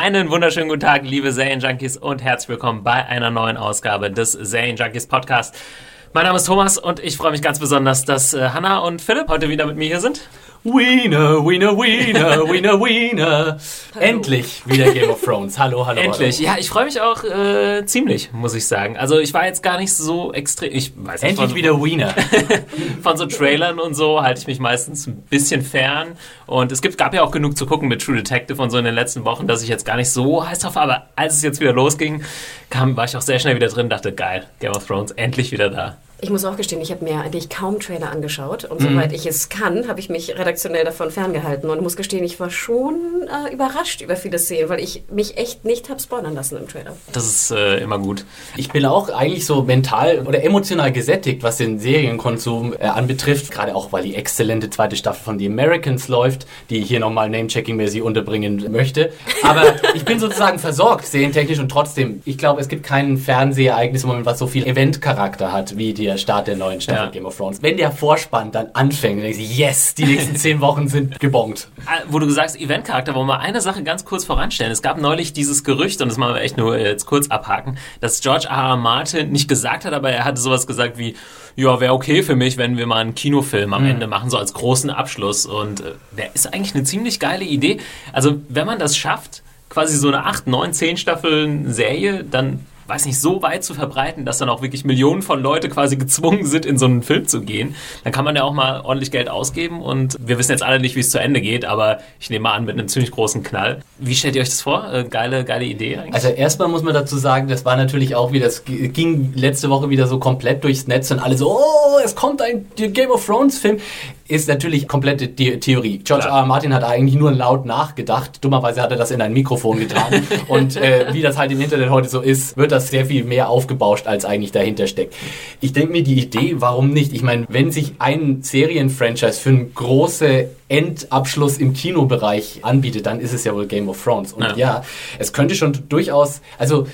Einen wunderschönen guten Tag, liebe Serienjunkies und herzlich willkommen bei einer neuen Ausgabe des Serienjunkies Podcast. Mein Name ist Thomas und ich freue mich ganz besonders, dass äh, Hanna und Philipp heute wieder mit mir hier sind. Wiener, Wiener, Wiener, Wiener, Wiener. Endlich wieder Game of Thrones. Hallo, hallo. Endlich. Hallo. Ja, ich freue mich auch äh, ziemlich, muss ich sagen. Also ich war jetzt gar nicht so extrem. Ich weiß nicht, Endlich von, wieder Wiener. von so Trailern und so halte ich mich meistens ein bisschen fern. Und es gibt, gab ja auch genug zu gucken mit True Detective und so in den letzten Wochen, dass ich jetzt gar nicht so heiß drauf war. Aber als es jetzt wieder losging, kam, war ich auch sehr schnell wieder drin, dachte, geil, Game of Thrones, endlich wieder da. Ich muss auch gestehen, ich habe mir eigentlich kaum Trailer angeschaut und Mhm. soweit ich es kann, habe ich mich redaktionell davon ferngehalten und muss gestehen, ich war schon äh, überrascht über viele Szenen, weil ich mich echt nicht habe spoilern lassen im Trailer. Das ist äh, immer gut. Ich bin auch eigentlich so mental oder emotional gesättigt, was den Serienkonsum äh, anbetrifft. Gerade auch, weil die exzellente zweite Staffel von The Americans läuft, die ich hier nochmal Name-Checking-mäßig unterbringen möchte. Aber ich bin sozusagen versorgt, serientechnisch und trotzdem, ich glaube, es gibt kein Fernsehereignis im Moment, was so viel Eventcharakter hat, wie der Start der neuen Staffel Ja. Game of Thrones. Wenn der Vorspann dann anfängt, dann denkst du, yes, die nächsten zehn Wochen sind gebongt. Ah, Wo du sagst, Eventcharakter, wollen wir eine Sache ganz kurz voranstellen. Es gab neulich dieses Gerücht, und das machen wir echt nur äh, jetzt kurz abhaken, dass George R. R. Martin nicht gesagt hat, aber er hatte sowas gesagt wie, ja, wäre okay für mich, wenn wir mal einen Kinofilm am Ende machen, so als großen Abschluss. Und äh, der ist eigentlich eine ziemlich geile Idee. Also, wenn man das schafft, quasi so eine 8, 9, 10 Staffeln Serie, dann weiß nicht, so weit zu verbreiten, dass dann auch wirklich Millionen von Leute quasi gezwungen sind, in so einen Film zu gehen, dann kann man ja auch mal ordentlich Geld ausgeben und wir wissen jetzt alle nicht, wie es zu Ende geht, aber ich nehme mal an, mit einem ziemlich großen Knall. Wie stellt ihr euch das vor? Äh, geile, geile Idee eigentlich. Also erstmal muss man dazu sagen, das war natürlich auch wieder, das ging letzte Woche wieder so komplett durchs Netz und alle so, oh, es kommt ein Game of Thrones Film. Ist natürlich komplette The Theorie. George Klar. R. Martin hat eigentlich nur laut nachgedacht. Dummerweise hat er das in ein Mikrofon getan. und äh, wie das halt im Internet heute so ist, wird das sehr viel mehr aufgebauscht, als eigentlich dahinter steckt. Ich denke mir, die Idee, warum nicht? Ich meine, wenn sich ein Serienfranchise für einen großen Endabschluss im Kinobereich anbietet, dann ist es ja wohl Game of Thrones. Und Ja. ja, es könnte schon durchaus, also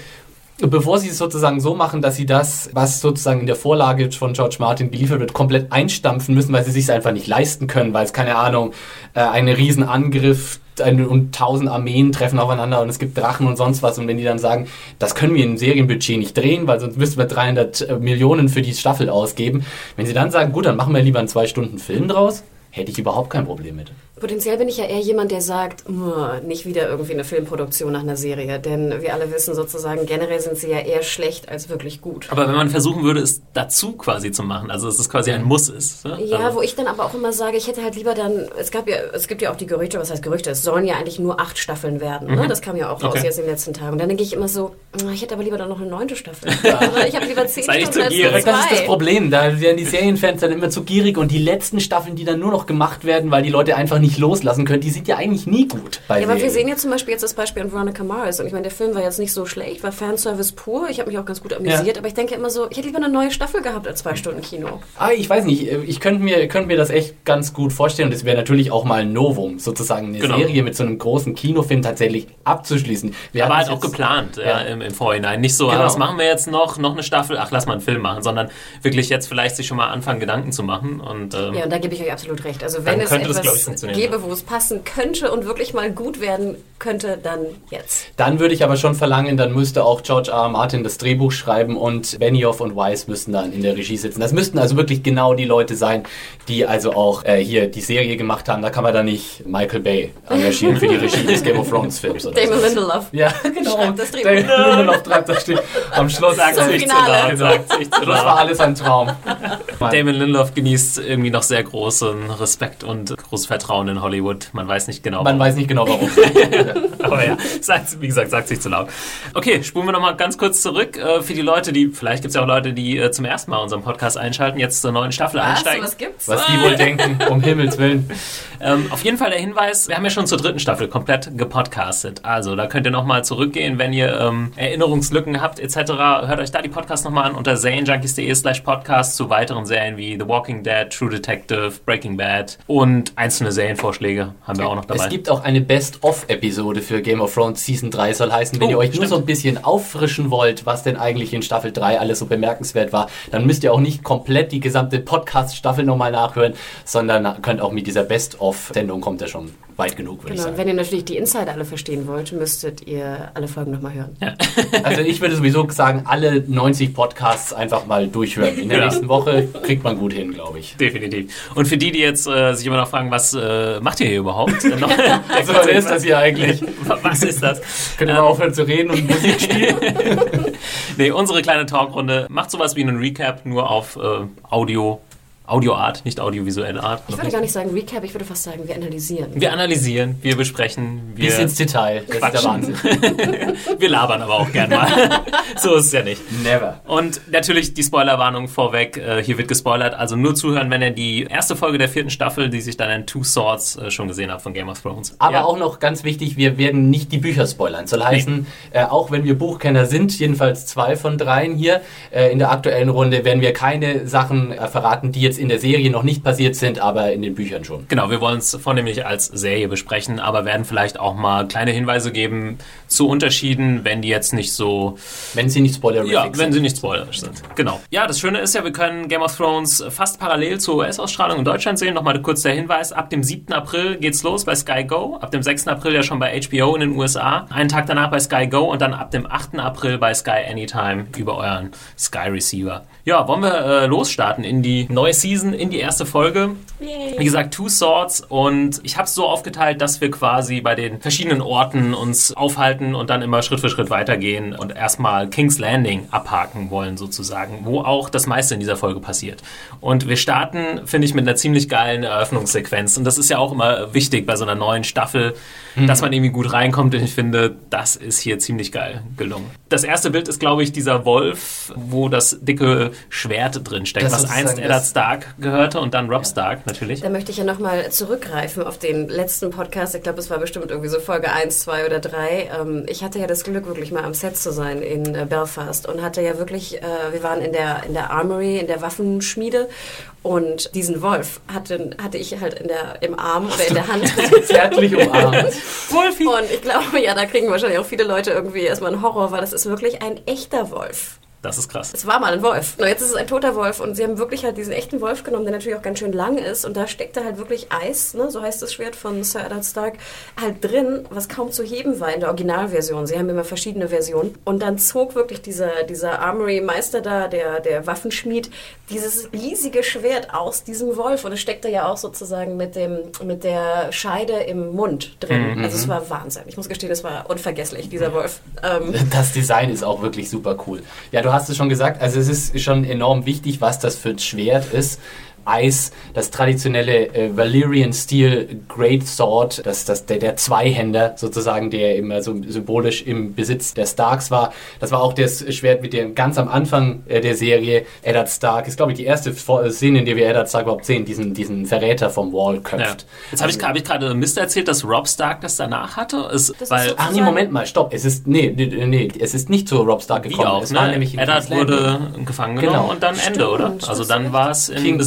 bevor sie es sozusagen so machen, dass sie das, was sozusagen in der Vorlage von George Martin geliefert wird, komplett einstampfen müssen, weil sie sich einfach nicht leisten können, weil es keine Ahnung, äh, ein Riesenangriff eine, und tausend Armeen treffen aufeinander und es gibt Drachen und sonst was und wenn die dann sagen, das können wir im Serienbudget nicht drehen, weil sonst müssten wir 300 Millionen für die Staffel ausgeben. Wenn sie dann sagen, gut, dann machen wir lieber einen zwei Stunden Film draus, hätte ich überhaupt kein Problem mit. Potenziell bin ich ja eher jemand, der sagt, "Muah, nicht wieder irgendwie eine Filmproduktion nach einer Serie, denn wir alle wissen sozusagen, generell sind sie ja eher schlecht als wirklich gut. aber wenn man versuchen würde, es dazu quasi zu machen, also dass es quasi ein Muss ist. Ne? Ja, also, wo ich dann aber auch immer sage, ich hätte halt lieber dann, es gab ja, es gibt ja auch die Gerüchte, was heißt Gerüchte, es sollen ja eigentlich nur acht Staffeln werden, ne? Das kam ja auch raus Okay. jetzt in den letzten Tagen. Und dann denke ich immer so, "Ah, ich hätte aber lieber dann noch eine neunte Staffel. Oder ich habe lieber zehn Staffeln zu als nur gierig. zwei. Das ist das Problem. Da werden die Serienfans dann immer zu gierig und die letzten Staffeln, die dann nur noch gemacht werden, weil die Leute einfach nicht loslassen können, die sind ja eigentlich nie gut bei Ja, aber wir sehen ja zum Beispiel jetzt das Beispiel an Veronica Mars. Und ich meine, der Film war jetzt nicht so schlecht, war Fanservice pur. Ich habe mich auch ganz gut amüsiert. Ja. Aber ich denke immer so, ich hätte lieber eine neue Staffel gehabt als zwei Stunden Kino. Ah, ich weiß nicht, ich könnte mir, könnte mir das echt ganz gut vorstellen. Und es wäre natürlich auch mal ein Novum, sozusagen eine Genau. Serie mit so einem großen Kinofilm tatsächlich abzuschließen. Wir aber halt auch geplant ja. Ja. im, im Vorhinein. Nicht so, Genau. was machen wir jetzt noch? Noch eine Staffel? Ach, lass mal einen Film machen. Sondern wirklich jetzt vielleicht sich schon mal anfangen, Gedanken zu machen. Und, ähm, Ja, und da gebe ich euch absolut recht. Also Dann wenn es könnte das, ich, gäbe, wo es passen könnte und wirklich mal gut werden könnte, dann jetzt. Dann würde ich aber schon verlangen, dann müsste auch George R. R. Martin das Drehbuch schreiben und Benioff und Weiss müssten dann in der Regie sitzen. Das müssten also wirklich genau die Leute sein, die also auch äh, hier die Serie gemacht haben. Da kann man dann nicht Michael Bay engagieren für die Regie des Game of Thrones Films oder Damon so. Lindelof. Ja, genau. Schreibt das Drehbuch. Damon Lindelof treibt das steht am Schluss. Sag's Zum nicht zu laut, zu Das war alles ein Traum. Damon Lindelof genießt irgendwie noch sehr großen Respekt und großes Vertrauen in Hollywood. Man weiß nicht genau. Man weiß nicht genau warum. Aber ja, sagt, wie gesagt, sagt sich zu laut. Okay, spulen wir nochmal ganz kurz zurück. Äh, für die Leute, die, vielleicht gibt es ja auch Leute, die äh, zum ersten Mal unseren Podcast einschalten, jetzt zur neuen Staffel Was? einsteigen. Was gibt's? Was die wohl denken, um Himmels Willen. Ähm, auf jeden Fall der Hinweis, wir haben ja schon zur dritten Staffel komplett gepodcastet. Also da könnt ihr nochmal zurückgehen, wenn ihr ähm, Erinnerungslücken habt etc. Hört euch da die Podcasts nochmal an unter serienjunkies.de slash podcast zu weiteren Serien wie The Walking Dead, True Detective, Breaking Bad und einzelne Serien Reihenvorschläge haben wir auch noch dabei. Es gibt auch eine Best-of-Episode für Game of Thrones Season 3, soll heißen, wenn Oh, ihr euch nur stimmt. so ein bisschen auffrischen wollt, was denn eigentlich in Staffel 3 alles so bemerkenswert war, dann müsst ihr auch nicht komplett die gesamte Podcast-Staffel nochmal nachhören, sondern könnt auch mit dieser Best-of-Sendung kommt ihr schon weit genug, würde Genau, ich und sagen. wenn ihr natürlich die Insider alle verstehen wollt, müsstet ihr alle Folgen nochmal hören. Also ich würde sowieso sagen, alle 90 Podcasts einfach mal durchhören. In der Ja. nächsten Woche kriegt man gut hin, glaube ich. Definitiv. Und für die, die jetzt äh, sich immer noch fragen, was äh, macht ihr hier überhaupt? Äh, noch- Also, was ist das hier eigentlich? was ist das? Könnt ihr mal aufhören zu reden und Musik spielen? Nee, unsere kleine Talkrunde macht sowas wie einen Recap, nur auf äh, Audio, Audioart, nicht audiovisuelle Art. Ich würde gar nicht sagen Recap, ich würde fast sagen, wir analysieren. Wir analysieren, wir besprechen, wir, Bis ins Detail. Das ist der. Wahnsinn. wir labern aber auch gern mal. so ist es ja nicht. Never. Und natürlich die Spoilerwarnung vorweg. Äh, hier wird gespoilert, also nur zuhören, wenn ihr die erste Folge der vierten Staffel, die sich dann in Two Swords äh, schon gesehen habt von Game of Thrones. Aber Ja. auch noch ganz wichtig, wir werden nicht die Bücher spoilern. Soll heißen, äh, auch wenn wir Buchkenner sind, jedenfalls zwei von dreien hier äh, in der aktuellen Runde, werden wir keine Sachen äh, verraten, die jetzt in der Serie noch nicht passiert sind, aber in den Büchern schon. Genau, wir wollen es vornehmlich als Serie besprechen, aber werden vielleicht auch mal kleine Hinweise geben zu Unterschieden, wenn die jetzt nicht so Wenn sie nicht spoilerific Ja, sind. wenn sie nicht spoilerisch sind. Genau. Ja, das Schöne ist ja, wir können Game of Thrones fast parallel zur US-Ausstrahlung in Deutschland sehen. Nochmal kurz der Hinweis, ab dem 7. April geht's los bei Sky Go, ab dem 6. April ja schon bei HBO in den USA, einen Tag danach bei Sky Go und dann ab dem 8. April bei Sky Anytime über euren Sky Receiver. Ja, wollen wir äh, losstarten in die neue Season, in die erste Folge. Wie gesagt, Two Swords und ich habe es so aufgeteilt, dass wir quasi bei den verschiedenen Orten uns aufhalten und dann immer Schritt für Schritt weitergehen und erstmal King's Landing abhaken wollen sozusagen, wo auch das meiste in dieser Folge passiert. Und wir starten, finde ich, mit einer ziemlich geilen Eröffnungssequenz und das ist ja auch immer wichtig bei so einer neuen Staffel, dass man irgendwie gut reinkommt und ich finde, das ist hier ziemlich geil gelungen. Das erste Bild ist, glaube ich, dieser Wolf, wo das dicke Schwert drin steckt, Das was einst Eddard Stark gehörte und dann Rob Stark natürlich. Da möchte ich ja nochmal zurückgreifen auf den letzten Podcast. Ich glaube, es war bestimmt irgendwie so Folge 1, 2 oder 3. Ähm, ich hatte ja das Glück, wirklich mal am Set zu sein in äh, Belfast und hatte ja wirklich, äh, wir waren in der, in der Armory, in der Waffenschmiede und diesen Wolf hatte, hatte ich halt in der, im Arm oder in der Hand. Zärtlich umarmt. Wolfi! Und ich glaube, ja, da kriegen wahrscheinlich auch viele Leute irgendwie erstmal einen Horror, weil das ist wirklich ein echter Wolf. Das ist krass. Es war mal ein Wolf. Jetzt ist es ein toter Wolf und sie haben wirklich halt diesen echten Wolf genommen, der natürlich auch ganz schön lang ist und da steckte halt wirklich Eis, ne, so heißt das Schwert von Sir Eddard Stark, halt drin, was kaum zu heben war in der Originalversion. Sie haben immer verschiedene Versionen und dann zog wirklich dieser, dieser Armory-Meister da, der, der Waffenschmied, dieses riesige Schwert aus diesem Wolf und es steckte ja auch sozusagen mit, dem, mit der Scheide im Mund drin. Also es war Wahnsinn. Ich muss gestehen, es war unvergesslich, dieser Wolf. Ähm, Das Design ist auch wirklich super cool. Ja, du hast es schon gesagt, also es ist schon enorm wichtig, was das für ein Schwert ist. Eis, das traditionelle äh, Valyrian Steel Great Sword, das, das, der, der Zweihänder sozusagen, der immer so symbolisch im Besitz der Starks war. Das war auch das Schwert, mit dem ganz am Anfang äh, der Serie Eddard Stark, ist glaube ich die erste Vor- Szene, in der wir Eddard Stark überhaupt sehen, diesen, diesen Verräter vom Wall Ja. köpft. Jetzt habe ich, hab ich gerade Mist erzählt, dass Rob Stark das danach hatte. Ist, ist weil, so- Ach nee, Moment mal, stopp. Es ist, nee, nee, nee, es ist nicht zu Rob Stark wie gekommen. auch, es war ne? nämlich in Eddard wurde gefangen genommen Genau. und dann Ende, oder? Stimmt, Also dann war es in King-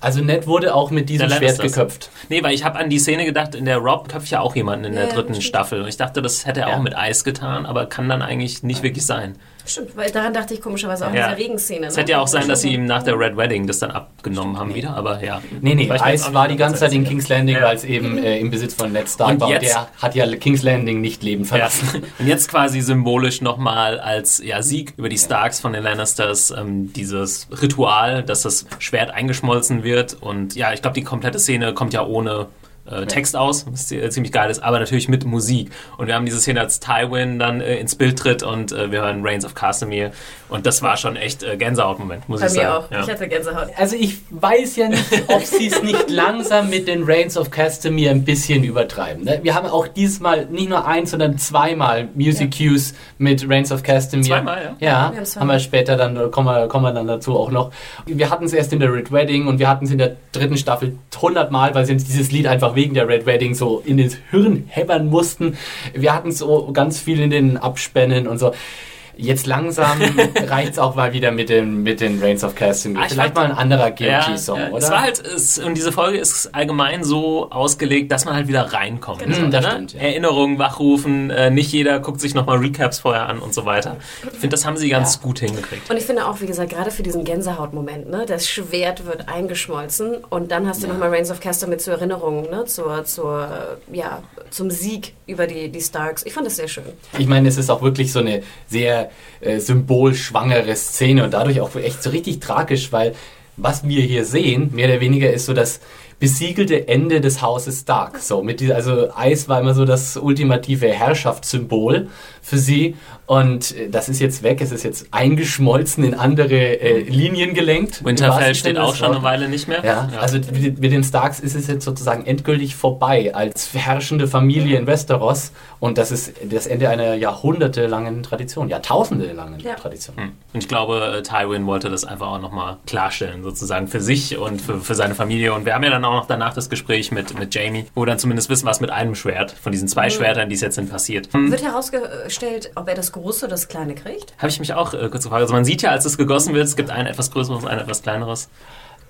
Also Ned wurde auch mit diesem Schwert geköpft. Nee, weil ich habe an die Szene gedacht, in der Rob köpft ja auch jemanden in der Ja, dritten. Staffel. Und ich dachte, das hätte er Ja. auch mit Eis getan, aber kann dann eigentlich nicht wirklich sein. Stimmt, weil daran dachte ich komischerweise auch Ja. in dieser Regenszene. Es ne? hätte ja auch sein, dass sie ihm nach der. Red Wedding das dann abgenommen haben wieder, aber ja. Nee, nee, Eis war die ganze Zeit in. King's Landing, Ja. weil es eben äh, im Besitz von Ned Stark Und war. Und jetzt- der hat ja King's Landing nicht leben Ja. verlassen. Und jetzt quasi symbolisch nochmal als ja, Sieg über die Starks von den Lannisters ähm, dieses Ritual, dass das Schwert eingeschmolzen wird. Und ja, ich glaube, die komplette Szene kommt ja ohne äh, Text aus, was äh, ziemlich geil ist, aber natürlich mit Musik. Und wir haben diese Szene, als Tywin dann äh, ins Bild tritt und äh, wir hören Reigns of Castamere. Und das war schon echt äh, Gänsehaut-Moment, muss Bei ich mir sagen. auch. Ja. Ich hatte Gänsehaut. Also ich weiß ja nicht, ob sie es nicht langsam mit den Reigns of Castamere ein bisschen übertreiben. Ne? Wir haben auch diesmal nicht nur eins, sondern zweimal Music Cues mit Reigns of Castamere. Zweimal, ja? Ja, Wir haben haben wir später dann, kommen wir, kommen wir dann dazu auch noch. Wir hatten es erst in der Red Wedding und wir hatten es in der dritten Staffel hundertmal, weil sie uns dieses Lied einfach wegen der Red Wedding so in den Hirn hämmern mussten. Wir hatten es so ganz viel in den Abspännen und so. Jetzt langsam reicht's auch mal wieder mit den, mit den Reigns of Casting. Ah, ich Vielleicht mal ein anderer GOT-Song, ja, oder? Es war halt, es, und diese Folge ist allgemein so ausgelegt, dass man halt wieder reinkommt. Genau. So, Das ne? stimmt, ja. Erinnerungen wachrufen, äh, nicht jeder guckt sich nochmal Recaps vorher an und so weiter. Ich finde, das haben sie ganz Ja. gut hingekriegt. Und ich finde auch, wie gesagt, gerade für diesen Gänsehautmoment, ne, das Schwert wird eingeschmolzen und dann hast du Ja. nochmal Reigns of mit zur Erinnerung, ne, zur, zur, ja, zum Sieg über die, die Starks. Ich fand das sehr schön. Ich meine, es ist auch wirklich so eine sehr äh, symbolschwangere Szene und dadurch auch echt so richtig tragisch, weil was wir hier sehen, mehr oder weniger ist so das besiegelte Ende des Hauses Stark. So mit dieser, also Eis war immer so das ultimative Herrschaftssymbol für sie und äh, das ist jetzt weg. Es ist jetzt eingeschmolzen in andere äh, Linien gelenkt. Winterfell steht auch schon eine. Weile nicht mehr. Ja, also mit mit den Starks ist es jetzt sozusagen endgültig vorbei als herrschende Familie in Westeros und das ist das Ende einer jahrhundertelangen Tradition, jahrtausendelangen Ja. Tradition. Hm. Und ich glaube, äh, Tywin wollte das einfach auch nochmal klarstellen, sozusagen für sich und für, für seine Familie. Und wir haben ja dann auch noch danach das Gespräch mit, mit Jamie, wo wir dann zumindest wissen, was mit einem Schwert, von diesen Mhm. zwei Schwertern, die es jetzt sind, passiert. Hm. Wird herausgestellt, ob er das große oder das kleine kriegt? Habe ich mich auch äh, kurz gefragt. Also man sieht ja, als es gegossen wird, es gibt ein etwas größeres und ein etwas kleineres.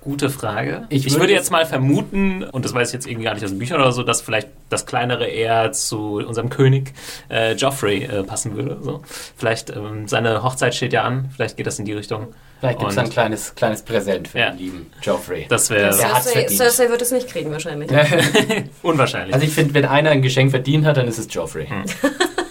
Gute Frage. Ich Ich, würde würde jetzt- mal vermuten, und das weiß ich jetzt irgendwie gar nicht aus den Büchern oder so, dass vielleicht das kleinere eher zu unserem König äh, Joffrey äh, passen würde. So. Vielleicht, ähm, seine Hochzeit steht ja an, vielleicht geht das in die Richtung. Vielleicht gibt es ein kleines, kleines Präsent für Ja. den lieben Joffrey. Das wäre Cersei. Cersei wird es nicht kriegen wahrscheinlich. unwahrscheinlich. Also ich finde, wenn einer ein Geschenk verdient hat, dann ist es Joffrey. Hm.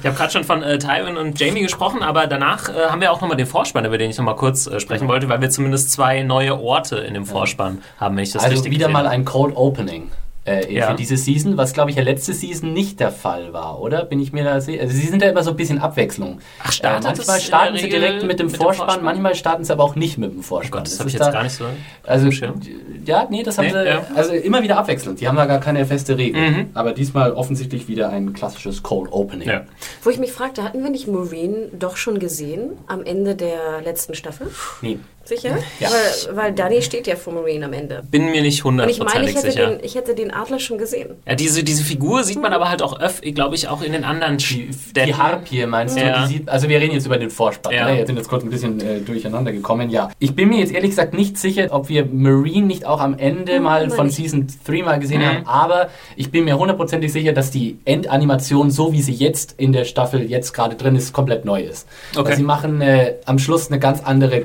Ich habe gerade schon von äh, Tywin und Jamie gesprochen, aber danach äh, haben wir auch nochmal den Vorspann, über den ich nochmal kurz äh, sprechen wollte, weil wir zumindest zwei neue Orte in dem Vorspann haben, wenn ich das also richtig wieder gesehen mal ein Cold Opening. Äh, Ja. Für diese Season, was glaube ich ja letzte Season nicht der Fall war, oder? Bin ich mir da sicher? Also sie sind ja immer so ein bisschen Abwechslung. Ach, startet äh, manchmal starten sie direkt mit dem mit dem Vorspann, Vorspann? manchmal starten sie aber auch nicht mit dem Oh Vorspann. Gott, das habe ich jetzt da- gar nicht so. Also, ja, nee, das haben Nee, sie, ja. also immer wieder abwechselnd. Die haben da gar keine feste Regel. Mhm. Aber diesmal offensichtlich wieder ein klassisches Cold Opening. Ja. Wo ich mich fragte, hatten wir nicht Maureen doch schon gesehen am Ende der letzten Staffel? Nee. Sicher? Ja. Weil, weil Danny steht ja vor Maureen am Ende. Bin mir nicht Und ich meine, hundertprozentig ich hätte, sicher. den, ich hätte den Adler schon gesehen. Ja, diese, diese Figur sieht man aber halt auch öfter, glaube ich, auch in den anderen Die, Städten. die Harpie, meinst du? Ja. Die sieht, also wir reden jetzt über den Vorspann. Ja. Ne? Jetzt sind jetzt kurz ein bisschen äh, durcheinander gekommen. Ja. Ich bin mir jetzt ehrlich gesagt nicht sicher, ob wir Marine nicht auch am Ende Hm, mal meine von ich. Season 3 mal gesehen Mhm. haben. Aber ich bin mir hundertprozentig sicher, dass die Endanimation, so wie sie jetzt in der Staffel jetzt gerade drin ist, komplett neu ist. Okay. Weil sie machen äh, am Schluss eine ganz andere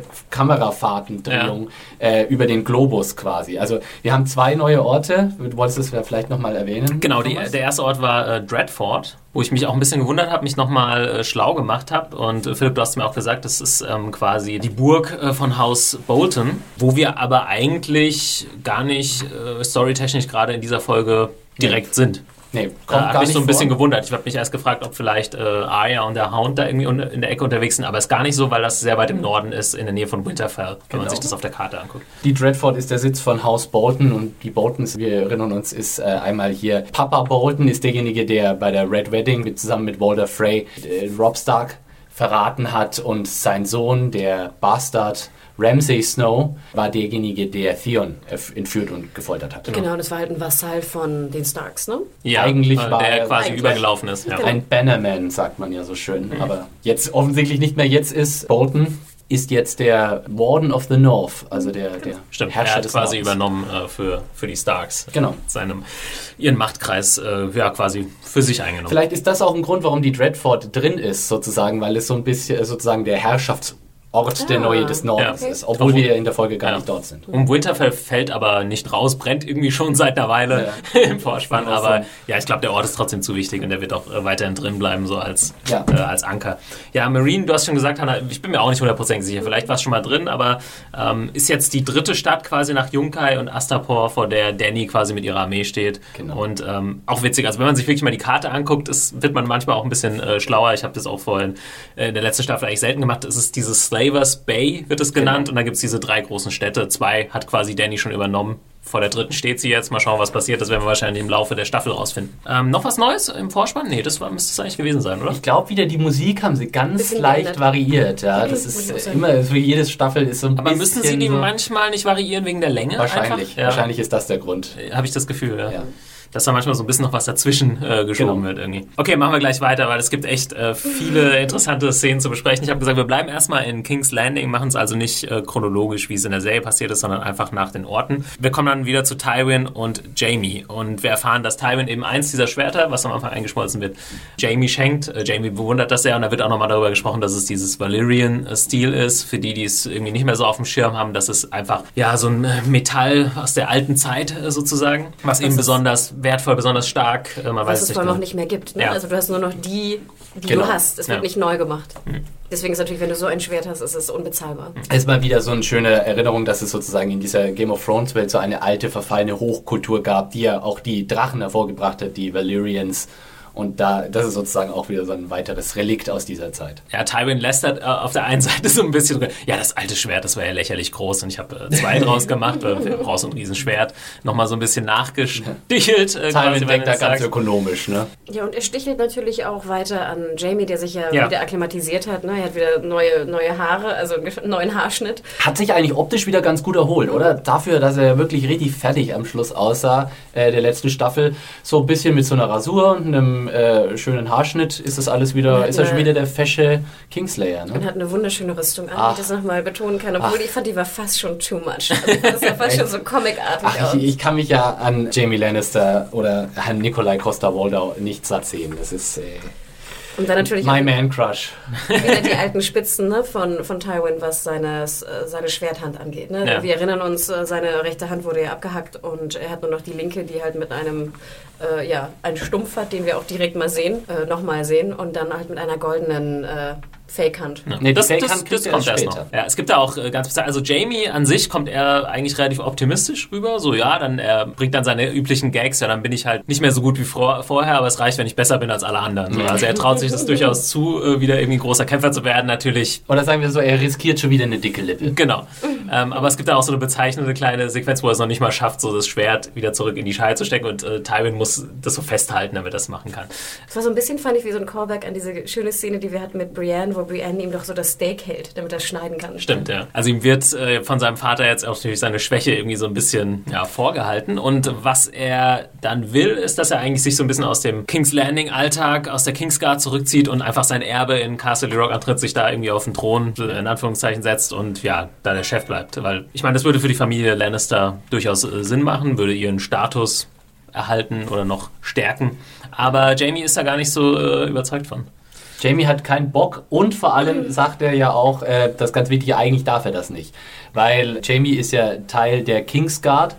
Kamerafahrtendrehung äh, über den Globus quasi. Also wir haben zwei neue Orte. Du wolltest es vielleicht nochmal erwähnen? Genau, die, der erste Ort war äh, Dreadfort, wo ich mich auch ein bisschen gewundert habe, mich nochmal äh, schlau gemacht habe. Und äh, Philipp, du hast mir auch gesagt, das ist ähm, quasi die Burg äh, von Haus Bolton, wo wir aber eigentlich gar nicht äh, storytechnisch gerade in dieser Folge direkt sind. Nee, Da kommt habe gar ich so ein bisschen vor. gewundert. Ich habe mich erst gefragt, ob vielleicht äh, Arya und der Hound da irgendwie in der Ecke unterwegs sind, aber ist gar nicht so, weil das sehr weit im Norden ist, in der Nähe von Winterfell, wenn Genau. man sich das auf der Karte anguckt. Die Dreadfort ist der Sitz von Haus Bolton und die Boltons, wir erinnern uns, ist äh, einmal hier Papa Bolton ist derjenige, der bei der Red Wedding mit, zusammen mit Walder Frey äh, Rob Stark verraten hat und sein Sohn, der Bastard Ramsay Snow, war derjenige, der Theon entführt und gefoltert hat. Genau, das war halt ein Vasall von den Starks, ne? Ja, Eigentlich äh, war der er- quasi Eigentlich. übergelaufen ist. Ja. Genau. Ein Bannerman, sagt man ja so schön. Aber jetzt offensichtlich nicht mehr. Jetzt ist Bolton ist jetzt der Warden of the North, also der, der Stimmt, Herrscher er hat des quasi Nordens. übernommen äh, für, für die Starks. Genau. Seinem, ihren Machtkreis äh, ja, quasi für sich eingenommen. Vielleicht ist das auch ein Grund, warum die Dreadfort drin ist, sozusagen, weil es so ein bisschen sozusagen der Herrschaftsort der Ah. Neue des Nordens Ja. ist, obwohl Obwohl- wir in der Folge gar Ja. nicht dort sind. Um Winterfell fällt aber nicht raus, brennt irgendwie schon seit einer Weile im Vorspann. Genau. Aber ja, ich glaube, der Ort ist trotzdem zu wichtig und der wird auch äh, weiterhin drin bleiben, so als, Ja. äh, als Anker. Ja, Marine, du hast schon gesagt, Hannah, ich bin mir auch nicht hundertprozentig sicher. Vielleicht war es schon mal drin, aber ähm, ist jetzt die dritte Stadt quasi nach Yunkai und Astapor, vor der Danny quasi mit ihrer Armee steht. Genau. Und ähm, auch witzig, also wenn man sich wirklich mal die Karte anguckt, ist, wird man manchmal auch ein bisschen äh, schlauer. Ich habe das auch vorhin äh, in der letzten Staffel eigentlich selten gemacht. Es ist dieses Slavers Bay, wird es genannt. Genau. Und da gibt es diese drei großen Städte. Zwei hat quasi Danny schon übernommen. Vor der dritten steht sie jetzt. Mal schauen, was passiert. Das werden wir wahrscheinlich im Laufe der Staffel rausfinden. Ähm, noch was Neues im Vorspann? Nee, das war, müsste es eigentlich gewesen sein, oder? Ich glaube wieder, die Musik haben sie ganz Bisschen leicht geändert. variiert. Ja, das ist äh, immer, für jede Staffel ist so ein Aber bisschen müssen sie die so manchmal nicht variieren wegen der Länge? Wahrscheinlich? Ja, wahrscheinlich ist das der Grund. Habe ich das Gefühl, ja. Ja. Dass da manchmal so ein bisschen noch was dazwischen äh, geschoben Genau. wird irgendwie. Okay, machen wir gleich weiter, weil es gibt echt äh, viele interessante Szenen zu besprechen. Ich habe gesagt, wir bleiben erstmal in King's Landing, machen es also nicht äh, chronologisch, wie es in der Serie passiert ist, sondern einfach nach den Orten. Wir kommen dann wieder zu Tywin und Jamie und wir erfahren, dass Tywin eben eins dieser Schwerter, was am Anfang eingeschmolzen wird, Jamie schenkt. Äh, Jamie bewundert das sehr und da wird auch nochmal darüber gesprochen, dass es dieses Valyrian-Stil ist. Für die, die es irgendwie nicht mehr so auf dem Schirm haben, das ist einfach ja so ein Metall aus der alten Zeit äh, sozusagen, was eben ist- besonders wertvoll, besonders stark. Äh, man Was weiß es es vor allem auch nicht. nicht mehr gibt. Ne? Ja. Also du hast nur noch die, die Genau. du hast. Es wird Ja. nicht neu gemacht. Deswegen ist natürlich, wenn du so ein Schwert hast, ist es unbezahlbar. Es ist mal wieder so eine schöne Erinnerung, dass es sozusagen in dieser Game of Thrones Welt so eine alte, verfallene Hochkultur gab, die ja auch die Drachen hervorgebracht hat, die Valyrians. Und da, das ist sozusagen auch wieder so ein weiteres Relikt aus dieser Zeit. Ja, Tywin lästert äh, auf der einen Seite so ein bisschen drin. Ja, das alte Schwert, das war ja lächerlich groß und ich habe äh, zwei draus gemacht, weil du brauchst so ein Riesenschwert. Nochmal so ein bisschen nachgestichelt. Äh, quasi, Tywin wenn denkt da das ganz ökonomisch, ne? Ja, und er stichelt natürlich auch weiter an Jamie, der sich ja, Ja. wieder akklimatisiert hat. Ne? Er hat wieder neue, neue Haare, also einen neuen Haarschnitt. Hat sich eigentlich optisch wieder ganz gut erholt, oder? Dafür, dass er wirklich richtig fertig am Schluss aussah, äh, der letzten Staffel. So ein bisschen mit so einer Rasur und einem äh, schönen Haarschnitt ist das alles wieder, Ja, ist er schon wieder der fesche Kingslayer, Und ne? hat eine wunderschöne Rüstung an, Ach. wie ich das nochmal betonen kann. Obwohl ich fand, die war fast schon too much. Also das sah fast schon so comicartig Ach, aus. ich, ich kann mich ja an Jamie Lannister oder Herrn Nikolai Costa-Waldau nicht satt sehen. Das ist äh, Und dann natürlich my man crush. wieder die alten Spitzen ne, von, von Tywin, was seine, seine Schwerthand angeht. Ne? Ja. Wir erinnern uns, äh, seine rechte Hand wurde ja abgehackt und er hat nur noch die linke, die halt mit einem, äh, ja, einen Stumpf hat, den wir auch direkt mal sehen, äh, nochmal sehen und dann halt mit einer goldenen äh, Fake-Hand. Ja. Nee, das, Fake-Hand das, kriegt das er kommt erst noch. später. Ja, es gibt da auch äh, ganz also Jamie an sich kommt er eigentlich relativ optimistisch rüber. So ja, dann er bringt dann seine üblichen Gags. Ja, dann bin ich halt nicht mehr so gut wie vor, vorher, aber es reicht, wenn ich besser bin als alle anderen. So, also er traut sich das durchaus zu, äh, wieder irgendwie großer Kämpfer zu werden. Natürlich Oder sagen wir so, er riskiert schon wieder eine dicke Lippe. Genau. Ähm, aber es gibt da auch so eine bezeichnende kleine Sequenz, wo er es noch nicht mal schafft, so das Schwert wieder zurück in die Scheide zu stecken und äh, Tywin muss das so festhalten, damit er das machen kann. Das war so ein bisschen, fand ich, wie so ein Callback an diese schöne Szene, die wir hatten mit Brienne, wo Brienne ihm doch so das Steak hält, damit er schneiden kann. Stimmt, ja. Also ihm wird äh, von seinem Vater jetzt auch natürlich seine Schwäche irgendwie so ein bisschen ja, vorgehalten. Und was er dann will, ist, dass er eigentlich sich so ein bisschen aus dem King's Landing Alltag, aus der Kingsguard zurückzieht und einfach sein Erbe in Castle Rock antritt, sich da irgendwie auf den Thron in Anführungszeichen setzt und ja, da der Chef bleibt. Weil ich meine, das würde für die Familie Lannister durchaus äh, Sinn machen, würde ihren Status erhalten oder noch stärken. Aber Jamie ist da gar nicht so äh, überzeugt von. Jamie hat keinen Bock und vor allem sagt er ja auch, äh, das ganz Wichtige, eigentlich darf er das nicht. Weil Jamie ist ja Teil der Kingsguard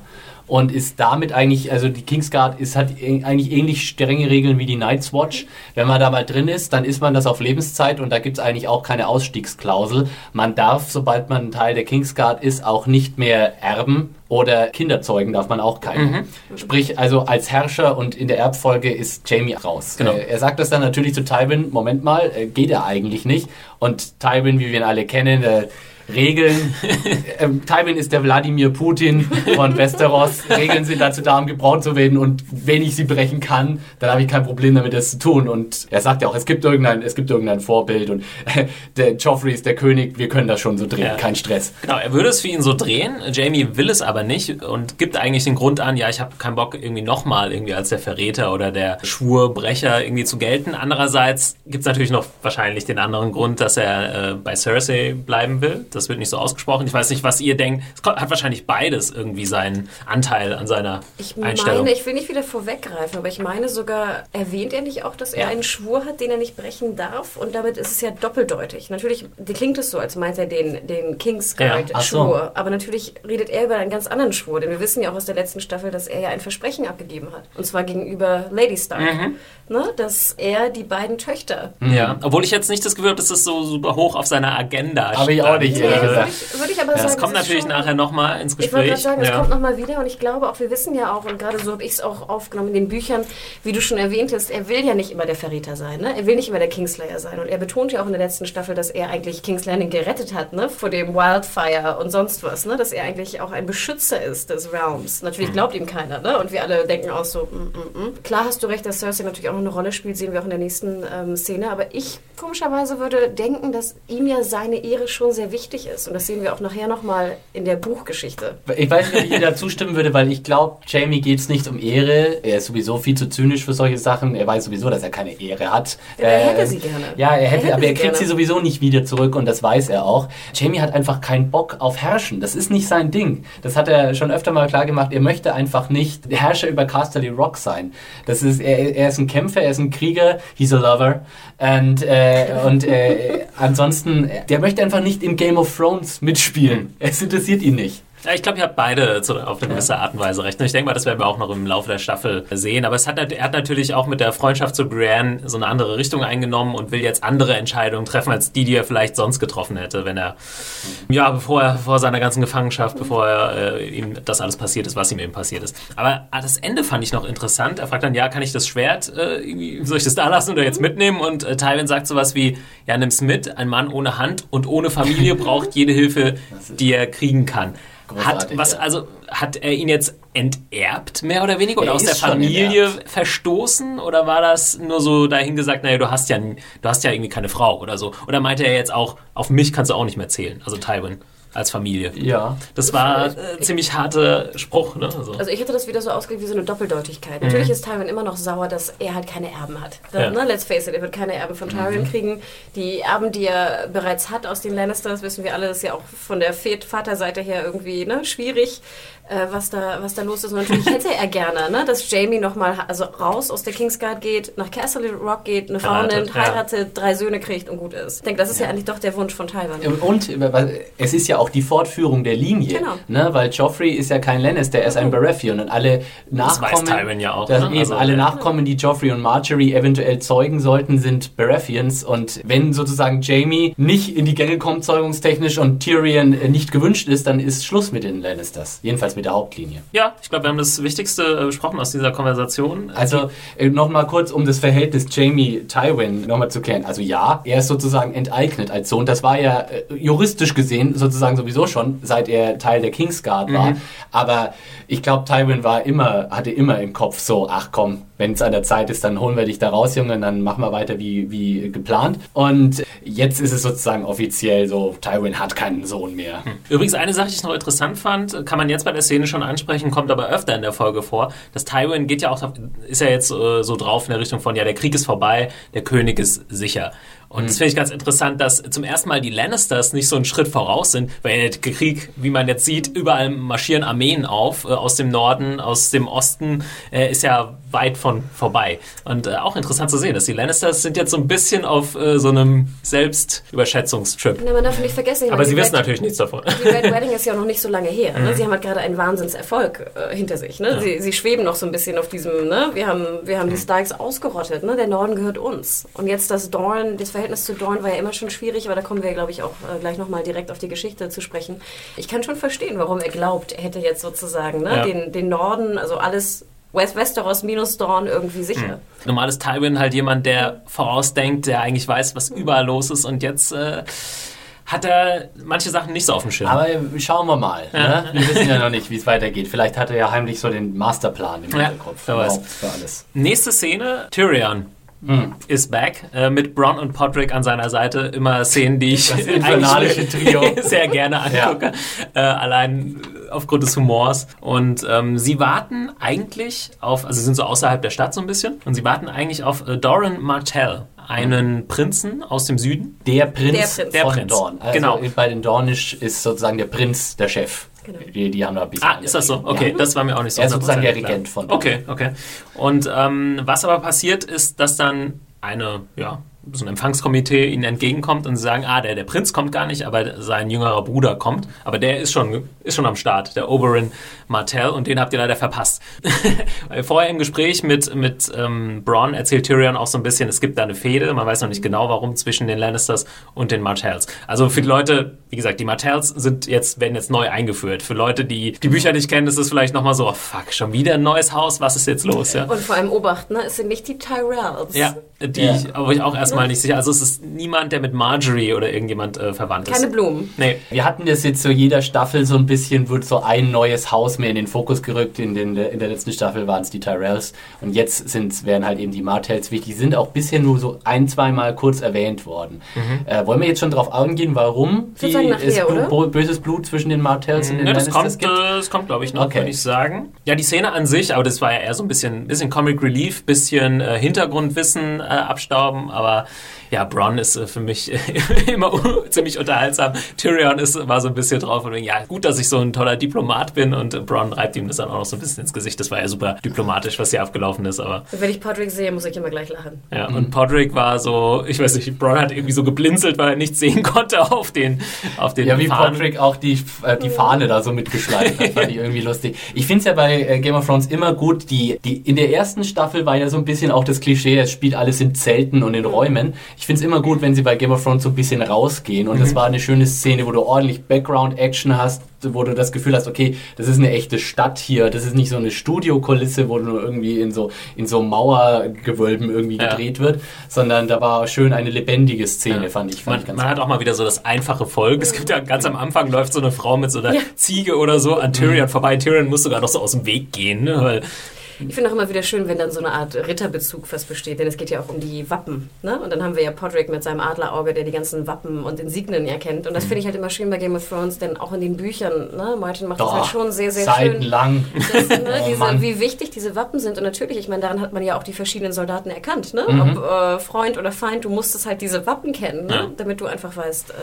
und ist damit eigentlich, also die Kingsguard ist, hat e- eigentlich ähnlich strenge Regeln wie die Night's Watch. Wenn man da mal drin ist, dann ist man das auf Lebenszeit und da gibt es eigentlich auch keine Ausstiegsklausel. Man darf, sobald man ein Teil der Kingsguard ist, auch nicht mehr erben oder Kinder zeugen darf man auch keinen. Sprich, also als Herrscher und in der Erbfolge ist Jamie raus. Genau. Äh, er sagt das dann natürlich zu Tywin, Moment mal, äh, geht er eigentlich nicht. Und Tywin, wie wir ihn alle kennen, äh, Regeln. ähm, Tywin ist der Wladimir Putin von Westeros. Regeln sind dazu da, um gebraut zu werden. Und wenn ich sie brechen kann, dann habe ich kein Problem damit, das zu tun. Und er sagt ja auch, es gibt irgendein, es gibt irgendein Vorbild. Und äh, der Joffrey ist der König. Wir können das schon so drehen. Ja. Kein Stress. Genau, er würde es für ihn so drehen. Jamie will es aber nicht und gibt eigentlich den Grund an, ja, ich habe keinen Bock, irgendwie nochmal irgendwie als der Verräter oder der Schwurbrecher irgendwie zu gelten. Andererseits gibt es natürlich noch wahrscheinlich den anderen Grund, dass er äh, bei Cersei bleiben will. Das wird nicht so ausgesprochen. Ich weiß nicht, was ihr denkt. Es hat wahrscheinlich beides irgendwie seinen Anteil an seiner Ich Einstellung. meine, ich will nicht wieder vorweggreifen, aber ich meine sogar, erwähnt er nicht auch, dass er Ja. einen Schwur hat, den er nicht brechen darf? Und damit ist es ja doppeldeutig. Natürlich klingt es so, als meint er den, den Kingsguard Ja, so. Schwur. Aber natürlich redet er über einen ganz anderen Schwur. Denn wir wissen ja auch aus der letzten Staffel, dass er ja ein Versprechen abgegeben hat. Und zwar gegenüber Lady Stark. Mhm. Ne? Dass er die beiden Töchter. Ja, obwohl ich jetzt nicht das Gefühl habe, dass das so super hoch auf seiner Agenda Habe ich auch nicht, gesagt. Würde ich, würde ich aber sagen, Das kommt natürlich schon- nachher nochmal ins Ich wollte Gespräch. gerade sagen, es ja. kommt nochmal wieder und ich glaube auch, wir wissen ja auch, und gerade so habe ich es auch aufgenommen in den Büchern, wie du schon erwähnt hast, er will ja nicht immer der Verräter sein, ne? er will nicht immer der Kingslayer sein und er betont ja auch in der letzten Staffel, dass er eigentlich King's Landing gerettet hat, ne? vor dem Wildfire und sonst was, ne? dass er eigentlich auch ein Beschützer ist des Realms. Natürlich glaubt ihm keiner ne? und wir alle denken auch so, mm, mm, mm. klar hast du recht, dass Cersei natürlich auch noch eine Rolle spielt, sehen wir auch in der nächsten ähm, Szene, aber ich komischerweise würde denken, dass ihm ja seine Ehre schon sehr wichtig wichtig ist. Und das sehen wir auch nachher nochmal in der Buchgeschichte. Ich weiß nicht, ob ich dir da zustimmen würde, weil ich glaube, Jamie geht es nicht um Ehre. Er ist sowieso viel zu zynisch für solche Sachen. Er weiß sowieso, dass er keine Ehre hat. Ja, er hätte sie gerne. Ja, er hätte, Er hätte aber er kriegt gerne. sie sowieso nicht wieder zurück und das weiß er auch. Jamie hat einfach keinen Bock auf Herrschen. Das ist nicht sein Ding. Das hat er schon öfter mal klar gemacht. Er möchte einfach nicht Herrscher über Casterly Rock sein. Das ist, er, er ist ein Kämpfer, er ist ein Krieger, he's a lover. Und, äh, und äh, ansonsten, der möchte einfach nicht im Game of Thrones mitspielen. Es interessiert ihn nicht. Ja, ich glaube, ihr habt beide zu, auf eine gewisse Art und Weise recht. Und Ich denke mal, das werden wir auch noch im Laufe der Staffel sehen. Aber es hat, er hat natürlich auch mit der Freundschaft zu Brienne so eine andere Richtung eingenommen und will jetzt andere Entscheidungen treffen, als die, die er vielleicht sonst getroffen hätte, wenn er, ja, bevor er vor seiner ganzen Gefangenschaft, bevor er, äh, ihm das alles passiert ist, was ihm eben passiert ist. Aber ah, das Ende fand ich noch interessant. Er fragt dann, ja, kann ich das Schwert, äh, soll ich das da lassen oder jetzt mitnehmen? Und äh, Tywin sagt sowas wie, ja, nimm's mit. Ein Mann ohne Hand und ohne Familie braucht jede Hilfe, die er kriegen kann. Hat, was, ja. also, hat er ihn jetzt enterbt, mehr oder weniger? Oder Er aus der Familie verstoßen? Oder war das nur so dahin gesagt, naja, du hast ja, du hast ja irgendwie keine Frau oder so? Oder meinte er jetzt auch, auf mich kannst du auch nicht mehr zählen? Also Tywin als Familie. Ja. Das war äh, ziemlich harter Spruch, ne? Also, Also ich hätte das wieder so ausgelegt wie so eine Doppeldeutigkeit. Natürlich ist Tywin immer noch sauer, dass er halt keine Erben hat. Ja. ne, let's face it, er wird keine Erben von Tyrion kriegen. Die Erben, die er bereits hat aus den Lannisters, wissen wir alle, ist ja auch von der Vaterseite her irgendwie ne, schwierig, äh, was, da, was da los ist. Und natürlich hätte er gerne, ne, dass Jamie nochmal also raus aus der Kingsguard geht, nach Castle Rock geht, eine Frau Heiratet, nimmt, ja. heiratet, drei Söhne kriegt und gut ist. Ich denke, das ist ja, eigentlich doch der Wunsch von Tywin. Und äh, es ist ja auch die Fortführung der Linie, Genau. ne? weil Joffrey ist ja kein Lannister, er ist ein Baratheon und alle Das weiß Nachkommen, Tywin ja auch, das ne? eben, Also, alle ja. Nachkommen, die Joffrey und Marjorie eventuell zeugen sollten, sind Baratheons und wenn sozusagen Jamie nicht in die Gänge kommt zeugungstechnisch und Tyrion äh, nicht gewünscht ist, dann ist Schluss mit den Lannisters, jedenfalls mit der Hauptlinie. ja, ich glaube, wir haben das Wichtigste äh, besprochen aus dieser Konversation. Also äh, nochmal kurz, um das Verhältnis Jamie-Tywin nochmal zu klären. Also ja, er ist sozusagen enteignet als Sohn. Das war ja äh, juristisch gesehen sozusagen sowieso schon, seit er Teil der Kingsguard war. Aber ich glaube, Tywin war immer, hatte immer im Kopf so, ach komm, wenn es an der Zeit ist, dann holen wir dich da raus, Junge, und dann machen wir weiter wie, wie geplant. Und jetzt ist es sozusagen offiziell so, Tywin hat keinen Sohn mehr. Übrigens, eine Sache, die ich noch interessant fand, kann man jetzt bei der Szene schon ansprechen, kommt aber öfter in der Folge vor, dass Tywin geht ja auch, ist ja jetzt äh, so drauf in der Richtung von, ja, der Krieg ist vorbei, der König ist sicher. Und das finde ich ganz interessant, dass zum ersten Mal die Lannisters nicht so einen Schritt voraus sind, weil der Krieg, wie man jetzt sieht, überall marschieren Armeen auf, äh, aus dem Norden, aus dem Osten, äh, ist ja weit von vorbei. Und äh, auch interessant zu sehen, dass die Lannisters sind jetzt so ein bisschen auf äh, so einem Selbstüberschätzungstrip. Na, man darf nicht vergessen, Aber sie die wissen Red- natürlich nichts davon. Die Red Wedding ist ja noch nicht so lange her. Mhm. Ne? Sie haben halt gerade einen Wahnsinnserfolg äh, hinter sich. Ne? Sie, sie schweben noch so ein bisschen auf diesem, ne? wir haben, wir haben die Mhm. Starks ausgerottet, ne? der Norden gehört uns. Und jetzt das Dorn, das Verhältnis zu Dorn war ja immer schon schwierig, aber da kommen wir, glaube ich, auch äh, gleich nochmal direkt auf die Geschichte zu sprechen. Ich kann schon verstehen, warum er glaubt, er hätte jetzt sozusagen ne? Ja. den, den Norden, also alles West Westeros minus Dorn irgendwie sicher. Normal ist Tywin halt jemand, der vorausdenkt, der eigentlich weiß, was überall los ist und jetzt äh, hat er manche Sachen nicht so auf dem Schirm. Aber schauen wir mal. Ne? Wir wissen ja noch nicht, wie es weitergeht. Vielleicht hat er ja heimlich so den Masterplan im Ja, Hinterkopf. Überhaupt Für alles. Nächste Szene, Tyrion. Hm. Ist back äh, mit Bronn und Podrick an seiner Seite. Immer Szenen, die ich sehr gerne angucke. Äh, allein aufgrund des Humors. Und ähm, sie warten eigentlich auf, also sie sind so außerhalb der Stadt so ein bisschen, und sie warten eigentlich auf äh, Doran Martell, einen Prinzen aus dem Süden. Der Prinz, Der Prinz. Der von Prinz. Dorn. Also Genau. Bei den Dornisch ist sozusagen der Prinz der Chef. Genau. Die, die haben da ein bisschen. Ah, ist das so? Okay, das war mir auch nicht so Er ist sozusagen der 100% klar. Regent von. Okay, okay. Und ähm, was aber passiert ist, dass dann eine, ja, so ein Empfangskomitee ihnen entgegenkommt und sie sagen, ah, der, der Prinz kommt gar nicht, aber sein jüngerer Bruder kommt. Aber der ist schon, ist schon am Start, der Oberyn Martell, und den habt ihr leider verpasst. Vorher im Gespräch mit, mit ähm, Bronn erzählt Tyrion auch so ein bisschen, es gibt da eine Fehde, man weiß noch nicht genau warum, zwischen den Lannisters und den Martells. Also für die Leute, wie gesagt, die Martells sind jetzt, werden jetzt neu eingeführt. Für Leute, die die Bücher nicht kennen, ist es vielleicht nochmal so, oh fuck, schon wieder ein neues Haus, was ist jetzt los? Ja? Und vor allem Obacht, ne? es sind nicht die Tyrells. Ja, die Ja. ich, aber ich auch erstmal nicht sicher. Also es ist niemand, der mit Marjorie oder irgendjemand äh, verwandt ist. Keine Blumen. Nee. Wir hatten das jetzt so jeder Staffel so ein bisschen, wird so ein neues Haus mehr in den Fokus gerückt. In, den, in der letzten Staffel waren es die Tyrells und jetzt sind, werden halt eben die Martells wichtig. Die sind auch bisher nur so ein, zweimal kurz erwähnt worden. Mhm. Äh, wollen wir jetzt schon drauf eingehen, warum würde sagen nachher, es oder? Blu- böses Blut zwischen den Martells und den Ja, das kommt, äh, das kommt, glaube ich, noch, Okay. würde ich sagen. Ja, die Szene an sich, aber das war ja eher so ein bisschen, bisschen Comic Relief, bisschen äh, Hintergrundwissen äh, abstauben, aber ja, Bronn ist äh, für mich immer ziemlich unterhaltsam. Tyrion ist, war so ein bisschen drauf und ja, gut, dass ich so ein toller Diplomat bin und äh, Bronn reibt ihm das dann auch noch so ein bisschen ins Gesicht. Das war ja super diplomatisch, was hier abgelaufen ist, aber Wenn ich Podrick sehe, muss ich immer gleich lachen. ja, und Podrick war so, ich weiß nicht, Bronn hat irgendwie so geblinzelt, weil er nichts sehen konnte auf den, auf den Ja, wie Fahnen. Patrick auch die, äh, die Fahne da so mitgeschleift hat, fand ich irgendwie lustig. Ich finde es ja bei äh, Game of Thrones immer gut, die, die, in der ersten Staffel war ja so ein bisschen auch das Klischee, es spielt alles in Zelten und in Räumen. Ich finde es immer gut, wenn sie bei Game of Thrones so ein bisschen rausgehen und das war eine schöne Szene, wo du ordentlich Background-Action hast, wo du das Gefühl hast, okay, das ist eine echte Stadt hier, das ist nicht so eine Studiokulisse, wo nur irgendwie in so, in so Mauergewölben irgendwie Ja. gedreht wird, sondern da war schön eine lebendige Szene, Ja. fand ich. Fand Man, ich ganz man hat auch mal wieder so das einfache Volk. Es gibt ja ganz am Anfang läuft so eine Frau mit so einer Ja. Ziege oder so an Tyrion vorbei. Tyrion muss sogar noch so aus dem Weg gehen, ne? weil Ich finde auch immer wieder schön, wenn dann so eine Art Ritterbezug fast besteht, denn es geht ja auch um die Wappen. Ne? Und dann haben wir ja Podrick mit seinem Adlerauge, der die ganzen Wappen und Insignien erkennt. Und das finde ich halt immer schön bei Game of Thrones, denn auch in den Büchern, ne? Martin macht das halt schon sehr, sehr schön. Seitenlang. Das, ne, Oh diese, wie wichtig diese Wappen sind. Und natürlich, ich meine, daran hat man ja auch die verschiedenen Soldaten erkannt. Ne? Mhm. Ob äh, Freund oder Feind, du musstest halt diese Wappen kennen, ne? Ja. damit du einfach weißt, äh,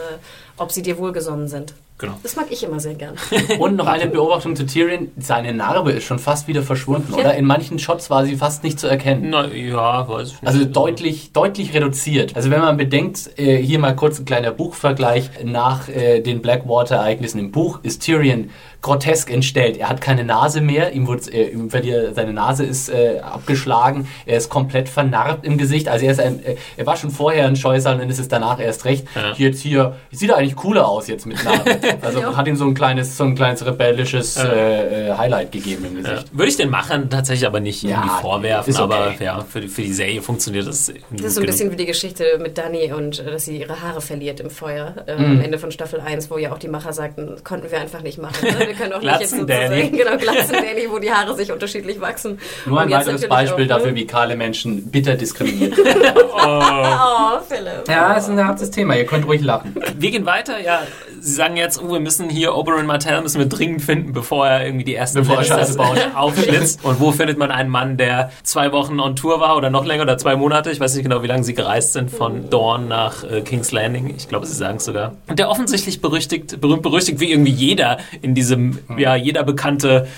ob sie dir wohlgesonnen sind. Genau. Das mag ich immer sehr gern. Und noch eine Beobachtung zu Tyrion. Seine Narbe ist schon fast wieder verschwunden, Ja. oder? In manchen Shots war sie fast nicht zu erkennen. Na, ja, weiß ich nicht. Also deutlich, deutlich reduziert. Also wenn man bedenkt, äh, hier mal kurz ein kleiner Buchvergleich. Nach äh, den Blackwater-Ereignissen im Buch ist Tyrion grotesk entstellt. Er hat keine Nase mehr, ihm wurde, äh, ihm seine Nase ist äh, abgeschlagen, er ist komplett vernarbt im Gesicht. Also er, ist ein, äh, er war schon vorher ein Scheusal und ist es danach erst recht. Ja. Jetzt hier, sieht er eigentlich cooler aus jetzt mit Narbe. Also Ja. hat ihm so ein kleines, so ein kleines rebellisches Ja. äh, äh, Highlight gegeben im ja. Gesicht. Würde ich den Machern tatsächlich aber nicht Ja, irgendwie vorwerfen, okay. aber ja, für die, für die Serie funktioniert das. Das ist so ein bisschen wie die Geschichte mit Dani und äh, dass sie ihre Haare verliert im Feuer äh, Mhm. am Ende von Staffel 1, wo ja auch die Macher sagten, konnten wir einfach nicht machen. Ne? Wir können auch nicht jetzt Glatzen sozusagen, Danny. genau, Glatzen Danny, wo die Haare sich unterschiedlich wachsen. Nur ein weiteres Beispiel auch, dafür, wie kahle Menschen bitter diskriminiert Oh, Philipp. Ja, ist ein hartes Thema. Ihr könnt ruhig lachen. Wir gehen weiter, ja. Sie sagen jetzt, oh, wir müssen hier Oberyn Martell müssen wir dringend finden, bevor er irgendwie die ersten er baut. aufschlitzt. Und wo findet man einen Mann, der zwei Wochen on Tour war oder noch länger oder zwei Monate? Ich weiß nicht genau, wie lange sie gereist sind von Dorn nach äh, King's Landing. Ich glaube, sie sagen es sogar. Und der offensichtlich berüchtigt, berühmt berüchtigt, wie irgendwie jeder in diesem, ja, jeder bekannte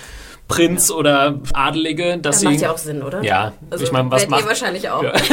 Prinz oder Adelige, dass Das sie. macht ja auch Sinn, oder? Ja, Also, ich meine, was werdet ihr macht. wahrscheinlich auch. Ja.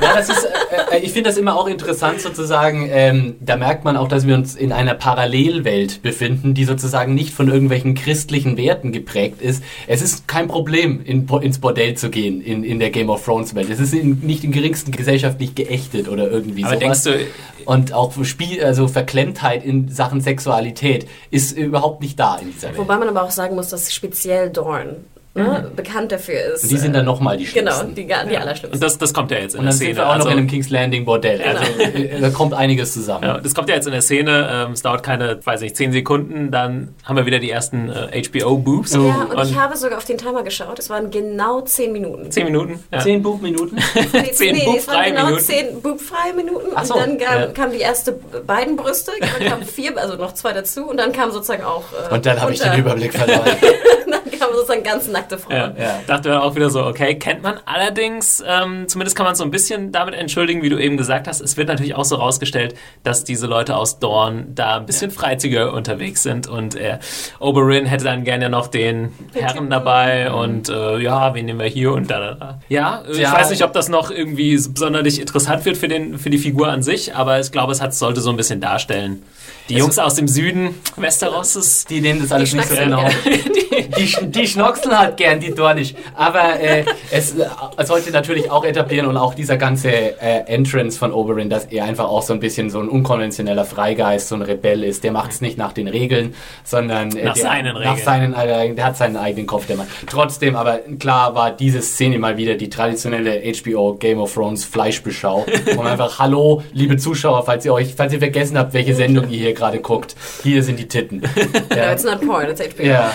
Ja, das ist, äh, äh, ich finde das immer auch interessant sozusagen. Ähm, da merkt man auch, dass wir uns in einer Parallelwelt befinden, die sozusagen nicht von irgendwelchen christlichen Werten geprägt ist. Es ist kein Problem, in, ins Bordell zu gehen in, in der Game of Thrones Welt. Es ist in, nicht im geringsten gesellschaftlich geächtet oder irgendwie Aber sowas. denkst du, Und auch Spiel, also Verklemmtheit in Sachen Sexualität ist überhaupt nicht da in dieser Welt. Wobei man aber auch sagen muss, dass speziell Dorn ne, bekannt dafür ist. Und die sind dann nochmal die Genau, Schlimmsten. die, ga- die allerschlimmsten. und das, das kommt ja jetzt in Und der dann sind Szene. wir auch noch also- in einem King's Landing Bordell. Also äh, da kommt einiges zusammen. Ja, das kommt ja jetzt in der Szene, ähm, es dauert keine, weiß nicht, 10 Sekunden, dann haben wir wieder die ersten äh, HBO-Boobs. Ja, und, ich habe sogar auf den Timer geschaut. Es waren genau 10 Minuten. 10 Minuten. Ja. Zehn Buchminuten. Nee, Zehn nee, es waren genau Minuten. 10 bubfreie Minuten. Ach so, und dann kam, ja. kamen die erste beiden Brüste, dann kamen vier, also noch zwei dazu. Und dann kam sozusagen auch. Äh, Und dann habe ich den Überblick verloren. kamen sozusagen ganz nackte Ja. Frauen. Ja. Dachte mir auch wieder so, okay, kennt man allerdings, ähm, zumindest kann man es so ein bisschen damit entschuldigen, wie du eben gesagt hast. Es wird natürlich auch so rausgestellt, dass diese Leute aus Dorn da ein bisschen freizügiger unterwegs sind und äh, Oberyn hätte dann gerne noch den Herren dabei und äh, ja, wen nehmen wir hier und da, da, da. Ja, ich Ja. weiß nicht, ob das noch irgendwie sonderlich interessant wird für, den, für die Figur an sich, aber ich glaube, es hat, sollte so ein bisschen darstellen. Die Jungs aus dem Süden, Westeros ist Die nehmen das alles nicht so genau. Die, sch- die schnockseln halt gern, die Dornisch. Aber äh, es äh, sollte natürlich auch etablieren und auch dieser ganze äh, Entrance von Oberyn, dass er einfach auch so ein bisschen so ein unkonventioneller Freigeist, so ein Rebell ist. Der macht es nicht nach den Regeln, sondern äh, Nach der, seinen Nach Regeln. seinen, äh, der hat seinen eigenen Kopf, der Mann. Trotzdem, aber klar war diese Szene mal wieder die traditionelle HBO Game of Thrones Fleischbeschau. Und einfach, hallo, liebe Zuschauer, falls ihr euch, falls ihr vergessen habt, welche Sendung ihr hier gerade guckt, hier sind die Titten. No, it's not porn, it's HBO. Ja,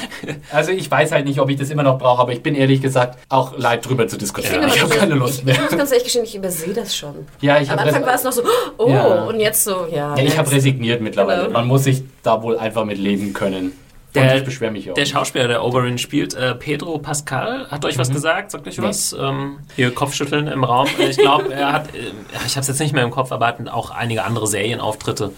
Also ich weiß halt nicht, ob ich das immer noch brauche, aber ich bin ehrlich gesagt auch leid drüber zu diskutieren. finde ich habe keine Lust ich, mehr. Ich muss ganz ehrlich gestehen, ich übersehe das schon. Ja, ich Am Anfang war es noch so, oh, Ja. und jetzt so, ja. ja, ich habe resigniert mittlerweile. Genau. Man muss sich da wohl einfach mit leben können. Und Der- ich beschwere mich auch. Der Schauspieler, der Oberyn spielt, äh, Pedro Pascal, hat euch was gesagt? Sagt euch was? Ähm, hier Kopfschütteln im Raum. Ich glaube, er hat, äh, ja, ich habe es jetzt nicht mehr im Kopf, aber hat auch einige andere Serienauftritte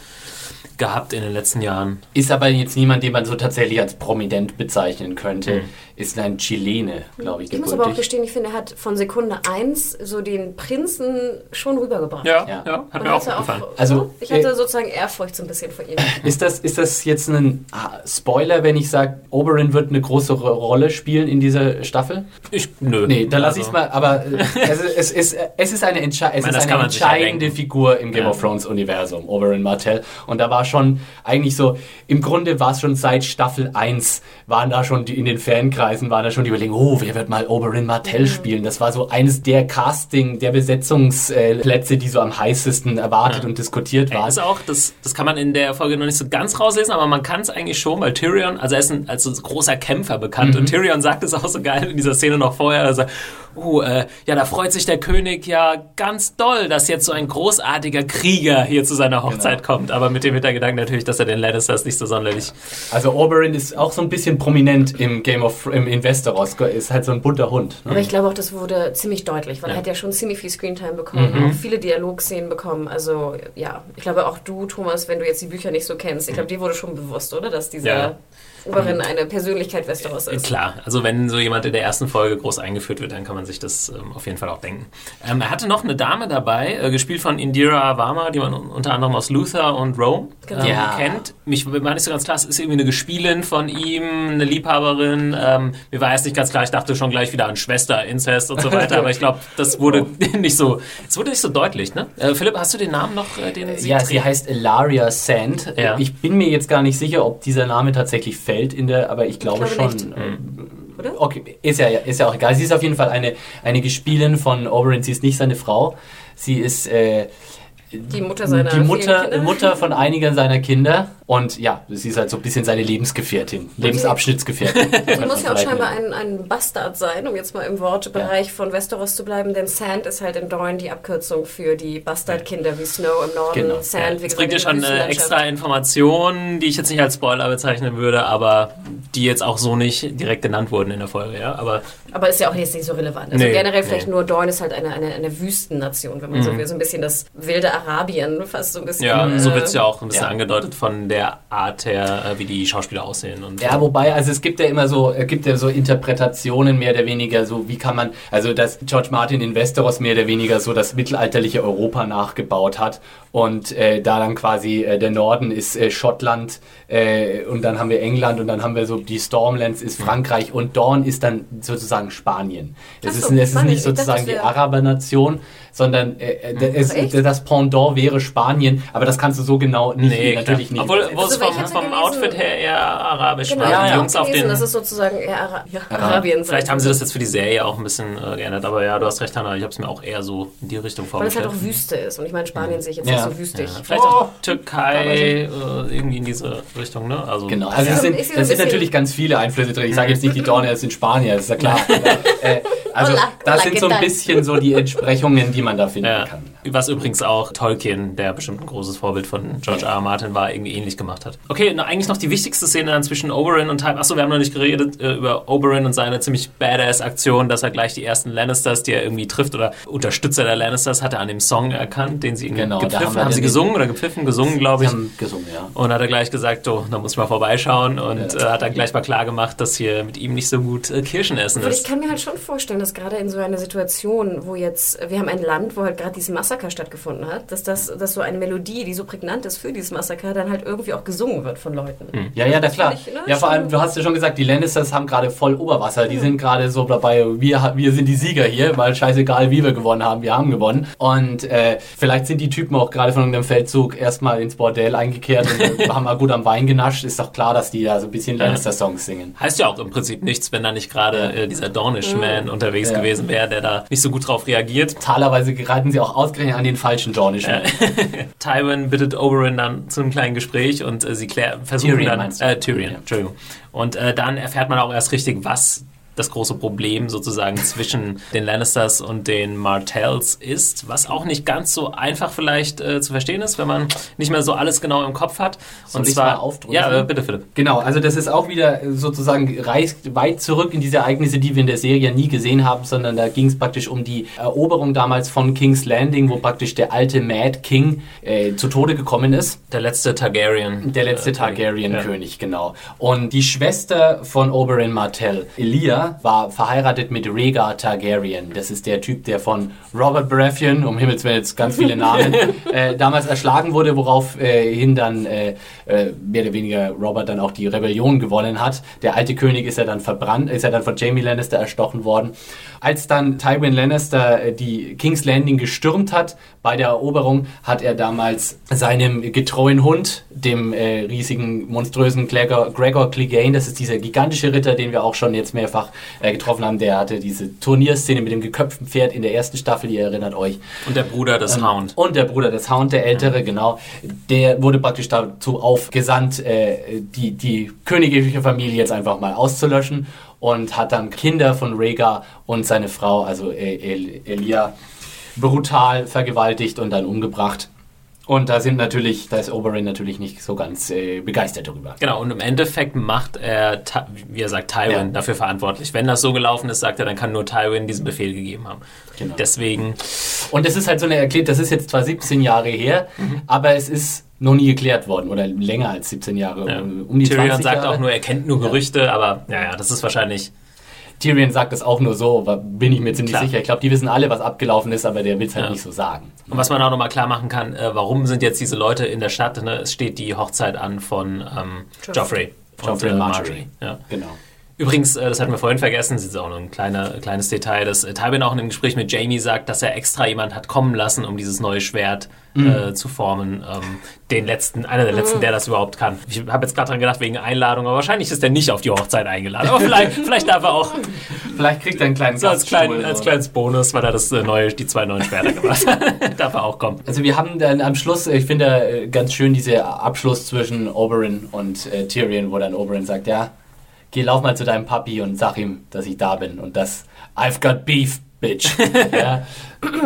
gehabt in den letzten Jahren. Ist aber jetzt niemand, den man so tatsächlich als prominent bezeichnen könnte. Ist ein Chilene, glaube ich, Ich muss aber auch gestehen, ich finde, er hat von Sekunde 1 so den Prinzen schon rübergebracht. Ja, Ja. ja, hat mir auch gefallen. Also, ich hatte äh, sozusagen Ehrfurcht so ein bisschen vor ihm. Ist das, ist das jetzt ein ah, Spoiler, wenn ich sage, Oberyn wird eine große Ro- Rolle spielen in dieser Staffel? Ich, nö. Nee, dann lasse Also, ich es mal, aber äh, es, es, ist, es ist eine, Entsche es meine, ist eine entscheidende. Figur im Game Ja. of Thrones Universum, Oberyn Martell. Und da war schon eigentlich so, im Grunde war es schon seit Staffel 1, waren da schon die, in den Fankreisen, waren da schon die Überlegungen, oh, wer wird mal Oberyn Martell spielen? Das war so eines der Casting, der Besetzungsplätze, die so am heißesten erwartet Ja. und diskutiert Ey, waren. ist auch, das, das kann man in der Folge noch nicht so ganz rauslesen, aber man kann es eigentlich schon, weil Tyrion, also er ist ein, als so ein großer Kämpfer bekannt Mhm. und Tyrion sagt es auch so geil in dieser Szene noch vorher, er sagt, oh, äh, ja, da freut sich der König ja ganz doll, dass jetzt so ein großartiger Krieger hier zu seiner Hochzeit Genau. kommt, aber mit dem Hintergedanken natürlich, dass er den Lannisters nicht so sonderlich Also Oberyn ist auch so ein bisschen prominent im Game of im Investoros, ist halt so ein bunter Hund. Ne? Aber ich glaube auch, das wurde ziemlich deutlich, weil er hat ja schon ziemlich viel Screentime bekommen, Mhm. auch viele Dialogszenen bekommen. Also ja, ich glaube auch du, Thomas, wenn du jetzt die Bücher nicht so kennst, ich glaube, dir wurde schon bewusst, oder? Dass dieser Ja. Oberin eine Persönlichkeit Westeros ist. Klar, also wenn so jemand in der ersten Folge groß eingeführt wird, dann kann man sich das ähm, auf jeden Fall auch denken. Ähm, er hatte noch eine Dame dabei, äh, gespielt von Indira Varma, die man un- unter anderem aus Luther und Rome Genau. ähm, Ja. kennt. Mich war nicht so ganz klar, es ist irgendwie eine Gespielin von ihm, eine Liebhaberin. Ähm, mir war erst nicht ganz klar, ich dachte schon gleich wieder an Schwester, Inzest und so weiter, aber ich glaube, das wurde nicht so, es wurde nicht so deutlich, ne? Äh, Philipp, hast du den Namen noch, äh, den sie Ja, sie trägt? heißt Elaria Sand. Ja. Ich bin mir jetzt gar nicht sicher, ob dieser Name tatsächlich fällt in der, aber ich glaube, glaube schon. nicht. Ähm, Oder? Okay, ist ja, ist ja auch egal. Sie ist auf jeden Fall eine, eine Gespielin von Oberyn. Sie ist nicht seine Frau. Sie ist äh, Die Mutter seiner die Mutter, Kinder. Mutter von einigen seiner Kinder. Und ja, sie ist halt so ein bisschen seine Lebensgefährtin, Lebensabschnittsgefährtin. Die muss ja auch scheinbar ein, ein Bastard sein, um jetzt mal im Wortbereich von Westeros zu bleiben, denn Sand ist halt in Dorne die Abkürzung für die Bastardkinder wie Snow im Norden. Genau. Sand, Ja, wie bringt ja schon äh, Wüstenlandschaft. extra Informationen, die ich jetzt nicht als Spoiler bezeichnen würde, aber die jetzt auch so nicht direkt genannt wurden in der Folge, ja. Aber Aber ist ja auch jetzt nicht so relevant. Also Nee, generell vielleicht nee. nur Dorne ist halt eine, eine, eine Wüstennation, wenn man so will. So ein bisschen das wilde Arabien, fast so ein bisschen. ja, so äh, wird es ja auch ein bisschen ja. angedeutet von der Art her, äh, wie die Schauspieler aussehen. Und Ja, wobei, also es gibt ja immer so, es gibt ja so Interpretationen mehr oder weniger, so wie kann man, also dass George Martin in Westeros mehr oder weniger so das mittelalterliche Europa nachgebaut hat und äh, da dann quasi äh, der Norden ist äh, Schottland äh, und dann haben wir England und dann haben wir so die Stormlands ist Frankreich und Dorn ist dann sozusagen Spanien. Es, so, ist, es ist Spanien. nicht Ich dachte, sozusagen das die Arabernation, sondern äh, äh, es, das Pendant wäre Spanien, aber das kannst du so genau nicht, Nee, natürlich nicht. Obwohl, wo es vom, vom gelesen- Outfit her eher arabisch Genau, war. Ja, ja. Jungs auf gelesen, den. das ist sozusagen eher Ara ja, Arabien. Vielleicht haben sie das jetzt für die Serie auch ein bisschen äh, geändert, aber ja, du hast recht, Hannah. Ich habe es mir auch eher so in die Richtung Weil es halt vorgestellt. auch Wüste ist. Und ich meine, Spanien sehe ich jetzt Ja. nicht so wüstig. ja, vielleicht Oh. auch Türkei, äh, irgendwie in diese Richtung, ne? Also, Genau, also Ja. es sind, ein sind natürlich ganz viele Einflüsse drin. Ich sage jetzt nicht, die Dorne ist in Spanien, das ist ja klar. äh, also Hola, das sind ¿qué so ein bisschen so die Entsprechungen, die man da finden Ja. kann. Was übrigens auch Tolkien, der bestimmt ein großes Vorbild von George R. R. Martin war, irgendwie ähnlich gemacht hat. Okay, na, eigentlich noch die wichtigste Szene dann zwischen Oberyn und Tywin. Achso, wir haben noch nicht geredet äh, über Oberyn und seine ziemlich badass Aktion, dass er gleich die ersten Lannisters, die er irgendwie trifft oder Unterstützer der Lannisters, hat er an dem Song erkannt, den sie irgendwie Genau, da gepfiffen haben haben. sie gesungen oder gepfiffen? Gesungen, glaube Sie ich. haben gesungen, ja. Und hat er gleich gesagt, oh, da muss ich mal vorbeischauen und Ja. äh, hat dann gleich mal klar gemacht, dass hier mit ihm nicht so gut äh, Kirschen essen Obwohl ich ist. kann mir halt schon vorstellen, dass gerade in so einer Situation, wo jetzt, wir haben ein Land, wo halt gerade dieses Massaker stattgefunden hat, dass das dass so eine Melodie, die so prägnant ist für dieses Massaker, dann halt irgendwie auch gesungen wird von Leuten. Ja, ja, na Das klar. ich, ne, Ja, vor allem, du hast ja schon gesagt, die Lannisters haben gerade voll Oberwasser. Die sind gerade so dabei, wir, wir sind die Sieger hier, weil scheißegal, wie wir gewonnen haben, wir haben gewonnen. Und äh, vielleicht sind die Typen auch gerade von irgendeinem Feldzug erstmal ins Bordell eingekehrt und haben mal gut am Wein genascht. Ist doch klar, dass die da so ein bisschen Lannister-Songs singen. Heißt ja auch im Prinzip nichts, wenn da nicht gerade äh, dieser Dornish-Man unterwegs Ja. gewesen wäre, der da nicht so gut drauf reagiert. Talerweise geraten sie auch ausgerechnet an den falschen Dornischen. Tywin bittet Oberyn dann zu einem kleinen Gespräch und äh, sie klär, versuchen Tyrion dann, äh, Tyrion, Ja. Entschuldigung. Und äh, dann erfährt man auch erst richtig, was das große Problem sozusagen zwischen den Lannisters und den Martells ist, was auch nicht ganz so einfach vielleicht äh, zu verstehen ist, wenn man nicht mehr so alles genau im Kopf hat. Soll und zwar, mal aufdrücken? ja, äh, bitte, Philipp. Genau, also das ist auch wieder sozusagen reist weit zurück in diese Ereignisse, die wir in der Serie nie gesehen haben, sondern da ging es praktisch um die Eroberung damals von King's Landing, wo praktisch der alte Mad King äh, zu Tode gekommen ist. Der letzte Targaryen. Der letzte äh, Targaryen-König, genau. Und die Schwester von Oberyn Martell, Elia, war verheiratet mit Rhaegar Targaryen. Das ist der Typ, der von Robert Baratheon, um Himmels Willen jetzt ganz viele Namen, äh, damals erschlagen wurde, worauf äh, dann äh, äh, mehr oder weniger Robert dann auch die Rebellion gewonnen hat. Der alte König ist ja dann verbrannt, ist ja dann von Jamie Lannister erstochen worden. Als dann Tywin Lannister äh, die King's Landing gestürmt hat bei der Eroberung, hat er damals seinem getreuen Hund, dem äh, riesigen, monströsen Gregor, Gregor Clegane, das ist dieser gigantische Ritter, den wir auch schon jetzt mehrfach äh, getroffen haben, der hatte diese Turnierszene mit dem geköpften Pferd in der ersten Staffel, ihr erinnert euch. Und der Bruder des Hound. Und der Bruder des Hound, der Ältere, genau, der wurde praktisch dazu aufgesandt, äh, die, die königliche Familie jetzt einfach mal auszulöschen und hat dann Kinder von Rhaegar und seine Frau, also äh, El Elia, brutal vergewaltigt und dann umgebracht. Und da sind natürlich, da ist Oberyn natürlich nicht so ganz äh, begeistert darüber. Genau, und im Endeffekt macht er, wie er sagt, Tywin Ja. dafür verantwortlich. Wenn das so gelaufen ist, sagt er, dann kann nur Tywin diesen Befehl gegeben haben. Genau. Deswegen, Und das ist halt so eine erklärt, das ist jetzt zwar 17 Jahre her, Mhm. aber es ist noch nie geklärt worden oder länger als 17 Jahre, ja. um die Tyrion 20 sagt Jahre. auch nur, er kennt nur Gerüchte, aber ja, ja, das ist wahrscheinlich. Tyrion sagt es auch nur so, bin ich mir ziemlich Klar. sicher. Ich glaube, die wissen alle, was abgelaufen ist, aber der will es halt Ja. nicht so sagen. Und was man auch nochmal klar machen kann, äh, warum sind jetzt diese Leute in der Stadt? Ne? Es steht die Hochzeit an von ähm, Joffrey. Joffrey und, und äh, Marjorie. Ja. Genau. Übrigens, äh, das hatten wir vorhin vergessen, das ist auch noch ein kleiner, kleines Detail, dass äh, Tywin auch in einem Gespräch mit Jamie sagt, dass er extra jemand hat kommen lassen, um dieses neue Schwert Mhm. äh, zu formen. Ähm, den letzten, einer der letzten, der das überhaupt kann. Ich habe jetzt gerade dran gedacht, wegen Einladung, aber wahrscheinlich ist er nicht auf die Hochzeit eingeladen. Aber vielleicht, vielleicht darf er auch Vielleicht kriegt er einen kleinen so als, klein, als kleines Bonus, weil er das äh, neue, die zwei neuen Schwerter gemacht hat. darf er auch kommen. Also wir haben dann am Schluss, ich finde äh, ganz schön dieser Abschluss zwischen Oberyn und äh, Tyrion, wo dann Oberyn sagt, ja, geh lauf mal zu deinem Papi und sag ihm, dass ich da bin. Und das I've got beef, bitch. ja,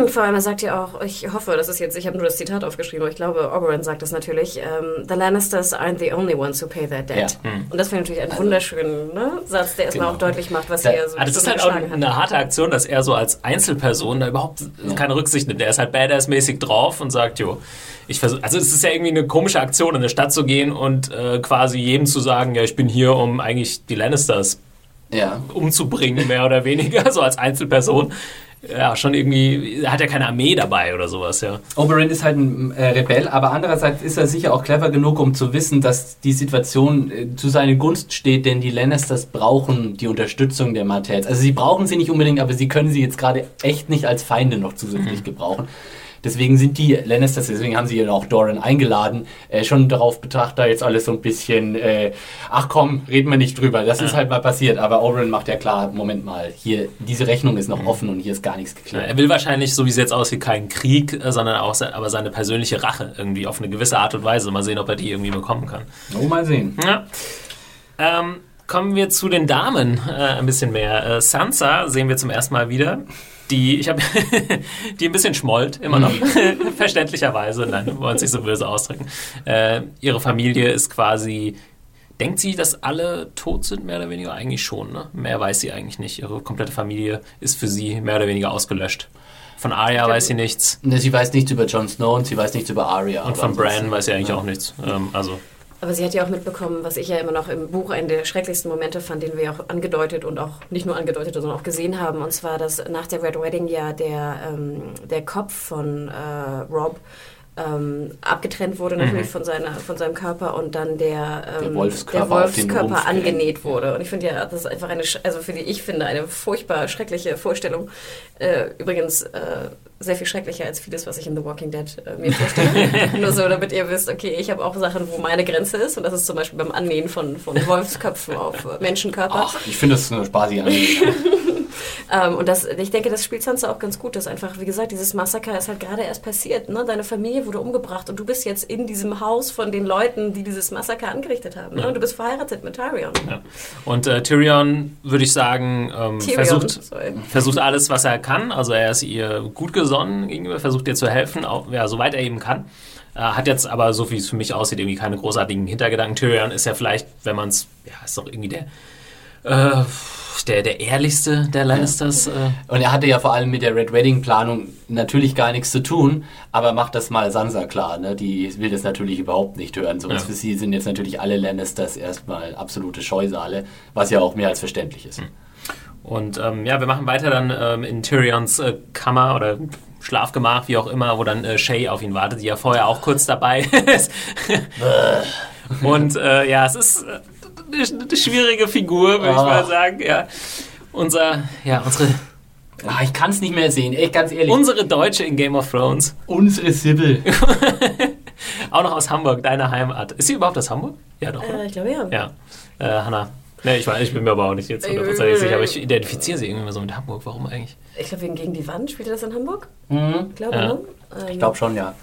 Vor allem, er sagt ja auch, ich hoffe, das ist jetzt, ich habe nur das Zitat aufgeschrieben, aber ich glaube, Oberyn sagt das natürlich, ähm, The Lannisters aren't the only ones who pay their debt. Ja. Und das finde ich natürlich einen wunderschönen ne, Satz, der erstmal Genau. auch deutlich macht, was Da- er so Also das ist halt auch hat. eine harte Aktion, dass er so als Einzelperson da überhaupt keine Rücksicht nimmt. Er ist halt badass-mäßig drauf und sagt, jo, ich versuche, also es ist ja irgendwie eine komische Aktion, in eine Stadt zu gehen und äh, quasi jedem zu sagen, ja, ich bin hier, um eigentlich die Lannisters ja. umzubringen, mehr oder weniger, so als Einzelperson. Ja, schon irgendwie, er hat ja keine Armee dabei oder sowas, ja. Oberyn ist halt ein äh, Rebell, aber andererseits ist er sicher auch clever genug, um zu wissen, dass die Situation äh, zu seiner Gunst steht, denn die Lannisters brauchen die Unterstützung der Martells. Also sie brauchen sie nicht unbedingt, aber sie können sie jetzt gerade echt nicht als Feinde noch zusätzlich gebrauchen. Deswegen sind die Lannisters, deswegen haben sie ja auch Doran eingeladen, äh, schon darauf betrachtet, da jetzt alles so ein bisschen, äh, ach komm, reden wir nicht drüber, das ist halt mal passiert. Aber Oberyn macht ja klar, Moment mal, hier, diese Rechnung ist noch offen und hier ist gar nichts geklärt. Er will wahrscheinlich, so wie es jetzt aussieht, keinen Krieg, äh, sondern auch se aber seine persönliche Rache irgendwie auf eine gewisse Art und Weise. Mal sehen, ob er die irgendwie bekommen kann. Oh, mal sehen. Ja. Ähm, kommen wir zu den Damen äh, ein bisschen mehr. Äh, Sansa sehen wir zum ersten Mal wieder. Die, ich habe, die ein bisschen schmollt, immer noch. Verständlicherweise, nein, wollen es nicht so böse ausdrücken. Äh, ihre Familie ist quasi, denkt sie, dass alle tot sind, mehr oder weniger? Eigentlich schon, ne? Mehr weiß sie eigentlich nicht. Ihre komplette Familie ist für sie mehr oder weniger ausgelöscht. Von Arya weiß sie nichts. Ne, sie weiß nichts über Jon Snow und sie weiß nichts über Arya. Und von Bran weiß sie eigentlich auch nichts. Ähm, also, Aber sie hat ja auch mitbekommen, was ich ja immer noch im Buch einen der schrecklichsten Momente fand, den wir auch angedeutet und auch nicht nur angedeutet, sondern auch gesehen haben. Und zwar, dass nach der Red Wedding ja der, ähm, der Kopf von äh, Rob ähm, abgetrennt wurde natürlich von, seiner, von seinem Körper und dann der, ähm, Der Wolfskörper der Wolfskörper angenäht wurde. Und ich finde ja, das ist einfach eine, also für die ich finde, eine furchtbar schreckliche Vorstellung. Äh, übrigens äh, sehr viel schrecklicher als vieles, was ich in The Walking Dead äh, mir vorstelle. Nur so, damit ihr wisst, okay, ich habe auch Sachen, wo meine Grenze ist. Und das ist zum Beispiel beim Annähen von, von Wolfsköpfen auf äh, Menschenkörper. Ach, ich finde das eine spaßige Angelegenheit. Ähm, und das, ich denke, das spielt Sansa auch ganz gut, dass einfach, wie gesagt, dieses Massaker ist halt gerade erst passiert. Ne? Deine Familie wurde umgebracht und du bist jetzt in diesem Haus von den Leuten, die dieses Massaker angerichtet haben. Ne? Und du bist verheiratet mit Tyrion. Ja. Und äh, Tyrion, würde ich sagen, ähm, Tyrion, versucht, sorry. versucht alles, was er kann. Also er ist ihr gut gesonnen gegenüber, versucht ihr zu helfen, auch, ja, soweit er eben kann. Äh, hat jetzt aber, so wie es für mich aussieht, irgendwie keine großartigen Hintergedanken. Tyrion ist ja vielleicht, wenn man es, ja, ist doch irgendwie der, äh, der, der ehrlichste der Lannisters. Äh. Und er hatte ja vor allem mit der Red Wedding Planung natürlich gar nichts zu tun, aber macht das mal Sansa klar, ne? Die will das natürlich überhaupt nicht hören. So Ja. für sie sind jetzt natürlich alle Lannisters erstmal absolute Scheusale, was ja auch mehr als verständlich ist. Und ähm, ja, wir machen weiter dann ähm, in Tyrions äh, Kammer oder Schlafgemach, wie auch immer, wo dann äh, Shay auf ihn wartet, die ja vorher auch kurz dabei ist. Und äh, ja, es ist äh, eine, eine schwierige Figur, würde ich Ah. mal sagen. Ja. Unser, ja, unsere, Ah, ich kann es nicht mehr sehen, echt ganz ehrlich. unsere Deutsche in Game of Thrones. Unsere Sibyl. Auch noch aus Hamburg, deine Heimat. Ist sie überhaupt aus Hamburg? Ja, doch. Äh, ich glaube ja. Ja. Äh, Hanna. Ne, ich, weiß, ich bin mir aber auch nicht jetzt hundertprozentig sicher, aber ich identifiziere sie irgendwie mal so mit Hamburg. Warum eigentlich? Ich glaube, wegen gegen die Wand. Spielt er das in Hamburg? Mhm. Ich glaube, Ja. ne? Ähm, Ich glaube schon, ja.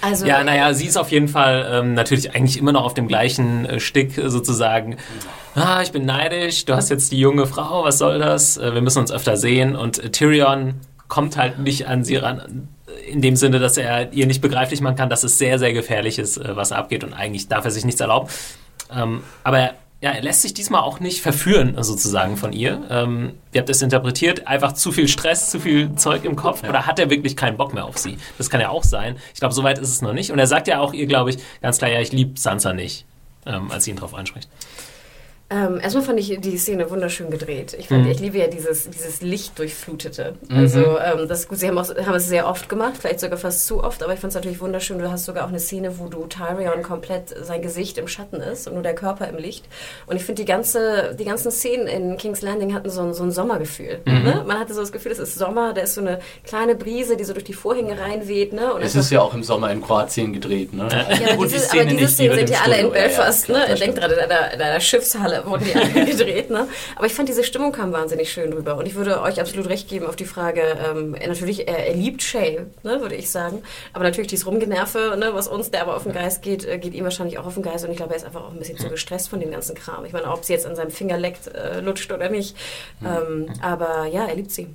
Also, Ja, naja, sie ist auf jeden Fall ähm, natürlich eigentlich immer noch auf dem gleichen äh, Stick äh, sozusagen. Ah, ich bin neidisch, du hast jetzt die junge Frau, was soll das? Äh, wir müssen uns öfter sehen. Und äh, Tyrion kommt halt nicht an sie ran, äh, in dem Sinne, dass er ihr nicht begreiflich machen kann, dass es sehr, sehr gefährlich ist, was abgeht und eigentlich darf er sich nichts erlauben. Ähm, aber ja, er lässt sich diesmal auch nicht verführen, sozusagen von ihr. Ähm, wie habt ihr es interpretiert? Einfach zu viel Stress, zu viel Zeug im Kopf? Oder hat er wirklich keinen Bock mehr auf sie? Das kann ja auch sein. Ich glaube, soweit ist es noch nicht. Und er sagt ja auch ihr, glaube ich, ganz klar, ja, ich liebe Sansa nicht, ähm, als sie ihn drauf anspricht. Ähm, erstmal fand ich die Szene wunderschön gedreht. Ich, fand, Mhm. ich liebe ja dieses, dieses Lichtdurchflutete. Also ähm, das gut, sie haben, auch, haben es sehr oft gemacht, vielleicht sogar fast zu oft, aber ich fand es natürlich wunderschön. Du hast sogar auch eine Szene, wo du Tyrion komplett sein Gesicht im Schatten ist und nur der Körper im Licht. Und ich finde die ganze, die ganzen Szenen in King's Landing hatten so ein, so ein Sommergefühl. Mhm. Ne? Man hatte so das Gefühl, es ist Sommer, da ist so eine kleine Brise, die so durch die Vorhänge reinweht. Ne? Und Es ist ja auch im Sommer in Kroatien gedreht, ne? ja, aber diese, Szene aber diese Szenen sind ja alle in Studio, ja, ja, Belfast, klar, ne? Denk gerade, in einer, in einer Schiffshalle wurden die alle gedreht, ne? Aber ich fand, diese Stimmung kam wahnsinnig schön rüber. Und ich würde euch absolut recht geben auf die Frage, ähm, natürlich, er, er liebt Shay, ne, würde ich sagen. Aber natürlich dieses Rumgenerve, ne, was uns, der aber auf den Geist geht, äh, geht ihm wahrscheinlich auch auf den Geist. Und ich glaube, er ist einfach auch ein bisschen zu gestresst von dem ganzen Kram. Ich meine, ob sie jetzt an seinem Finger leckt, äh, lutscht oder nicht. Ähm, aber ja, er liebt sie.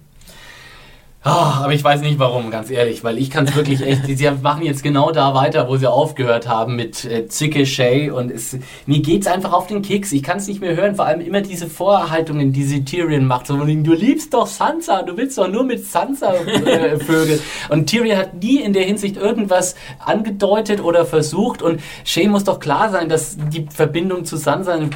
Ah, aber ich weiß nicht warum, ganz ehrlich, weil ich kann es wirklich echt. Sie machen jetzt genau da weiter, wo sie aufgehört haben mit äh, Zicke Shay und es, mir geht's einfach auf den Keks. Ich kann es nicht mehr hören. Vor allem immer diese Vorhaltungen, die sie Tyrion macht. So, du liebst doch Sansa, du willst doch nur mit Sansa äh, Vögel. Und Tyrion hat nie in der Hinsicht irgendwas angedeutet oder versucht. Und Shay muss doch klar sein, dass die Verbindung zu Sansa eine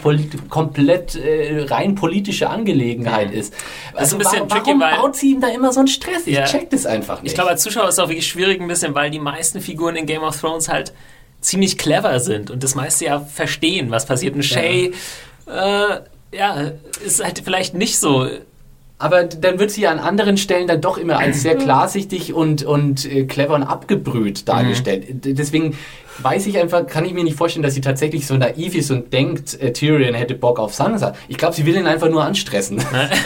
komplett äh, rein politische Angelegenheit ist. Das ist ein bisschen warum, tricky, warum weil- baut sie ihm da immer so einen Stress? Ich Ja. check das einfach nicht. Ich glaube, als Zuschauer ist es auch wirklich schwierig ein bisschen, weil die meisten Figuren in Game of Thrones halt ziemlich clever sind und das meiste ja verstehen, was passiert. Und Shay, äh, ja, ist halt vielleicht nicht so. aber dann wird sie ja an anderen Stellen dann doch immer als sehr klarsichtig und, und äh, clever und abgebrüht dargestellt. D- Deswegen weiß ich einfach, kann ich mir nicht vorstellen, dass sie tatsächlich so naiv ist und denkt, äh, Tyrion hätte Bock auf Sansa. Ich glaube, sie will ihn einfach nur anstressen.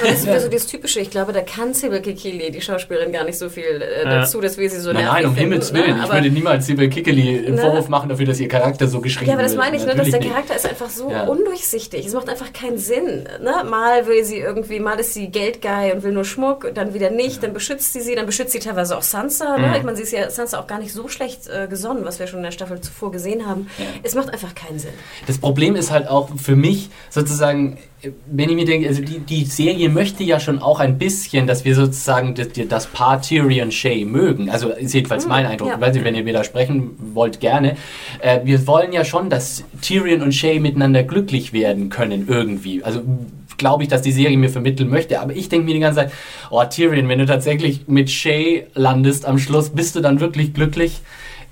Das ist wieder so das Typische. Ich glaube, da kann Sybil Kikili, die Schauspielerin, gar nicht so viel äh, Ja. dazu, dass wir sie so Nein, nervig nein, um finden, Himmels ne? Willen. Ich würde niemals Sibyl Kickeli einen Ne? Vorwurf machen dafür, dass ihr Charakter so geschrieben Ja, aber das wird. meine ich, ne, dass der nicht. Charakter ist einfach so Ja. undurchsichtig. Es macht einfach keinen Sinn. Ne? Mal will sie irgendwie, mal ist sie Geldgeil und will nur Schmuck, dann wieder nicht, dann beschützt sie sie, dann beschützt sie teilweise auch Sansa. Mhm. Ne? Ich meine, sie ist ja Sansa auch gar nicht so schlecht äh, gesonnen, was wir schon in der Staffel zuvor gesehen haben. Es macht einfach keinen Sinn. Das Problem ist halt auch für mich sozusagen, wenn ich mir denke, also die, die Serie möchte ja schon auch ein bisschen, dass wir sozusagen das, das Paar Tyrion Shay mögen. Also ist jedenfalls mein Eindruck. ja. Ich weiß nicht, wenn ihr widersprechen wollt, gerne. Äh, wir wollen ja schon, dass Tyrion und Shay miteinander glücklich werden können irgendwie. Also glaube ich, dass die Serie mir vermitteln möchte. Aber ich denke mir die ganze Zeit, oh Tyrion, wenn du tatsächlich mit Shay landest am Schluss, bist du dann wirklich glücklich?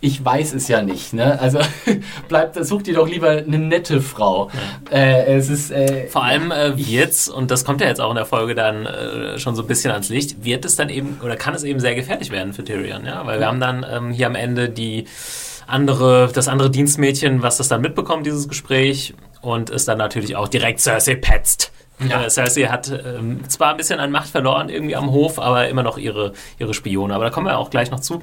Ich weiß es ja nicht. Ne? Also bleibt, such dir doch lieber eine nette Frau. Äh, es ist äh, Vor allem äh, wird's, und das kommt ja jetzt auch in der Folge dann äh, schon so ein bisschen ans Licht, wird es dann eben, oder kann es eben sehr gefährlich werden für Tyrion, ja, weil wir haben dann ähm, hier am Ende die andere, das andere Dienstmädchen, was das dann mitbekommt, dieses Gespräch, und es dann natürlich auch direkt Cersei petzt. Ja. Äh, Cersei hat ähm, zwar ein bisschen an Macht verloren irgendwie am Hof, aber immer noch ihre, ihre Spione. Aber da kommen wir auch gleich noch zu.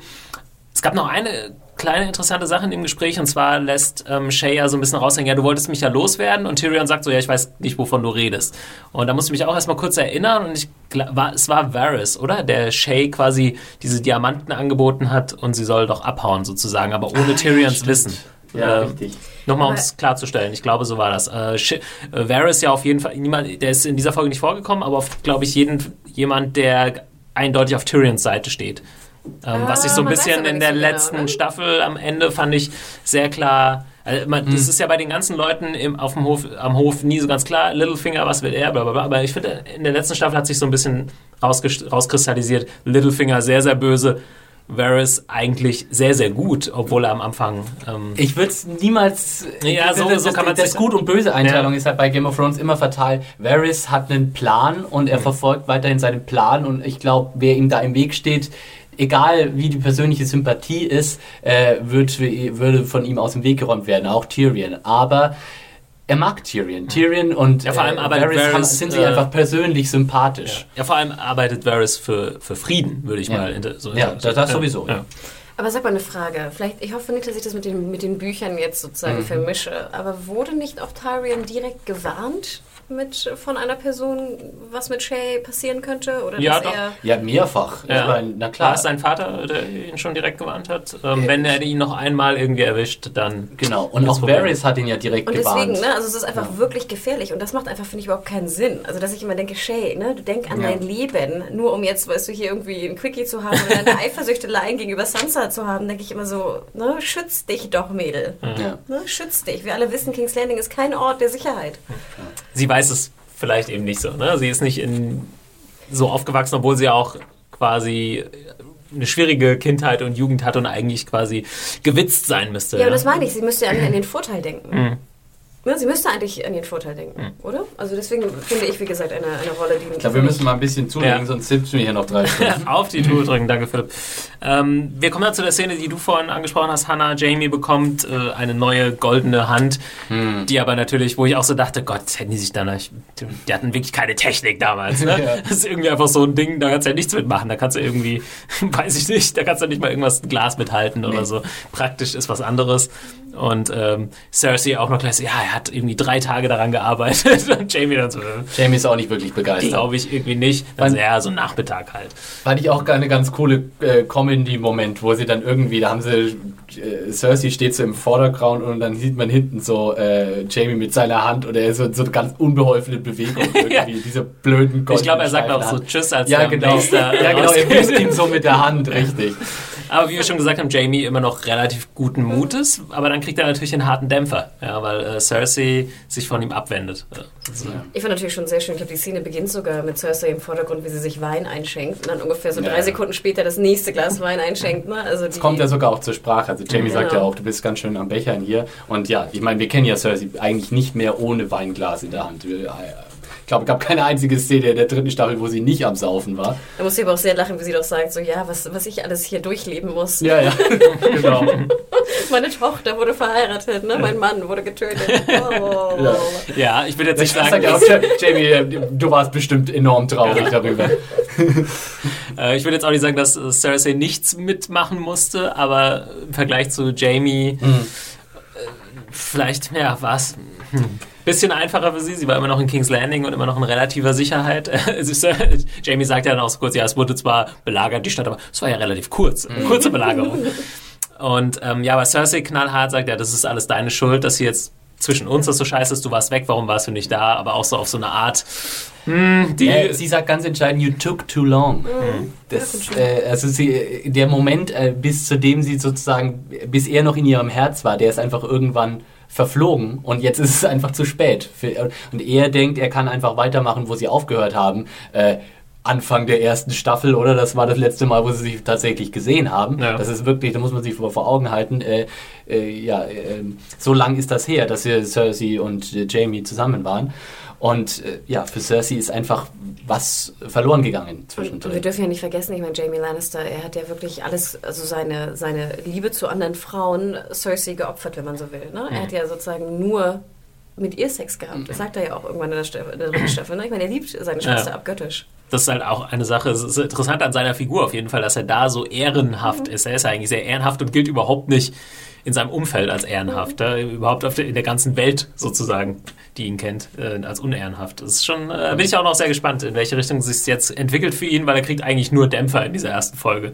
Es gab noch eine kleine interessante Sache in dem Gespräch und zwar lässt ähm, Shay ja so ein bisschen raushängen, ja, du wolltest mich ja loswerden und Tyrion sagt so, ja, ich weiß nicht, wovon du redest. Und da musste ich mich auch erstmal kurz erinnern und ich war, es war Varys, oder? Der Shay quasi diese Diamanten angeboten hat und sie soll doch abhauen sozusagen, aber ohne ah, Tyrions ja, Wissen. Ja, äh, richtig. Nochmal, um es klarzustellen, ich glaube, so war das. Äh, äh, Varys ja auf jeden Fall, niemand, der ist in dieser Folge nicht vorgekommen, aber glaube ich, jeden, jemand, der eindeutig auf Tyrions Seite steht. Ähm, ah, was ich so ein bisschen in der so genau, letzten genau, Staffel am Ende fand ich sehr klar. Also man, hm. Das ist ja bei den ganzen Leuten im, auf dem Hof, am Hof nie so ganz klar. Littlefinger, was will er, blablabla. Aber ich finde, in der letzten Staffel hat sich so ein bisschen rauskristallisiert. Littlefinger sehr, sehr böse. Varys eigentlich sehr, sehr gut, obwohl er am Anfang. Ähm ich würde es niemals. Ja, so, das, so kann man Das Gut- und Böse-Einteilung ja. ist halt bei Game of Thrones immer fatal. Varys hat einen Plan und er mhm. verfolgt weiterhin seinen Plan und ich glaube, wer ihm da im Weg steht, egal wie die persönliche Sympathie ist, äh, wird, würde von ihm aus dem Weg geräumt werden, auch Tyrion. Aber er mag Tyrion. Tyrion und ja, vor allem äh, Varys, Varys sind sich äh, einfach persönlich sympathisch. Ja. ja. vor allem arbeitet Varys für, für Frieden, würde ich ja. mal so Ja, das, das sowieso. Aber sag mal eine Frage. Vielleicht, ich hoffe nicht, dass ich das mit den, mit den Büchern jetzt sozusagen mhm. vermische. Aber wurde nicht auch Tyrion direkt gewarnt mit von einer Person, was mit Shay passieren könnte? Oder ja, doch. ja, mehrfach. Ja. Meine, na klar. War es sein Vater, der ihn schon direkt gewarnt hat? Ähm, äh, wenn er ihn noch einmal irgendwie erwischt, dann. Genau, und auch Varys hat ihn ja direkt und gewarnt. deswegen, ne, also es ist einfach ja. wirklich gefährlich und das macht einfach, finde ich, überhaupt keinen Sinn. Also, dass ich immer denke, Shay, ne, du denk an ja. dein Leben, nur um jetzt, weißt du, hier irgendwie ein Quickie zu haben oder eine Eifersüchteleien gegenüber Sansa zu haben, denke ich immer so, ne, schütz dich doch, Mädel. Ja. Ne, schütz dich. Wir alle wissen, King's Landing ist kein Ort der Sicherheit. Sie weiß es vielleicht eben nicht so. Ne? Sie ist nicht in, so aufgewachsen, obwohl sie auch quasi eine schwierige Kindheit und Jugend hat und eigentlich quasi gewitzt sein müsste. Ja, ja? das meine ich. Sie müsste ja an den Vorteil denken. Mhm. Ja, sie müsste eigentlich an ihren Vorteil denken, mhm. oder? Also deswegen finde ich, wie gesagt, eine, eine Rolle, die... Ich glaube, wir müssen mal ein bisschen zulegen, ja. sonst sitzen wir hier noch drei Stunden. Auf die Tour drücken, danke Philipp. Ähm, wir kommen dann zu der Szene, die du vorhin angesprochen hast, Hannah. Jamie bekommt äh, eine neue goldene Hand, mhm. die aber natürlich, wo ich auch so dachte, Gott, hätten die sich da nicht... Die hatten wirklich keine Technik damals, ne? ja. Das ist irgendwie einfach so ein Ding, da kannst du ja nichts mitmachen. Da kannst du irgendwie, weiß ich nicht, da kannst du nicht mal irgendwas Glas mithalten nee. oder so. Praktisch ist was anderes. Und ähm, Cersei auch noch gleich so, ja, er hat irgendwie drei Tage daran gearbeitet. Und Jamie dann so. Jamie ist auch nicht wirklich begeistert. Glaube ich irgendwie nicht. Also ja, so ein Nachmittag halt. Fand ich auch eine ganz coole äh, Comedy-Moment, wo sie dann irgendwie, da haben sie, äh, Cersei steht so im Vordergrund und dann sieht man hinten so äh, Jamie mit seiner Hand er ist so, so eine ganz unbeholfene Bewegung irgendwie, ja. diese blöden goldenen Ich glaube, er sagt auch so Tschüss als ja, genau. ja, genau, er wisst ihn so mit der Hand, richtig. Aber wie wir schon gesagt haben, Jamie immer noch relativ guten Mutes, aber dann kriegt er natürlich einen harten Dämpfer, ja, weil äh, Cersei sich von ihm abwendet. Also, ja. Ich fand natürlich schon sehr schön, ich glaube, die Szene beginnt sogar mit Cersei im Vordergrund, wie sie sich Wein einschenkt und dann ungefähr so ja. drei Sekunden später das nächste Glas Wein einschenkt. Ne? Also das kommt ja sogar auch zur Sprache. Also Jamie genau. sagt ja auch, du bist ganz schön am Bechern hier. Und ja, ich meine, wir kennen ja Cersei eigentlich nicht mehr ohne Weinglas in der Hand. Ich glaube, es gab keine einzige Szene in der dritten Staffel, wo sie nicht am Saufen war. Da muss sie aber auch sehr lachen, wie sie doch sagt, so ja, was, was ich alles hier durchleben muss. Ja, ja, genau. Meine Tochter wurde verheiratet, ne? mein Mann wurde getötet. Oh. Ja. ja. ich will jetzt nicht sagen... Auch, Jamie, du warst bestimmt enorm traurig darüber. Äh, ich will jetzt auch nicht sagen, dass Cersei nichts mitmachen musste, aber im Vergleich zu Jamie... Mhm. Vielleicht, ja, was bisschen einfacher für sie. Sie war immer noch in King's Landing und immer noch in relativer Sicherheit. Jamie sagt ja dann auch so kurz, ja, es wurde zwar belagert, die Stadt, aber es war ja relativ kurz. Eine kurze Belagerung. Und ähm, ja, aber Cersei knallhart sagt, ja, das ist alles deine Schuld, dass sie jetzt zwischen uns das so scheiße ist, du warst weg, warum warst du nicht da? Aber auch so auf so eine Art. Mh, hm, äh, sie sagt ganz entscheidend, you took too long. Mhm. Das, äh, also sie, der Moment, äh, bis zu dem sie sozusagen, bis er noch in ihrem Herz war, der ist einfach irgendwann verflogen und jetzt ist es einfach zu spät. Und er denkt, er kann einfach weitermachen, wo sie aufgehört haben. Äh, Anfang der ersten Staffel, oder? Das war das letzte Mal, wo sie sich tatsächlich gesehen haben. Ja. Das ist wirklich, da muss man sich vor, vor Augen halten. Äh, äh, ja, äh, so lang ist das her, dass Cersei und äh, Jamie zusammen waren. Und äh, ja, für Cersei ist einfach was verloren gegangen zwischendurch. Und wir dürfen ja nicht vergessen, ich meine, Jamie Lannister, er hat ja wirklich alles, also seine, seine Liebe zu anderen Frauen Cersei geopfert, wenn man so will. Ne? Er hat ja sozusagen nur mit ihr Sex gehabt. Das sagt er ja auch irgendwann in der, Staffel, in der dritten Staffel. Ne? Ich meine, er liebt seine Schwester Ja. abgöttisch. Das ist halt auch eine Sache, es ist interessant an seiner Figur auf jeden Fall, dass er da so ehrenhaft ist. Er ist ja eigentlich sehr ehrenhaft und gilt überhaupt nicht in seinem Umfeld als ehrenhaft. äh, Überhaupt auf der, in der ganzen Welt sozusagen, die ihn kennt, äh, als unehrenhaft. Das ist schon, äh, bin ich auch noch sehr gespannt, in welche Richtung es sich jetzt entwickelt für ihn, weil er kriegt eigentlich nur Dämpfer in dieser ersten Folge.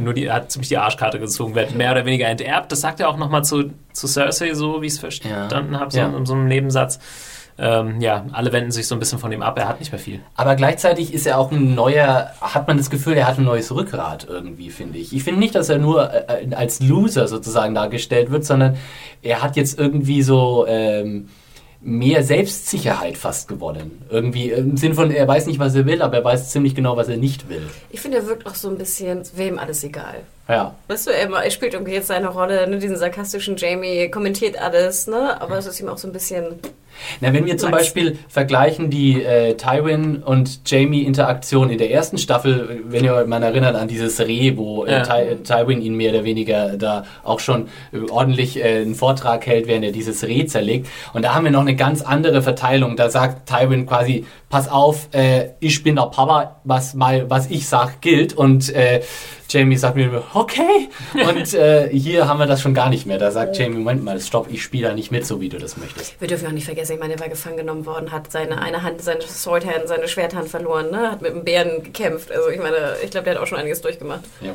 Nur die, er hat ziemlich die Arschkarte gezogen, wird mehr oder weniger enterbt. Das sagt er auch nochmal zu, zu Cersei, so wie ich es verstanden habe, so Ja. in so einem Nebensatz. Ähm, ja, alle wenden sich so ein bisschen von ihm ab. Er hat nicht mehr viel. Aber gleichzeitig ist er auch ein neuer, hat man das Gefühl, er hat ein neues Rückgrat irgendwie, finde ich. Ich finde nicht, dass er nur äh, als Loser sozusagen dargestellt wird, sondern er hat jetzt irgendwie so ähm, mehr Selbstsicherheit fast gewonnen. Irgendwie im Sinn von, er weiß nicht, was er will, aber er weiß ziemlich genau, was er nicht will. Ich finde, er wirkt auch so ein bisschen, wem alles egal. Ja. Weißt du, er, er spielt irgendwie jetzt seine Rolle, ne, diesen sarkastischen Jamie, kommentiert alles, ne? Aber es ist ihm auch so ein bisschen. Na, wenn wir zum Max. Beispiel vergleichen die äh, Tywin und Jamie Interaktion in der ersten Staffel, wenn ihr euch mal erinnert an dieses Reh, wo äh, Ja. Ty Tywin ihn mehr oder weniger da auch schon äh, ordentlich äh, einen Vortrag hält, während er dieses Reh zerlegt. Und da haben wir noch eine ganz andere Verteilung. Da sagt Tywin quasi, pass auf, äh, ich bin der Papa, was mal, was ich sag, gilt. Und äh, Jamie sagt mir, okay. Und äh, hier haben wir das schon gar nicht mehr. Da sagt Jamie, Moment mal, stopp, ich spiele da nicht mit, so wie du das möchtest. Wir dürfen auch nicht vergessen, ich meine, er war gefangen genommen worden, hat seine eine Hand, seine Swordhand, seine Schwerthand verloren, ne? Hat mit einem Bären gekämpft. Also ich meine, ich glaube, der hat auch schon einiges durchgemacht. Ja.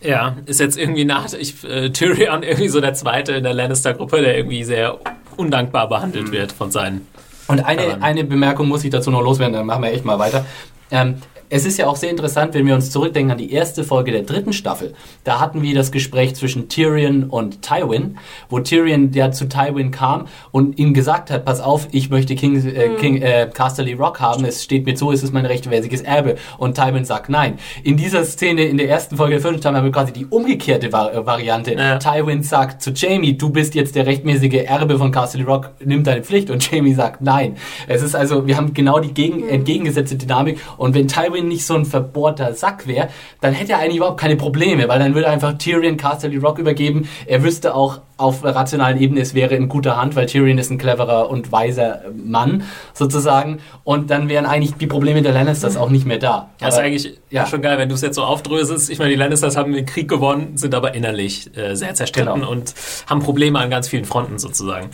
Ja, ist jetzt irgendwie nach ich, äh, Tyrion irgendwie so der Zweite in der Lannister-Gruppe, der irgendwie sehr undankbar behandelt wird von seinen. Und eine, eine Bemerkung muss ich dazu noch loswerden, dann machen wir echt mal weiter. Ähm, es ist ja auch sehr interessant, wenn wir uns zurückdenken an die erste Folge der dritten Staffel. Da hatten wir das Gespräch zwischen Tyrion und Tywin, wo Tyrion der zu Tywin kam und ihm gesagt hat, pass auf, ich möchte King, äh, King äh, Casterly Rock haben, es steht mir zu, es ist mein rechtmäßiges Erbe. Und Tywin sagt nein. In dieser Szene in der ersten Folge der vierten Staffel haben wir quasi die umgekehrte Var äh, Variante. Ja. Tywin sagt zu Jamie, du bist jetzt der rechtmäßige Erbe von Castle Rock, nimm deine Pflicht. Und Jamie sagt nein. Es ist also, wir haben genau die gegen, entgegengesetzte Dynamik. Und wenn Tywin nicht so ein verbohrter Sack wäre, dann hätte er eigentlich überhaupt keine Probleme, weil dann würde einfach Tyrion Castle Rock übergeben. Er wüsste auch auf rationalen Ebene, es wäre in guter Hand, weil Tyrion ist ein cleverer und weiser Mann sozusagen. Und dann wären eigentlich die Probleme der Lannisters auch nicht mehr da. Das ist Aber- eigentlich ja. schon geil, wenn du es jetzt so aufdröselst. Ich meine, die Lannisters haben den Krieg gewonnen, sind aber innerlich äh, sehr zerstritten Genau. und haben Probleme an ganz vielen Fronten sozusagen.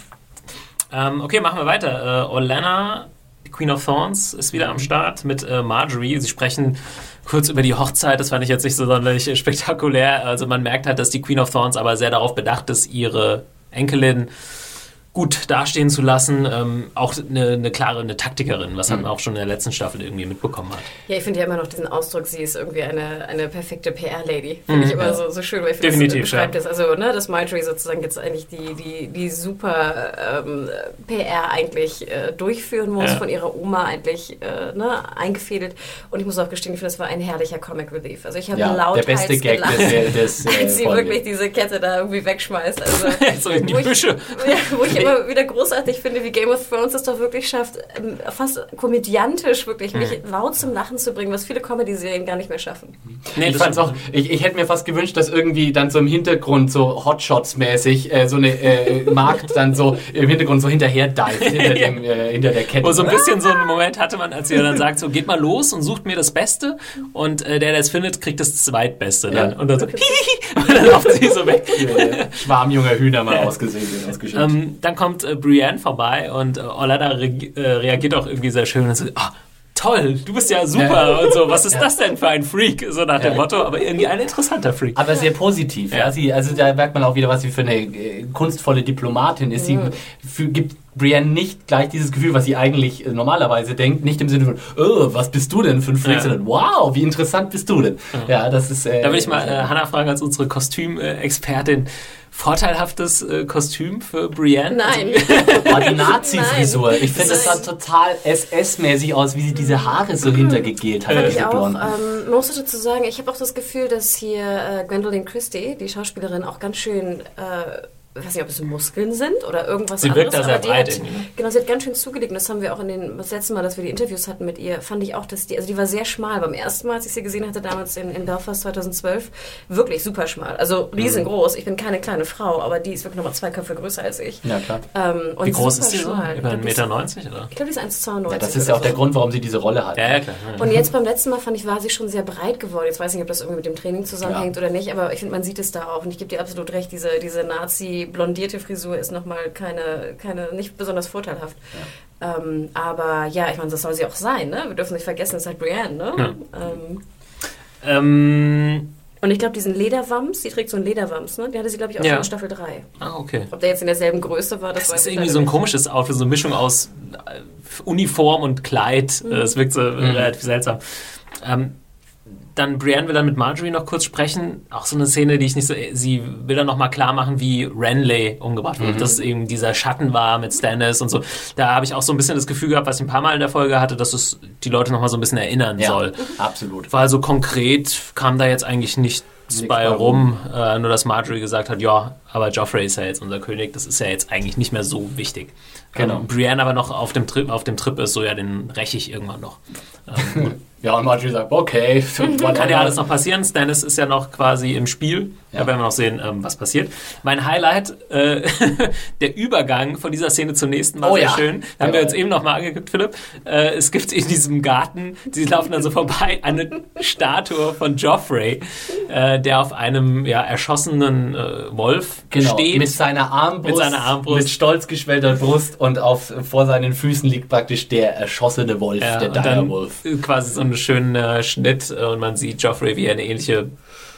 Ähm, okay, machen wir weiter. Äh, Olenna, Queen of Thorns, ist wieder am Start mit äh, Marjorie. Sie sprechen kurz über die Hochzeit. Das fand ich jetzt nicht so sonderlich äh, spektakulär. Also man merkt halt, dass die Queen of Thorns aber sehr darauf bedacht ist, ihre Enkelin gut dastehen zu lassen. Ähm, auch eine, eine klare eine Taktikerin, was Mhm. man auch schon in der letzten Staffel irgendwie mitbekommen hat. Ja, ich finde ja immer noch diesen Ausdruck, sie ist irgendwie eine, eine perfekte PR-Lady. Finde ich immer so, so schön, weil ich finde, das beschreibt ja. das. Also, ne, dass Marjorie sozusagen jetzt eigentlich die, die, die super ähm, PR eigentlich äh, durchführen muss, Ja. von ihrer Oma eigentlich äh, ne, eingefädelt. Und ich muss auch gestehen, ich finde, das war ein herrlicher Comic Relief. Also ich habe ja, laut der beste Gag des, des, äh, als sie Folge. wirklich diese Kette da irgendwie wegschmeißt. Also, So in die wo ich- Büsche. ja, wo ich immer wieder großartig finde, wie Game of Thrones es doch wirklich schafft, ähm, fast komödiantisch wirklich mich Mhm. laut zum Lachen zu bringen, was viele Comedy-Serien gar nicht mehr schaffen. Nee, ich fand's auch, ich, ich hätte mir fast gewünscht, dass irgendwie dann so im Hintergrund so Hotshots-mäßig äh, so eine äh, Markt dann so im Hintergrund so hinterher dive hinter, dem, äh, hinter der Kette. Wo so ein bisschen so einen Moment hatte man, als sie dann sagt, so geht mal los und sucht mir das Beste und äh, der, der es findet, kriegt das Zweitbeste dann. Ja. Und dann so, hihihi, dann laufen sie so weg. Schwarm junger Hühner mal ausgesehen, ausgeschickt. Ähm, dann kommt äh, Brienne vorbei und äh, Orlando re äh, reagiert auch irgendwie sehr schön und so, ah, toll, du bist ja super Ja. und so, was ist das denn für ein Freak? So nach dem Ja. Motto, aber irgendwie ein interessanter Freak. aber sehr positiv. Ja. Ja. Sie, also da merkt man auch wieder, was sie für eine äh, kunstvolle Diplomatin ist. Sie für, gibt Brienne nicht gleich dieses Gefühl, was sie eigentlich äh, normalerweise denkt, nicht im Sinne von, oh, was bist du denn für ein Freak, Ja. sondern wow, wie interessant bist du denn? Ja, das ist. Äh, Da will ich mal äh, Hannah fragen als unsere Kostümexpertin. Vorteilhaftes äh, Kostüm für Brienne? Nein. Oh, die Nazi-Frisur. Ich finde, das sah total SS-mäßig aus, wie sie diese Haare so hintergegelt hat. Ich auch. Ähm, man muss dazu sagen, ich habe auch das Gefühl, dass hier äh, Gwendolyn Christie, die Schauspielerin, auch ganz schön äh, ich weiß nicht, ob es Muskeln sind oder irgendwas Sie wirkt anderes. da sehr breit hat, ne? Genau, sie hat ganz schön zugelegt. Und das haben wir auch in den, das letzte Mal, dass wir die Interviews hatten mit ihr, fand ich auch, dass die, also die war sehr schmal. Beim ersten Mal, als ich sie gesehen hatte, damals in, in Belfast 2012, wirklich super schmal. Also Mhm. riesengroß. Ich bin keine kleine Frau, aber die ist wirklich nochmal zwei Köpfe größer als ich. Ja, klar. Ähm, und Wie groß ist die so? schmal. Über Ich 1,90 glaub, die ist- Meter, 90, oder? Ich glaube, die ist 1,92. Ja, das ist ja auch der so. Grund, warum sie diese Rolle hat. Ja, ja, klar. Ja. Und jetzt beim letzten Mal fand ich, war sie schon sehr breit geworden. Jetzt weiß ich nicht, ob das irgendwie mit dem Training zusammenhängt oder nicht, aber ich finde, man sieht es da auch. Und ich gebe dir absolut recht, diese, diese Nazi-blondierte Frisur ist nochmal keine, keine, nicht besonders vorteilhaft. Ähm, aber ja, ich meine, das soll sie auch sein, ne? Wir dürfen nicht vergessen, es ist halt Brienne, ne? Ja. Ähm, Ähm, und ich glaube, diesen Lederwams, die trägt so einen Lederwams, ne? Den hatte sie, glaube ich, auch Ja. schon in Staffel 3. ah, okay. Ob der jetzt in derselben Größe war, das, Das weiß ist irgendwie so ein komisches Outfit, so eine Mischung aus äh, Uniform und Kleid. Mhm. Es wirkt so relativ seltsam. Ähm, dann Brienne will dann mit Marjorie noch kurz sprechen. Auch so eine Szene, die ich nicht so. Sie will dann nochmal klar machen, wie Renly umgebracht wurde. Dass eben dieser Schatten war mit Stannis und so. Da habe ich auch so ein bisschen das Gefühl gehabt, was ich ein paar Mal in der Folge hatte, dass es die Leute nochmal so ein bisschen erinnern Ja, soll. absolut. Weil so konkret kam da jetzt eigentlich nichts Nichts bei bei rum. Äh, nur dass Marjorie gesagt hat, ja, aber Joffrey ist ja jetzt unser König. Das ist ja jetzt eigentlich nicht mehr so wichtig. Genau. Ähm, Brienne aber noch auf dem Trip, auf dem Trip ist, so ja, den räche ich irgendwann noch. Ähm, und Ja, und Marjorie sagt, okay. kann ja alles noch passieren. Stannis ist ja noch quasi im Spiel. Ja. Da werden wir noch sehen, ähm, was passiert. Mein Highlight, äh, der Übergang von dieser Szene zur nächsten war Oh sehr ja. schön. Da haben wir Jawohl. uns eben noch mal angeguckt, Philipp. Äh, es gibt in diesem Garten, sie laufen dann so vorbei, eine Statue von Joffrey, äh, der auf einem ja, erschossenen äh, Wolf Genau, steht. mit seiner Armbrust, Mit seiner Armbrust. mit stolz geschwellter Brust und auf, vor seinen Füßen liegt praktisch der erschossene Wolf, Ja, der und dann Direwolf. quasi so einen schönen äh, Schnitt und man sieht Joffrey, wie er eine ähnliche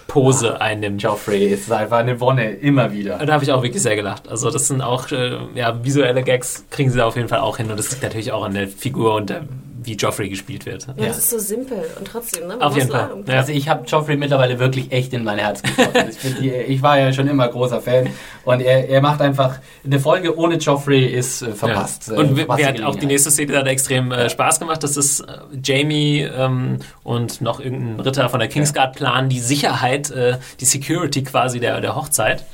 Pose einnimmt. Joffrey ist einfach eine Wonne, immer wieder. Da habe ich auch wirklich sehr gelacht. Also das sind auch äh, ja, visuelle Gags, kriegen sie da auf jeden Fall auch hin. Und das liegt natürlich auch an der Figur und der, wie Joffrey gespielt wird. Ja, Ja. das ist so simpel und trotzdem, ne? Man Auf jeden Fall. Ja. Also ich habe Joffrey mittlerweile wirklich echt in mein Herz getroffen. ich, die, ich war ja schon immer großer Fan und er, er macht einfach eine Folge ohne Joffrey ist äh, verpasst. Ja. Äh, Und verpasste mir hat auch die nächste Szene hat extrem äh, Spaß gemacht. Das ist äh, Jamie ähm, und noch irgendein Ritter von der Kingsguard planen die Sicherheit, äh, die Security quasi der, der Hochzeit.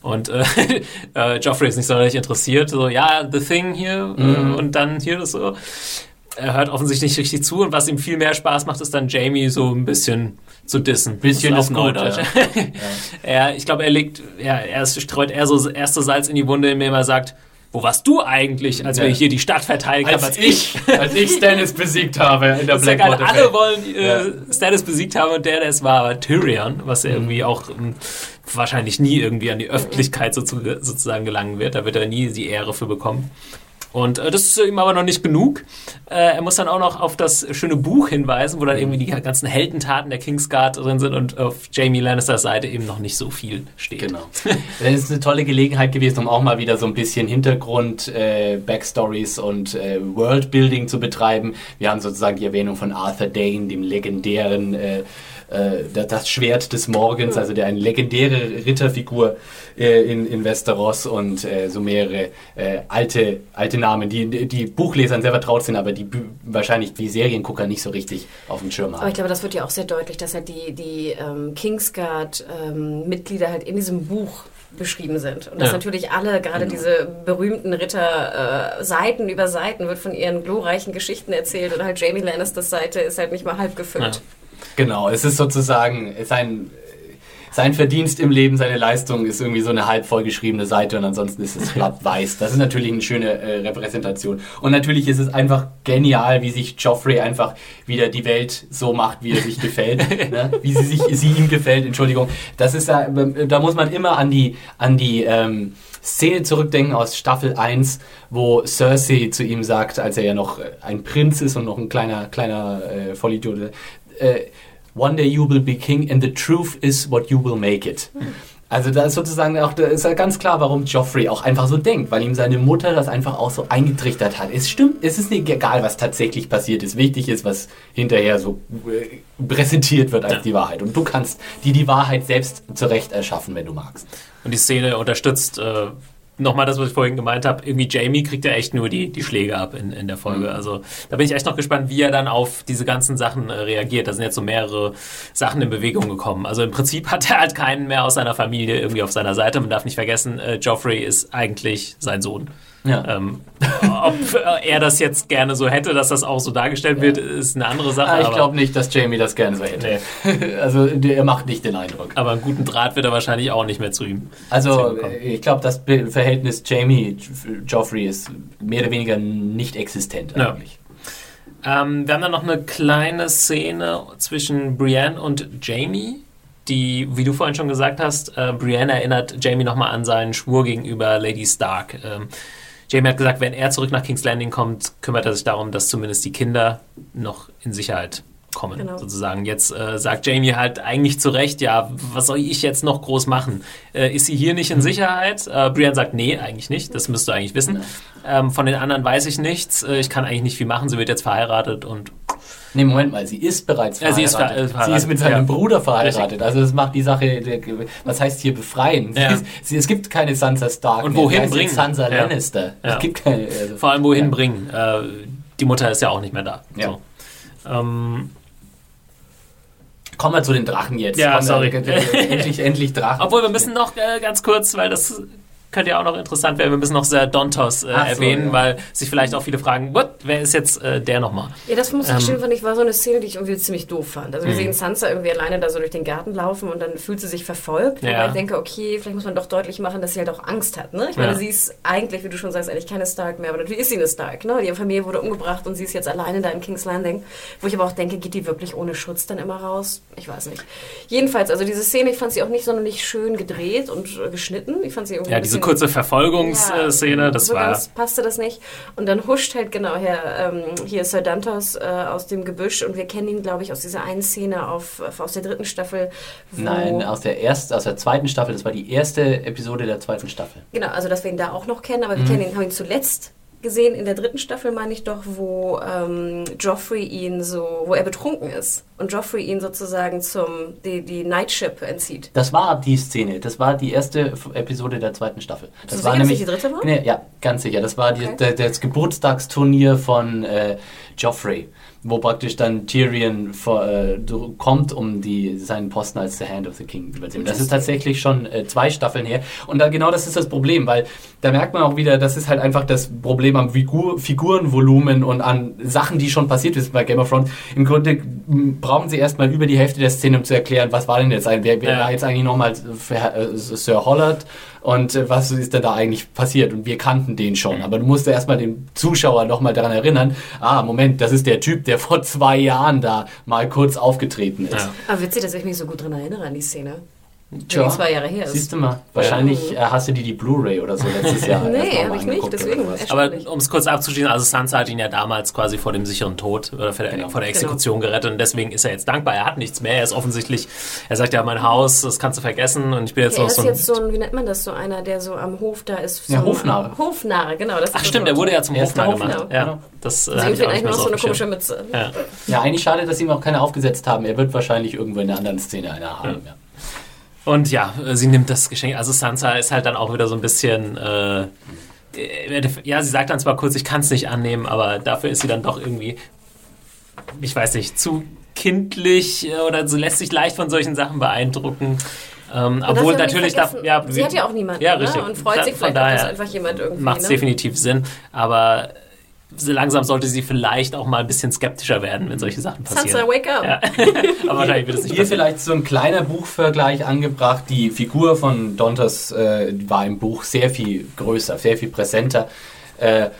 Und äh, äh, Joffrey ist nicht sonderlich interessiert. So, ja, The Thing hier Mhm. äh, und dann hier das so. Er hört offensichtlich nicht richtig zu und was ihm viel mehr Spaß macht, ist dann Jamie so ein bisschen zu dissen. Bisschen auf Neudeutsch. ja. er, ich glaube, er legt, ja, er streut eher so erst so Salz in die Wunde, indem er sagt, wo warst du eigentlich, als Ja. wir hier die Stadt verteidigt haben, als ich, als ich Stannis besiegt habe in der ja. Blackwater. Alle wollen äh, Ja. Stannis besiegt haben und der, der es war, war Tyrion, was ja irgendwie auch ähm, wahrscheinlich nie irgendwie an die Öffentlichkeit so zu, sozusagen gelangen wird. Da wird er nie die Ehre für bekommen. Und äh, das ist ihm aber noch nicht genug. Äh, er muss dann auch noch auf das schöne Buch hinweisen, wo dann irgendwie die ganzen Heldentaten der Kingsguard drin sind und auf Jamie Lannisters Seite eben noch nicht so viel steht. Genau. Das ist eine tolle Gelegenheit gewesen, um auch mal wieder so ein bisschen Hintergrund, äh, Backstories und äh, Worldbuilding zu betreiben. Wir haben sozusagen die Erwähnung von Arthur Dane, dem legendären äh, äh, das- das Schwert des Morgens, also der eine legendäre Ritterfigur äh, in, in Westeros und äh, so mehrere äh, alte, alte Namen, die, die Buchlesern sehr vertraut sind, aber die wahrscheinlich die Seriengucker nicht so richtig auf dem Schirm Aber haben. ich glaube, das wird ja auch sehr deutlich, dass halt die, die ähm, Kingsguard-Mitglieder halt in diesem Buch beschrieben sind. Und dass Ja. natürlich alle, gerade Genau. diese berühmten Ritter, äh, Seiten über Seiten wird von ihren glorreichen Geschichten erzählt und halt Jamie Lannisters Seite ist halt nicht mal halb gefüllt. Genau, es ist sozusagen sein, sein Verdienst im Leben, seine Leistung ist irgendwie so eine halb vollgeschriebene Seite und ansonsten ist es glatt weiß. Das ist natürlich eine schöne äh, Repräsentation. Und natürlich ist es einfach genial, wie sich Joffrey einfach wieder die Welt so macht, wie er sich gefällt. ne? Wie sie sich, sie ihm gefällt, Entschuldigung. Das ist da, da muss man immer an die, an die, ähm, Szene zurückdenken aus Staffel 1, wo Cersei zu ihm sagt, als er ja noch äh, ein Prinz ist und noch ein kleiner, kleiner äh, Vollidiot, äh, One day you will be king and the truth is what you will make it. Also da ist sozusagen auch, da ist ja ganz klar, warum Joffrey auch einfach so denkt, weil ihm seine Mutter das einfach auch so eingetrichtert hat. Es stimmt, es ist nicht egal, was tatsächlich passiert ist. Wichtig ist, was hinterher so äh, präsentiert wird als Ja. die Wahrheit. Und du kannst dir die Wahrheit selbst zurecht erschaffen, wenn du magst. Und die Szene unterstützt äh, nochmal das, was ich vorhin gemeint habe, irgendwie Jamie kriegt ja echt nur die, die Schläge ab in, in der Folge. Mhm. Also da bin ich echt noch gespannt, wie er dann auf diese ganzen Sachen äh, reagiert. Da sind jetzt so mehrere Sachen in Bewegung gekommen. Also im Prinzip hat er halt keinen mehr aus seiner Familie irgendwie auf seiner Seite. Man darf nicht vergessen, äh, Joffrey ist eigentlich sein Sohn. Ja. Ähm, ob er das jetzt gerne so hätte, dass das auch so dargestellt wird, ist eine andere Sache. Ah, ich glaube nicht, dass Jamie das gerne so hätte. also der- er macht nicht den Eindruck. Aber einen guten Draht wird er wahrscheinlich auch nicht mehr zu ihm. Also ich glaube, das Verhältnis Jamie-Joffrey ist mehr oder weniger nicht existent Ja. eigentlich. Ähm, wir haben dann noch eine kleine Szene zwischen Brienne und Jamie, die, wie du vorhin schon gesagt hast, äh, Brienne erinnert Jamie nochmal an seinen Schwur gegenüber Lady Stark. Ähm, Jamie hat gesagt, wenn er zurück nach King's Landing kommt, kümmert er sich darum, dass zumindest die Kinder noch in Sicherheit kommen, Genau. sozusagen. Jetzt äh, sagt Jamie halt eigentlich zu Recht, ja, was soll ich jetzt noch groß machen? Äh, ist sie hier nicht in Sicherheit? Äh, Brienne sagt, nee, eigentlich nicht, das müsst du eigentlich wissen. Ähm, von den anderen weiß ich nichts, äh, ich kann eigentlich nicht viel machen, sie wird jetzt verheiratet und Nee, Moment mal, sie ist bereits Ja, sie ist verheiratet. ver- verheiratet, sie ist mit seinem ja. Bruder verheiratet. Also das macht die Sache, was heißt hier befreien? Sie Ja. ist, sie, es gibt keine Sansa Stark Und mehr. wohin Sie heißt bringen? Sansa. Lannister. Es gibt keine... Also, vor allem wohin bringen. Äh, die Mutter ist ja auch nicht mehr da. So. Ähm, kommen wir zu den Drachen jetzt. Ja, Kommen sorry. Wir, endlich, endlich Drachen. obwohl wir müssen noch äh, ganz kurz, weil das könnte ja auch noch interessant werden, wir müssen noch Ser Dontos äh, so, erwähnen, ja. weil sich vielleicht auch viele fragen, what, wer ist jetzt äh, der nochmal? Ja, das muss ich Ähm. stimmen, fand ich, war so eine Szene, die ich irgendwie ziemlich doof fand. Also wir Mhm. sehen Sansa irgendwie alleine da so durch den Garten laufen und dann fühlt sie sich verfolgt. Ja. Wobei ich denke, okay, vielleicht muss man doch deutlich machen, dass sie halt auch Angst hat. Ne? Ich meine, Ja. sie ist eigentlich, wie du schon sagst, eigentlich keine Stark mehr, aber natürlich ist sie eine Stark. Ne? Ihre Familie wurde umgebracht und sie ist jetzt alleine da in King's Landing. Wo ich aber auch denke, geht die wirklich ohne Schutz dann immer raus? Ich weiß nicht. Jedenfalls, also diese Szene, ich fand sie auch nicht sonderlich schön gedreht und äh, geschnitten. Ich fand sie irgendwie Ja, diese kurze Verfolgungsszene, das so war. ganz passte das nicht. Und dann huscht halt genau her, ähm, hier Sir Dantos äh, aus dem Gebüsch und wir kennen ihn, glaube ich, aus dieser einen Szene auf, aus der dritten Staffel. Nein, aus der ersten, aus der zweiten Staffel. Das war die erste Episode der zweiten Staffel. Genau, also dass wir ihn da auch noch kennen, aber Mhm. wir kennen ihn, haben ihn zuletzt gesehen in der dritten Staffel, meine ich doch, wo ähm, Joffrey ihn so, wo er betrunken ist und Joffrey ihn sozusagen zum die, die Nightship entzieht. Das war die Szene. Das war die erste Episode der zweiten Staffel. Das Bist war sicher, dass nämlich es die dritte war? Nee, ja, ganz sicher. Das war die, Okay. der, das Geburtstagsturnier von äh, Joffrey, wo praktisch dann Tyrion vor, äh, kommt, um die, seinen Posten als The Hand of the King zu übernehmen. Das ist tatsächlich schon äh, zwei Staffeln her. Und da, genau das ist das Problem, weil da merkt man auch wieder, das ist halt einfach das Problem am Figur, Figurenvolumen und an Sachen, die schon passiert ist bei Game of Thrones. Im Grunde brauchen sie erstmal über die Hälfte der Szene, um zu erklären, was war denn jetzt ein, wer, wer Ja. war jetzt eigentlich nochmal äh, Sir Hollard und äh, was ist denn da eigentlich passiert? Und wir kannten den schon, aber du musst ja erstmal den Zuschauer nochmal daran erinnern, ah, Moment, das ist der Typ, der vor zwei Jahren da mal kurz aufgetreten ist. Ja. Aber witzig, dass ich mich so gut dran erinnere an die Szene. Tja, die zwei Jahre her ist. Siehst du mal, wahrscheinlich äh, hast du dir die Blu-ray oder so letztes Jahr. Nee, noch hab mal ich nicht, deswegen. Aber um es kurz abzuschließen, also Sansa hat ihn ja damals quasi vor dem sicheren Tod oder vor der, Genau. vor der Exekution gerettet und deswegen ist er jetzt dankbar. Er hat nichts mehr. Er ist offensichtlich, er sagt ja, mein Haus, das kannst du vergessen und ich bin jetzt er noch ist so ein. jetzt so ein, wie nennt man das, so einer, der so am Hof da ist. So Ja, ein- Hofnarr. Hofnarr, genau. Das ist Ach stimmt, Wort. er wurde ja zum Er ist der Hofnarr gemacht. Hofnarr, Ja, genau. das äh, Also ich auch fehlt nicht eigentlich noch so eine komische. Mütze. Ja. Ja, eigentlich schade, dass ihm auch keiner aufgesetzt haben. Er wird wahrscheinlich irgendwo in einer anderen Szene einer haben. Ja. Und ja, sie nimmt das Geschenk. Also Sansa ist halt dann auch wieder so ein bisschen. Äh, ja, sie sagt dann zwar kurz, ich kann es nicht annehmen, aber dafür ist sie dann doch irgendwie, ich weiß nicht, zu kindlich äh, oder so lässt sich leicht von solchen Sachen beeindrucken. Ähm, obwohl natürlich darf, ja, sie hat ja auch niemanden Ja, ne? richtig. und freut Da- sich von vielleicht, auch, dass daher einfach jemand irgendwie. macht es ne? definitiv Sinn, aber langsam sollte sie vielleicht auch mal ein bisschen skeptischer werden, wenn solche Sachen passieren. Sansa, wake up! Ja. aber wahrscheinlich wird es nicht Hier passieren. vielleicht so ein kleiner Buchvergleich angebracht. Die Figur von Dontos äh, war im Buch sehr viel größer, sehr viel präsenter. Äh,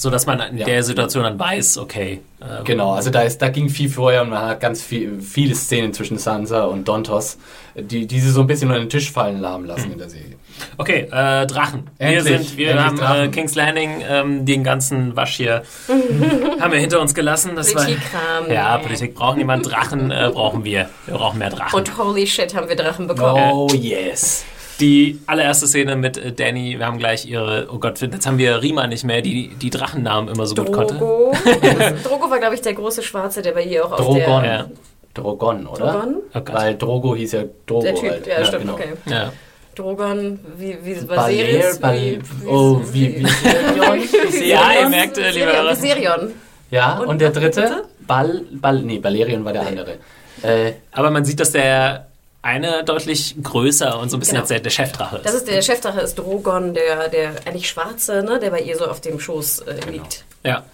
So dass man in Ja. der Situation dann weiß, okay. ähm, genau, also da, ist, da ging viel vorher und man hat ganz viel, viele Szenen zwischen Sansa und Dontos, die, die sie so ein bisschen unter den Tisch fallen haben lassen in der Serie. Okay, äh, Drachen. wir Endlich, sind, wir haben Äh. King's Landing, ähm, den ganzen Wasch hier haben wir hinter uns gelassen. Das war, Politikkram. ja, Politik braucht niemand. Drachen äh, brauchen wir. Wir brauchen mehr Drachen. Und holy shit, haben wir Drachen bekommen. Oh yes. Die allererste Szene mit äh, Danny, wir haben gleich ihre, oh Gott, jetzt haben wir Rima nicht mehr, die die Drachennamen immer so gut konnte. Drogo. Drogo war, glaube ich, der große Schwarze, der bei ihr auch auf Drogon. der... Ja. Drogon, oder? Drogon? Oh. Weil Drogo hieß ja Drogo. Der Typ, halt. ja, stimmt, genau. okay. Ja. Drogon, wie, wie Baler, Viserys, Bal wie, oh, wie, wie, Viserion? Ja, ihr merkt, äh, lieber Viserion, Hörer. Viserion. Ja, und, Und der dritte? dritte? Bal, Bal, nee, Balerion war der andere. Äh, Aber man sieht, dass der eine deutlich größer und so ein bisschen Genau. als der, Chefdrache ist. Das ist der Chefdrache ist Drogon, der, der eigentlich Schwarze, ne, der bei ihr so auf dem Schoß äh, Genau. liegt. Ja.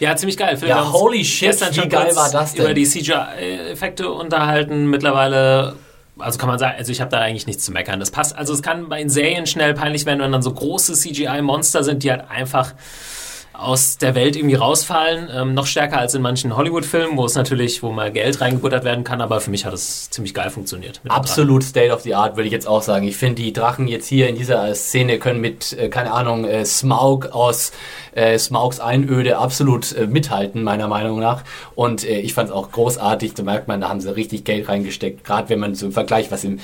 Ja, ziemlich geil. Philipp, Ja, wir haben uns holy shit, wie schon geil war das denn? Über die CGI-Effekte unterhalten. Mittlerweile, also kann man sagen, also ich habe da eigentlich nichts zu meckern. Das passt. Also es kann bei den Serien schnell peinlich werden, wenn dann so große CGI-Monster sind, die halt einfach aus der Welt irgendwie rausfallen. Ähm, noch stärker als in manchen Hollywood-Filmen, wo es natürlich, wo mal Geld reingebuttert werden kann. Aber für mich hat es ziemlich geil funktioniert. absolut State of the Art, würde ich jetzt auch sagen. Ich finde, die Drachen jetzt hier in dieser äh, Szene können mit, äh, keine Ahnung, äh, Smaug aus äh, Smaugs Einöde absolut äh, mithalten, meiner Meinung nach. Und äh, ich fand es auch großartig. Da merkt man, da haben sie richtig Geld reingesteckt. Gerade wenn man so im Vergleich, was im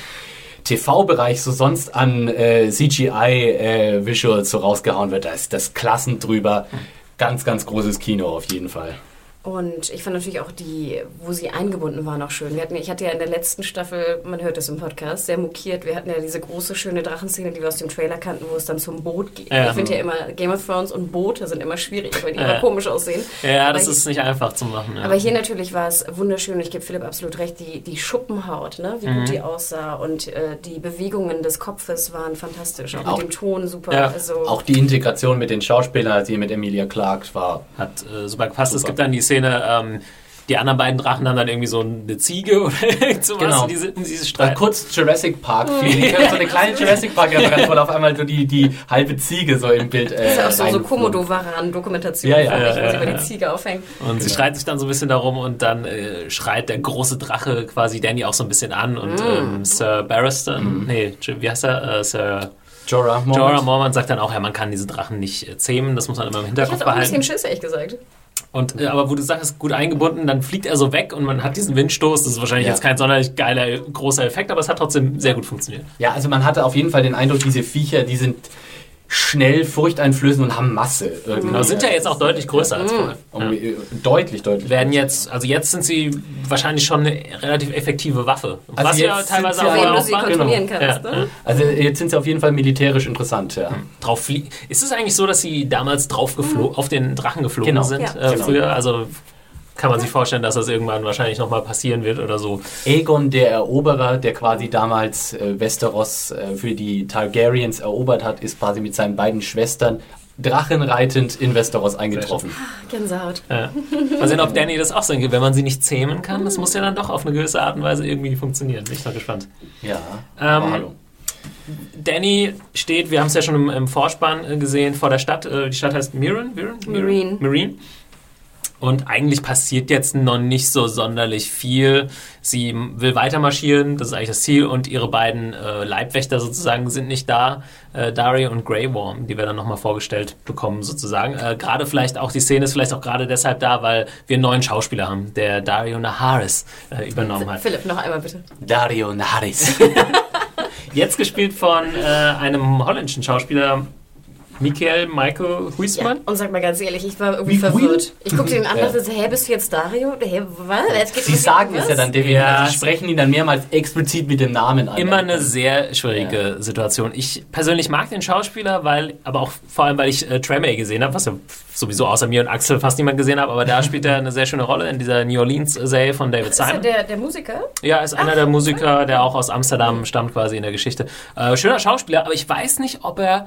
TV-Bereich so sonst an äh, CGI-Visuals so rausgehauen wird, da ist das Klassen drüber. Ganz, ganz großes Kino auf jeden Fall. Und ich fand natürlich auch die, wo sie eingebunden war, noch schön. Wir hatten, ich hatte ja in der letzten Staffel, man hört das im Podcast, sehr mokiert. Wir hatten ja diese große, schöne Drachenszene, die wir aus dem Trailer kannten, wo es dann zum Boot geht. Ja. Ich finde ja immer, Game of Thrones und Boote sind immer schwierig, weil die Ja. immer komisch aussehen. Ja, das Aber ist nicht einfach zu machen. Ja. Aber hier natürlich war es wunderschön. Ich gebe Philipp absolut recht. Die, die Schuppenhaut, ne? wie Mhm. gut die aussah und äh, die Bewegungen des Kopfes waren fantastisch. Auch, Auch- mit dem Ton super. Ja. Also, Auch die Integration mit den Schauspielern, hier mit Emilia Clarke, war Hat äh, super gepasst. Es Super. gibt dann die Szene, ähm, die anderen beiden Drachen haben dann irgendwie so eine Ziege oder sowas. Genau. Und diese, diese Äh, Streit. kurz Jurassic Park Feeling. so eine kleine Jurassic Park Referenz, wo auf einmal so die, die halbe Ziege so im Bild. Äh, das ist ja auch so, so reingeflogen. Komodo-Varan-Dokumentation, Ja, ja, ich, ja, wo sie ja, über ja. die Ziege aufhängt. Und sie streiten sich dann so ein bisschen darum und dann äh, schreit der große Drache quasi Danny auch so ein bisschen an und ähm, Sir Barristan, nee, wie heißt er? Äh, Sir Jorah Mormont. Jorah Mormont sagt dann auch, ja, man kann diese Drachen nicht äh, zähmen, das muss man immer im Ich Hinterkopf hatte auch ein behalten. bisschen Schiss, ehrlich gesagt. Und, äh, aber wo du sagst, gut eingebunden, dann fliegt er so weg und man hat diesen Windstoß. Das ist wahrscheinlich Ja. jetzt kein sonderlich geiler, großer Effekt, aber es hat trotzdem sehr gut funktioniert. Ja, also man hatte auf jeden Fall den Eindruck, diese Viecher, die sind schnell, furchteinflößend und haben Masse. Aber sind ja jetzt auch deutlich größer als vorher. Ja. Äh, Deutlich, deutlich. werden jetzt, also jetzt sind sie wahrscheinlich schon eine relativ effektive Waffe. Also was ja teilweise sind auch ja auch sie kontrollieren genau. kannst. Ja, ne? Also jetzt sind sie auf jeden Fall militärisch interessant, ja. Drauf flie ist es eigentlich so, dass sie damals drauf geflogen, auf den Drachen geflogen Genau. sind äh, Genau. früher? Also kann man sich vorstellen, dass das irgendwann wahrscheinlich nochmal passieren wird oder so. Aegon der Eroberer, der quasi damals äh, Westeros äh, für die Targaryens erobert hat, ist quasi mit seinen beiden Schwestern drachenreitend in Westeros eingetroffen. Gänsehaut. Ja. Mal sehen, ob Danny das auch sagen will. Wenn man sie nicht zähmen kann, das muss ja dann doch auf eine gewisse Art und Weise irgendwie funktionieren. Bin ich mal gespannt. Ja, Ähm, hallo. Danny steht, wir haben es ja schon im, im Vorspann äh, gesehen, vor der Stadt. Äh, die Stadt heißt Mirren? Mirren? Marine. Marine. Und eigentlich passiert jetzt noch nicht so sonderlich viel. Sie will weiter marschieren, das ist eigentlich das Ziel. Und ihre beiden äh, Leibwächter sozusagen sind nicht da. Äh, Daria und Grey Worm, die wir dann nochmal vorgestellt bekommen sozusagen. Äh, gerade vielleicht auch, die Szene ist vielleicht auch gerade deshalb da, weil wir einen neuen Schauspieler haben, der Dario Naharis äh, übernommen hat. Philipp, noch einmal bitte. Dario Naharis. Jetzt gespielt von äh, einem holländischen Schauspieler, Michael Michael Ja, Huisman. und sag mal ganz ehrlich, ich war irgendwie Wie verwirrt. Ich guckte den an Ja. und dachte, so, hä, bist du jetzt Dario? Hä, was? Sie um- sagen es ja dann definitiv. Ja. sie sprechen ihn dann mehrmals explizit mit dem Namen an. Immer eine sehr schwierige Situation. Ich persönlich mag den Schauspieler, weil, aber auch vor allem, weil ich äh, Tremay gesehen habe, was ja sowieso außer mir und Axel fast niemand gesehen hat, aber da spielt er eine sehr schöne Rolle in dieser New Orleans-Serie von David Ist er Simon. der, der Musiker? Ja, ist einer der Musiker, der auch aus Amsterdam stammt quasi in der Geschichte. Äh, schöner Schauspieler, aber ich weiß nicht, ob er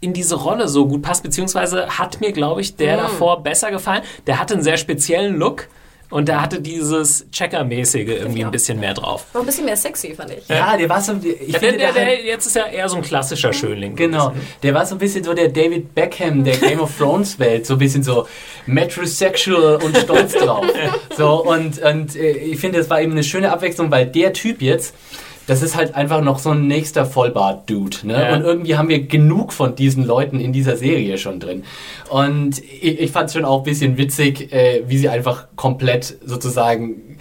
in diese Rolle so gut passt, beziehungsweise hat mir, glaube ich, der davor besser gefallen. Der hatte einen sehr speziellen Look und der hatte dieses Checker-mäßige irgendwie ein bisschen mehr drauf. War ein bisschen mehr sexy, fand ich. Ja, der war so. Ich Ja, der, finde, der, der, der, jetzt ist ja eher so ein klassischer Schönling. Genau, der war so ein bisschen so der David Beckham der Game of Thrones Welt, so ein bisschen so metrosexual und stolz drauf. So und und äh, ich finde, es war eben eine schöne Abwechslung, weil der Typ jetzt, das ist halt einfach noch so ein nächster Vollbart-Dude, ne? Ja. Und irgendwie haben wir genug von diesen Leuten in dieser Serie schon drin. Und ich, ich fand es schon auch ein bisschen witzig, äh, wie sie einfach komplett sozusagen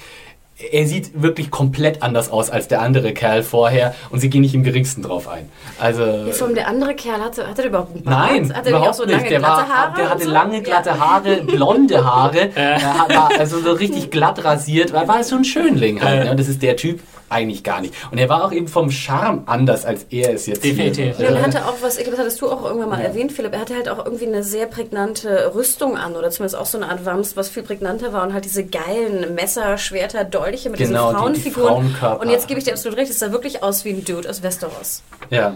er sieht wirklich komplett anders aus als der andere Kerl vorher und sie gehen nicht im geringsten drauf ein. Also allem der andere Kerl hatte, hatte der überhaupt einen Bart? Nein, hatte der überhaupt so lange nicht. Der, glatte war, Haare? der hatte so? lange glatte Ja. Haare, blonde Haare, er war also so richtig glatt rasiert, war, war so ein Schönling halt. Ne? Und das ist der Typ, eigentlich gar nicht. Und er war auch eben vom Charme anders, als er es jetzt Definitiv. hier Ja, er hatte auch was, ich glaube, das hattest du auch irgendwann mal erwähnt, Philipp, er hatte halt auch irgendwie eine sehr prägnante Rüstung an oder zumindest auch so eine Art Wams, was viel prägnanter war und halt diese geilen Messer, Schwerter, Dolche mit Genau, die- diesen die Frauenfiguren. Frauenkörper. und jetzt gebe ich dir absolut recht, es sah wirklich aus wie ein Dude aus Westeros. Ja.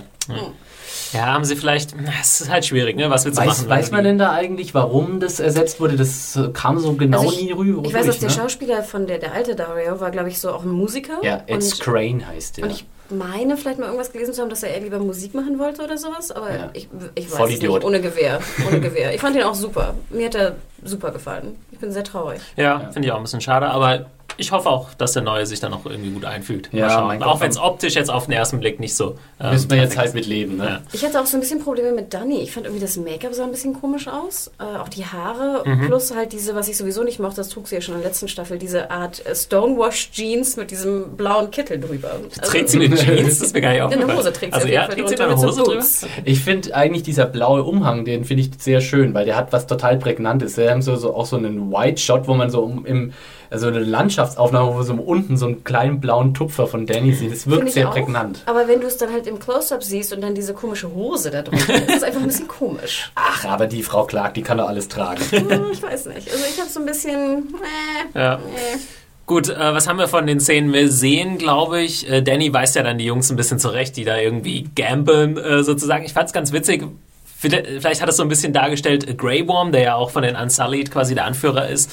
Ja, haben sie vielleicht. Es ist halt schwierig, ne? Was willst du Weiß, machen? weiß man denn da eigentlich, warum das ersetzt wurde? Das kam so genau Also ich, nie rüber. ich weiß, dass der ne? Schauspieler von der, der alte Dario war, glaube ich, so auch ein Musiker. Ja, Ed Skrein heißt der. und ich meine vielleicht mal irgendwas gelesen zu haben, dass er eher lieber Musik machen wollte oder sowas, aber Ja. ich, ich weiß es Vollidiot. nicht. Ohne Gewehr. Ohne Gewehr. Ich fand ihn auch super. Mir hat er super gefallen. Ich bin sehr traurig. Ja, Ja. finde ich auch ein bisschen schade, aber ich hoffe auch, dass der Neue sich dann auch irgendwie gut einfügt. Ja, auch wenn es optisch jetzt auf den ersten Blick nicht so. ähm, Müssen wir jetzt halt ist. mit leben, ne? Ja. Ich hatte auch so ein bisschen Probleme mit Dani. Ich fand irgendwie das Make-up sah ein bisschen komisch aus. Äh, auch die Haare. Mhm. Plus halt diese, was ich sowieso nicht mochte, das trug sie ja schon in der letzten Staffel, diese Art äh, Stonewash-Jeans mit diesem blauen Kittel drüber. Also, Trägt sie eine Jeans? Das ist mir gar nicht aufgefallen. Hose trägt sie Also auf ja, jeden Fall trägt sie eine Hose drüber? Ich finde eigentlich dieser blaue Umhang, den finde ich sehr schön, weil der hat was total Prägnantes. Wir haben so, so auch so einen White Shot, wo man so im, also eine Landschaftsaufnahme, wo wir so unten so einen kleinen blauen Tupfer von Danny sieht. Das wirkt sehr auch. prägnant. Aber wenn du es dann halt im Close-Up siehst und dann diese komische Hose da drunter, ist es einfach ein bisschen komisch. Ach, aber die Frau Clark, die kann doch alles tragen. Hm, Ich weiß nicht. Also ich habe so ein bisschen. Äh, Ja. äh. Gut, äh, was haben wir von den Szenen? Wir sehen, glaube ich, äh, Danny weist ja dann die Jungs ein bisschen zurecht, die da irgendwie gambeln äh, sozusagen. Ich fand es ganz witzig. Vielleicht hat es so ein bisschen dargestellt, äh, Grey Worm, der ja auch von den Unsullied quasi der Anführer ist,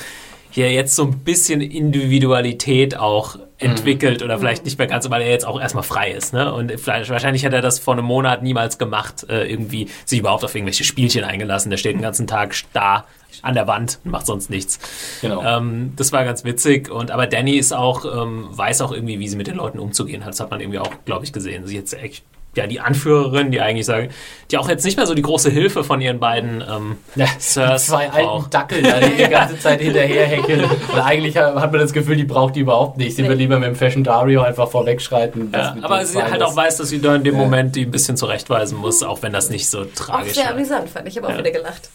hier jetzt so ein bisschen Individualität auch entwickelt oder vielleicht nicht mehr ganz, weil er jetzt auch erstmal frei ist. Ne? Und vielleicht, wahrscheinlich hat er das vor einem Monat niemals gemacht, äh, irgendwie sich überhaupt auf irgendwelche Spielchen eingelassen. Der steht den ganzen Tag da an der Wand und macht sonst nichts. Genau. Ähm, das war ganz witzig. Und aber Danny ist auch, ähm, weiß auch irgendwie, wie sie mit den Leuten umzugehen hat. Das hat man irgendwie auch, glaube ich, gesehen. Sie jetzt echt, ja, die Anführerin, die eigentlich sagen, die auch jetzt nicht mehr so die große Hilfe von ihren beiden ähm, Ja, Sirs die zwei alten braucht. Dackel, da, die die ganze Zeit hinterherheckeln. Und eigentlich hat man das Gefühl, die braucht die überhaupt nicht. Wir Nee. lieber mit dem Fashion Dario einfach vorwegschreiten. Ja, aber sie halt ist. auch weiß, dass sie da in dem Ja. Moment die ein bisschen zurechtweisen muss, auch wenn das nicht so Auch tragisch sehr war. amüsant fand ich. Ich habe auch Ja. wieder gelacht.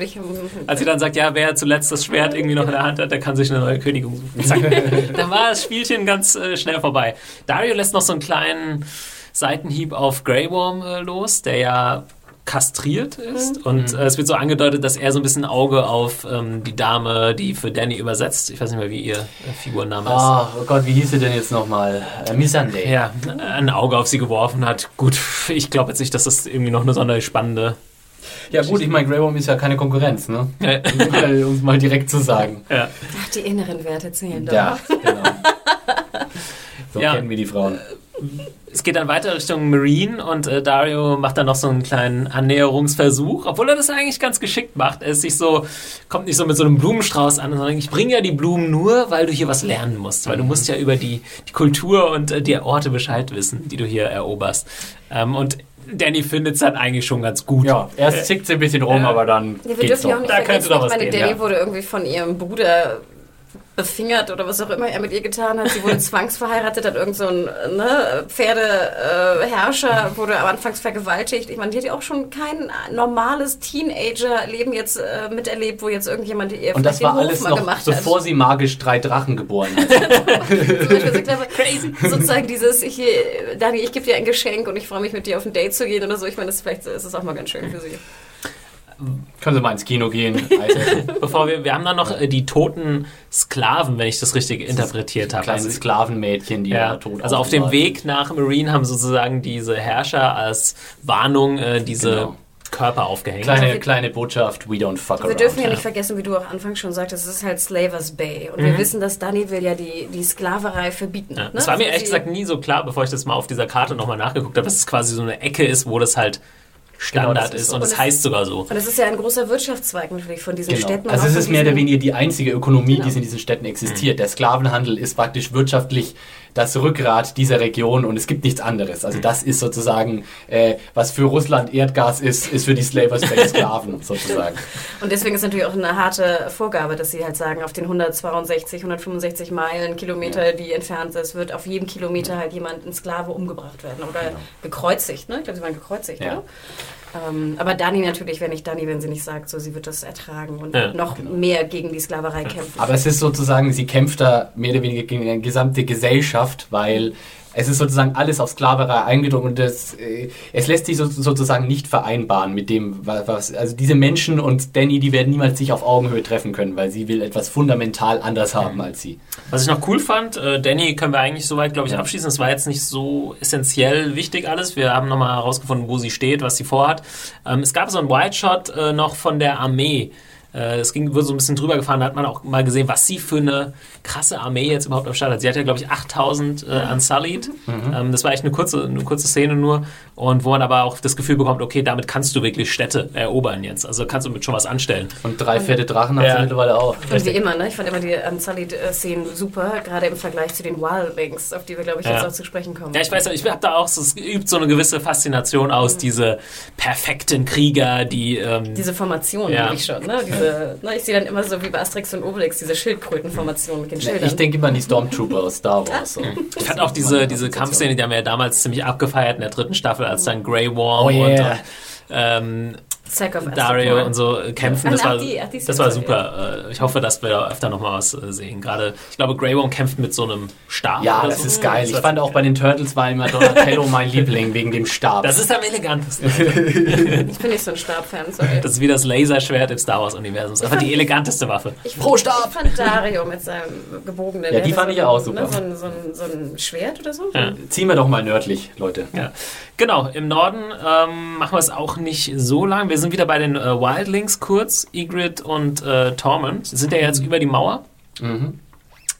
Ich, Als sie dann sagt, ja, wer zuletzt das Schwert irgendwie noch in der Hand hat, der kann sich eine neue Königin suchen. Dann war das Spielchen ganz äh, schnell vorbei. Dario lässt noch so einen kleinen Seitenhieb auf Grey Worm äh, los, der ja kastriert ist. Und äh, es wird so angedeutet, dass er so ein bisschen Auge auf ähm, die Dame, die für Danny übersetzt, ich weiß nicht mehr, wie ihr äh, Figurname ist. Ah, oh Gott, wie hieß sie denn jetzt nochmal? Äh, Missandei. Ja, ein Auge auf sie geworfen hat. Gut, ich glaube jetzt nicht, dass das irgendwie noch eine sonderlich spannende. Ja gut, ich meine, Grey Worm ist ja keine Konkurrenz, ne? Äh, um es mal direkt zu sagen. ja. Ach, die inneren Werte zählen doch. Ja, genau. So Ja. kennen wir die Frauen. Es geht dann weiter Richtung Marine und äh, Dario macht dann noch so einen kleinen Annäherungsversuch, obwohl er das eigentlich ganz geschickt macht. Er ist sich so, kommt nicht so mit so einem Blumenstrauß an, sondern ich bringe ja die Blumen nur, weil du hier was lernen musst, weil du musst ja über die, die Kultur und äh, die Orte Bescheid wissen, die du hier eroberst. Ähm, und Danny findet es dann eigentlich schon ganz gut. Ja, erst zickt sie ein bisschen rum, Ja. aber dann. Ja, wir geht's dürfen ja auch nicht Da könnte vergessen, doch ich was meine, gehen, Danny ja. wurde irgendwie von ihrem Bruder befingert oder was auch immer er mit ihr getan hat. Sie wurde zwangsverheiratet, hat irgend so ein ne, Pferdeherrscher, äh, wurde am Anfangs vergewaltigt. Ich meine, die hat ja auch schon kein normales Teenager-Leben jetzt äh, miterlebt, wo jetzt irgendjemand ihr Und das war alles mal noch, gemacht bevor hat. sie magisch drei Drachen geboren hat. Zum Beispiel so clever. Crazy. Sozusagen dieses, ich, Dani, ich gebe dir ein Geschenk und ich freue mich mit dir auf ein Date zu gehen oder so. Ich meine, das vielleicht ist es auch mal ganz schön für sie. Können Sie mal ins Kino gehen? Bevor wir, wir haben dann noch äh, die toten Sklaven, wenn ich das richtig interpretiert habe. Kleine Also- Sklavenmädchen, die Ja, da tot also auf dem Weg nach Marine haben sozusagen diese Herrscher als Warnung äh, diese Genau. Körper aufgehängt. Kleine, Also wir- kleine Botschaft, we don't fuck Wir around. dürfen ja nicht vergessen, wie du auch anfangs schon sagtest, es ist halt Slavers Bay. Und wir wissen, dass Dani will ja die, die Sklaverei verbieten. Ja, ne? das war mir Also ehrlich gesagt nie so klar, bevor ich das mal auf dieser Karte nochmal nachgeguckt habe, dass es quasi so eine Ecke ist, wo das halt Standard Genau, das ist ist so. und es heißt sogar so. Und es ist ja ein großer Wirtschaftszweig natürlich von diesen Genau. Städten. Also es ist mehr oder weniger die einzige Ökonomie, Genau. die in diesen Städten existiert. Der Sklavenhandel ist praktisch wirtschaftlich das Rückgrat dieser Region und es gibt nichts anderes. Also das ist sozusagen, äh, was für Russland Erdgas ist, ist für die Slavers Sklaven sozusagen. Und deswegen ist natürlich auch eine harte Vorgabe, dass sie halt sagen, auf den 162, 165 Meilen, Kilometer, die entfernt ist, wird auf jedem Kilometer halt jemand, ein Sklave, umgebracht werden oder gekreuzigt. Ne? Ich glaube, sie waren gekreuzigt, Ja. oder? Ähm, aber Dani natürlich, wenn nicht Dani, wenn sie nicht sagt, so sie wird das ertragen und Ja, noch mehr gegen die Sklaverei kämpfen. Aber es ist sozusagen, sie kämpft da mehr oder weniger gegen eine gesamte Gesellschaft, weil es ist sozusagen alles auf Sklaverei eingedrungen und das, äh, es lässt sich so, sozusagen nicht vereinbaren mit dem, wa- was, also diese Menschen und Danny, die werden niemals sich auf Augenhöhe treffen können, weil sie will etwas fundamental anders haben als sie. Was ich noch cool fand, äh, Danny können wir eigentlich soweit, glaube ich, abschließen. Es war jetzt nicht so essentiell wichtig alles. Wir haben nochmal herausgefunden, wo sie steht, was sie vorhat. Ähm, es gab so einen White Shot äh, noch von der Armee. Äh, Es ging, wurde so ein bisschen drüber gefahren, da hat man auch mal gesehen, was sie für eine krasse Armee jetzt überhaupt am Start hat. Sie hat ja, glaube ich, 8000 äh, Unsullied. Ähm, das war echt eine kurze, eine kurze Szene nur. Und wo man aber auch das Gefühl bekommt, okay, damit kannst du wirklich Städte erobern jetzt. Also kannst du mit schon was anstellen. Und drei fette Drachen hat Ja. sie mittlerweile auch. Und wie immer, ne? ich fand immer die Unsullied-Szenen super, gerade im Vergleich zu den Wildlings, auf die wir, glaube ich, Ja. jetzt auch zu sprechen kommen. Ja, ich weiß, ich habe da auch so, es übt so eine gewisse Faszination aus, diese perfekten Krieger, die. Ähm, Diese Formation Ja. ich schon. Ne? Diese, ne? Ich sehe dann immer so wie bei Asterix und Obelix diese Schildkrötenformation mit den Schildern. Ich denke immer an die Stormtrooper aus Star Wars. So. ich fand auch diese, diese Kampfszene, die haben wir ja damals ziemlich abgefeiert in der dritten Staffel, als dann Grey Worm Oh, yeah. und, und ähm, Dario und so äh, kämpfen. Ach, Das ach, war, die- ach, die das war super. Äh, Ich hoffe, dass wir da öfter nochmal was äh, sehen. Gerade, ich glaube, Grey Worm kämpft mit so einem Stab. Ja, das so. ist geil. Das Ich fand auch bei den Turtles war immer Donatello mein Liebling wegen dem Stab. Das ist am elegantesten. Ich bin nicht so ein Stabfan, sorry. Das ist wie das Laserschwert im Star Wars-Universum. Das ist einfach die eleganteste Waffe. Ich, Pro Stab! Ich fand Dario mit seinem gebogenen... Ja, die fand ich auch ein- super. Ne, so, ein, so, ein, so ein Schwert oder so. Ja. Ziehen wir doch mal nördlich, Leute. Ja. Genau, im Norden ähm, machen wir es auch nicht so lang. Wir sind wieder bei den äh, Wildlings kurz. Ygritte und äh, Tormund sind ja jetzt über die Mauer. Mhm.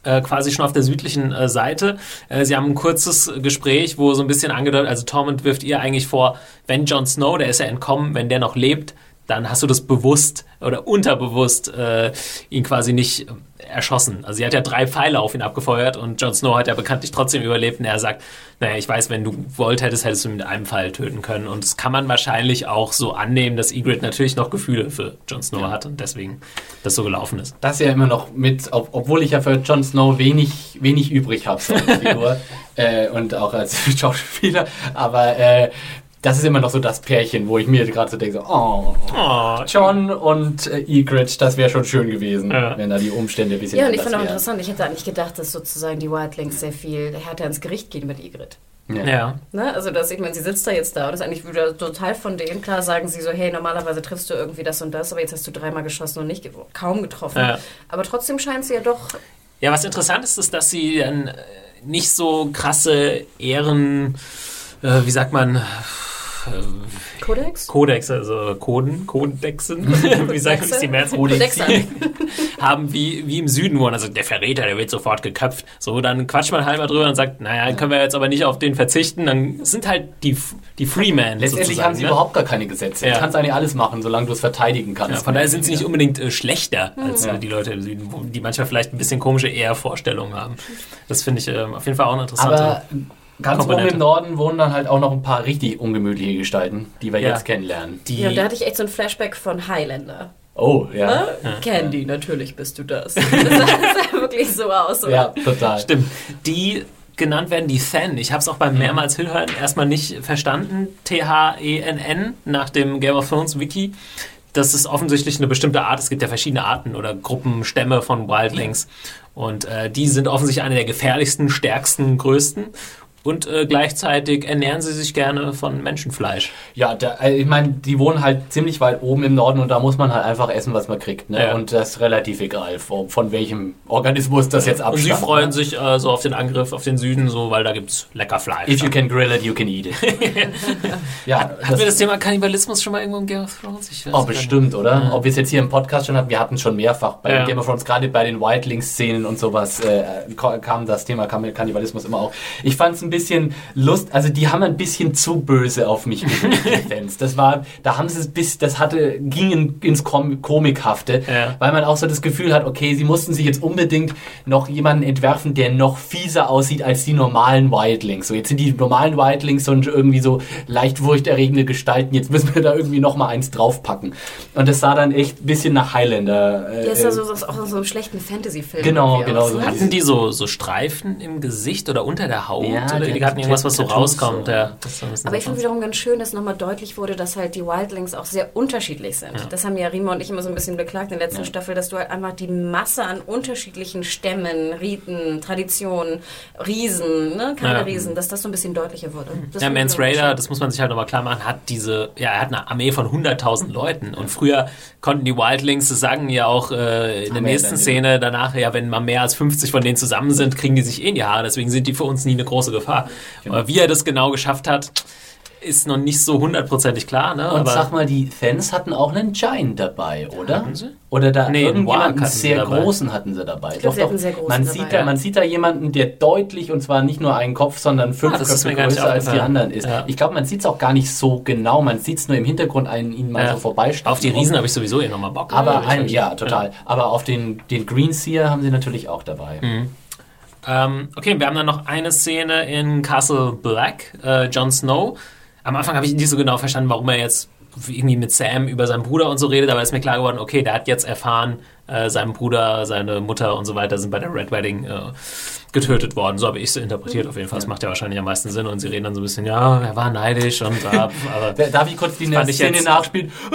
Äh, quasi schon auf der südlichen äh, Seite. Äh, sie haben ein kurzes Gespräch, wo so ein bisschen angedeutet, also Tormund wirft ihr eigentlich vor, wenn Jon Snow, der ist ja entkommen, wenn der noch lebt, dann hast du das bewusst oder unterbewusst äh, ihn quasi nicht äh, erschossen. Also sie hat ja drei Pfeile auf ihn abgefeuert und Jon Snow hat ja bekanntlich trotzdem überlebt und er sagt, naja, ich weiß, wenn du gewollt hättest, hättest du ihn mit einem Pfeil töten können. Und das kann man wahrscheinlich auch so annehmen, dass Ygritte natürlich noch Gefühle für Jon Snow hat und deswegen das so gelaufen ist. Das ja immer noch mit, ob, obwohl ich ja für Jon Snow wenig, wenig übrig habe so als Figur äh, und auch als Schauspieler, aber äh, das ist immer noch so das Pärchen, wo ich mir gerade so denke, so, oh, Oh, John und äh, Ygritte, das wäre schon schön gewesen, Ja. wenn da die Umstände ein bisschen Ja, und ich fand auch interessant, ich hätte eigentlich gedacht, dass sozusagen die Wildlings sehr viel härter ins Gericht gehen mit Ygritte. Ja. Ja. Ne? Also, dass ich meine, sie sitzt da jetzt da und ist eigentlich wieder total von denen. Klar sagen sie so, hey, normalerweise triffst du irgendwie das und das, aber jetzt hast du dreimal geschossen und nicht kaum getroffen. Ja. Aber trotzdem scheint sie ja doch. Ja, was interessant ist, ist, dass sie dann äh, nicht so krasse Ehren, äh, wie sagt man, äh, Kodex? Kodex, also Koden, Kodexen, wie sagt man, ist die? Kodexe. haben wie, wie im Süden, wo man also der Verräter, der wird sofort geköpft. So, dann quatscht man mal drüber und sagt, naja, können wir jetzt aber nicht auf den verzichten. Dann sind halt die, die Freemen Letztendlich haben sie ne? überhaupt gar keine Gesetze. Ja. Du kannst eigentlich alles machen, solange du es verteidigen kannst. Ja, von daher sind sie nicht unbedingt äh, schlechter als Ja. äh, die Leute im Süden, wo, die manchmal vielleicht ein bisschen komische Ehrvorstellungen haben. Das finde ich ähm, auf jeden Fall auch eine interessante. Aber ganz oben im Norden wohnen dann halt auch noch ein paar richtig ungemütliche Gestalten, die wir Ja. jetzt kennenlernen. die, Ja, da hatte ich echt so ein Flashback von Highlander. Oh, ja. Ne? Candy, natürlich bist du das. Das sah, wirklich so aus. oder? Ja, total. Stimmt. Die genannt werden die Thenn. Ich habe es auch beim mehrmals hinhören erstmal nicht verstanden. T-H-E-N-N nach dem Game of Thrones Wiki. Das ist offensichtlich eine bestimmte Art. Es gibt ja verschiedene Arten oder Gruppen, Stämme von Wildlings. Und äh, die sind offensichtlich eine der gefährlichsten, stärksten, größten. Und äh, gleichzeitig ernähren sie sich gerne von Menschenfleisch. Ja, da, äh, ich meine, die wohnen halt ziemlich weit oben im Norden und da muss man halt einfach essen, was man kriegt. Ne? Ja. Und das ist relativ egal, von, von welchem Organismus das jetzt Und abstammt. sie freuen ne? sich äh, so auf den Angriff auf den Süden, so weil da gibt's lecker Fleisch. If you can grill it, you can eat it. ja, Hatten wir das Thema Kannibalismus schon mal irgendwo im Game of Thrones? Ich weiß Oh, bestimmt, oder? Ob wir es jetzt hier im Podcast schon hatten, wir hatten es schon mehrfach bei Ja. Game of Thrones, gerade bei den Wildlings-Szenen und sowas, äh, ko- kam das Thema Kann- Kannibalismus immer auch. Ich fand es ein bisschen Lust, also die haben ein bisschen zu böse auf mich Fans. Das war, da haben sie es bis, das hatte, ging in, ins Kom Komikhafte, Ja. weil man auch so das Gefühl hat, okay, sie mussten sich jetzt unbedingt noch jemanden entwerfen, der noch fieser aussieht als die normalen Wildlings. So, jetzt sind die normalen Wildlings so irgendwie so leicht furchterregende Gestalten, jetzt müssen wir da irgendwie noch mal eins draufpacken. Und das sah dann echt ein bisschen nach Highlander. Äh, Ja, ist ja äh, so, so, auch so einem schlechten Fantasy-Film. Genau, genau aus, so. ne? Hatten die so, so Streifen im Gesicht oder unter der Haut? Ja, die, die hatten irgendwas, was so rauskommt. So. Ja, Aber ich finde wiederum ganz schön, dass nochmal deutlich wurde, dass halt die Wildlings auch sehr unterschiedlich sind. Ja. Das haben ja Rima und ich immer so ein bisschen beklagt in der letzten ja. Staffel, dass du halt einfach die Masse an unterschiedlichen Stämmen, Riten, Traditionen, Riesen, ne? keine Riesen, dass das so ein bisschen deutlicher wurde. Das ja, Mans Raider, das muss man sich halt nochmal klar machen, hat diese, ja, er hat eine Armee von 100.000 Leuten und früher konnten die Wildlings, das sagen ja auch äh, in der nächsten Szene danach, ja, wenn mal mehr als 50 von denen zusammen sind, kriegen die sich eh in die Haare, deswegen sind die für uns nie eine große Gefahr. Genau. Aber wie er das genau geschafft hat, ist noch nicht so hundertprozentig klar. Ne? Und Aber sag mal, die Fans hatten auch einen Giant dabei, oder? Hatten sie? Oder da nee, irgendjemanden sehr großen hatten sie dabei. Ich glaub, doch, doch. Sehr großen man, dabei, sieht da, man sieht da jemanden, der deutlich, und zwar nicht nur einen Kopf, sondern fünf ah, Köpfe größer als die anderen ist. Ja. Ich glaube, man sieht es auch gar nicht so genau. Man sieht es nur im Hintergrund einen, ihn mal ja. so vorbeistehen. Auf die Riesen habe ich sowieso eh nochmal Bock. Aber ein, ja, total. Ja. Aber auf den, den Green Seer haben sie natürlich auch dabei. Mhm. Ähm, okay, wir haben dann noch eine Szene in Castle Black. Äh, Jon Snow am Anfang habe ich nicht so genau verstanden, warum er jetzt irgendwie mit Sam über seinen Bruder und so redet, aber ist mir klar geworden, okay, der hat jetzt erfahren, äh, sein Bruder, seine Mutter und so weiter sind bei der Red Wedding äh, getötet worden. So habe ich es interpretiert auf jeden Fall. Das macht ja wahrscheinlich am meisten Sinn und sie reden dann so ein bisschen, ja, er war neidisch und aber Darf ich kurz die Szene jetzt, nachspielen?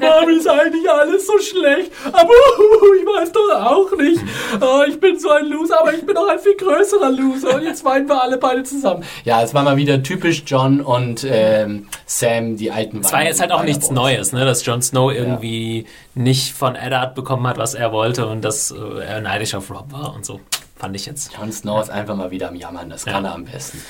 Warum ist eigentlich alles so schlecht? Aber ich weiß doch auch nicht. Oh, ich bin so ein Loser, aber ich bin auch ein viel größerer Loser und jetzt weinen wir alle beide zusammen. Ja, es war mal wieder typisch John und ähm, Sam, die alten Es war jetzt halt auch nichts Neues, ne, dass Jon Snow irgendwie ja. Nicht von Eddard bekommen hat, was er wollte und dass äh, er neidisch auf Rob war und so. Fand ich jetzt. Jon Snow ist einfach mal wieder am Jammern, das kann ja. er am besten.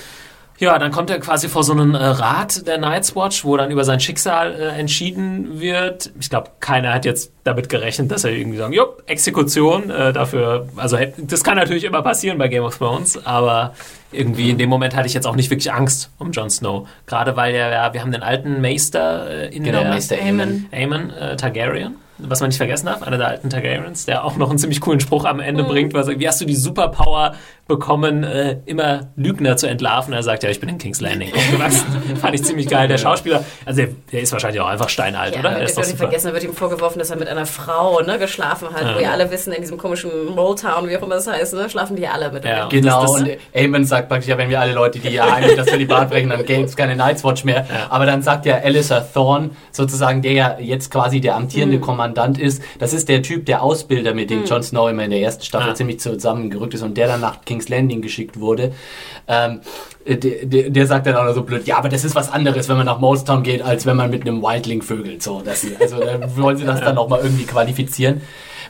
Ja, dann kommt er quasi vor so einen äh, Rat der Night's Watch, wo dann über sein Schicksal äh, entschieden wird. Ich glaube, keiner hat jetzt damit gerechnet, dass er irgendwie sagt, jo, Exekution äh, dafür. Also das kann natürlich immer passieren bei Game of Thrones, aber irgendwie in dem Moment hatte ich jetzt auch nicht wirklich Angst um Jon Snow. Gerade weil ja, wir haben den alten Meister äh, in genau, der... Meister Aemon. Aemon äh, Targaryen was man nicht vergessen darf, einer der alten Targaryens, der auch noch einen ziemlich coolen Spruch am Ende mhm. bringt, was, wie hast du die Superpower bekommen, äh, immer Lügner zu entlarven? Er sagt, ja, ich bin in King's Landing aufgewachsen. Fand ich ziemlich geil. Der Schauspieler, also der, der ist wahrscheinlich auch einfach steinalt, ja, oder? Der ist doch nicht vergessen, da wird ihm vorgeworfen, dass er mit einer Frau ne, geschlafen hat, ja. wo ja alle wissen, in diesem komischen Motown, wie auch immer das heißt, ne, schlafen die alle mit. Ja, genau, das, das, und Eamon sagt praktisch, ja, wenn wir alle Leute, die ja eigentlich das Zölibat brechen, dann gibt es keine Night's Watch mehr. Ja. Aber dann sagt ja Alistair Thorne, sozusagen, der ja jetzt quasi der amtierende mhm. Kommandant ist, das ist der Typ, der Ausbilder, mit dem mhm. Jon Snow immer in der ersten Staffel ah. ziemlich zusammengerückt ist und der dann nach King's Landing geschickt wurde. Ähm, der, der, der, sagt dann auch noch so blöd, ja, aber das ist was anderes, wenn man nach Molestown geht, als wenn man mit einem Wildling vögelt. So, das, also da wollen sie das dann nochmal irgendwie qualifizieren.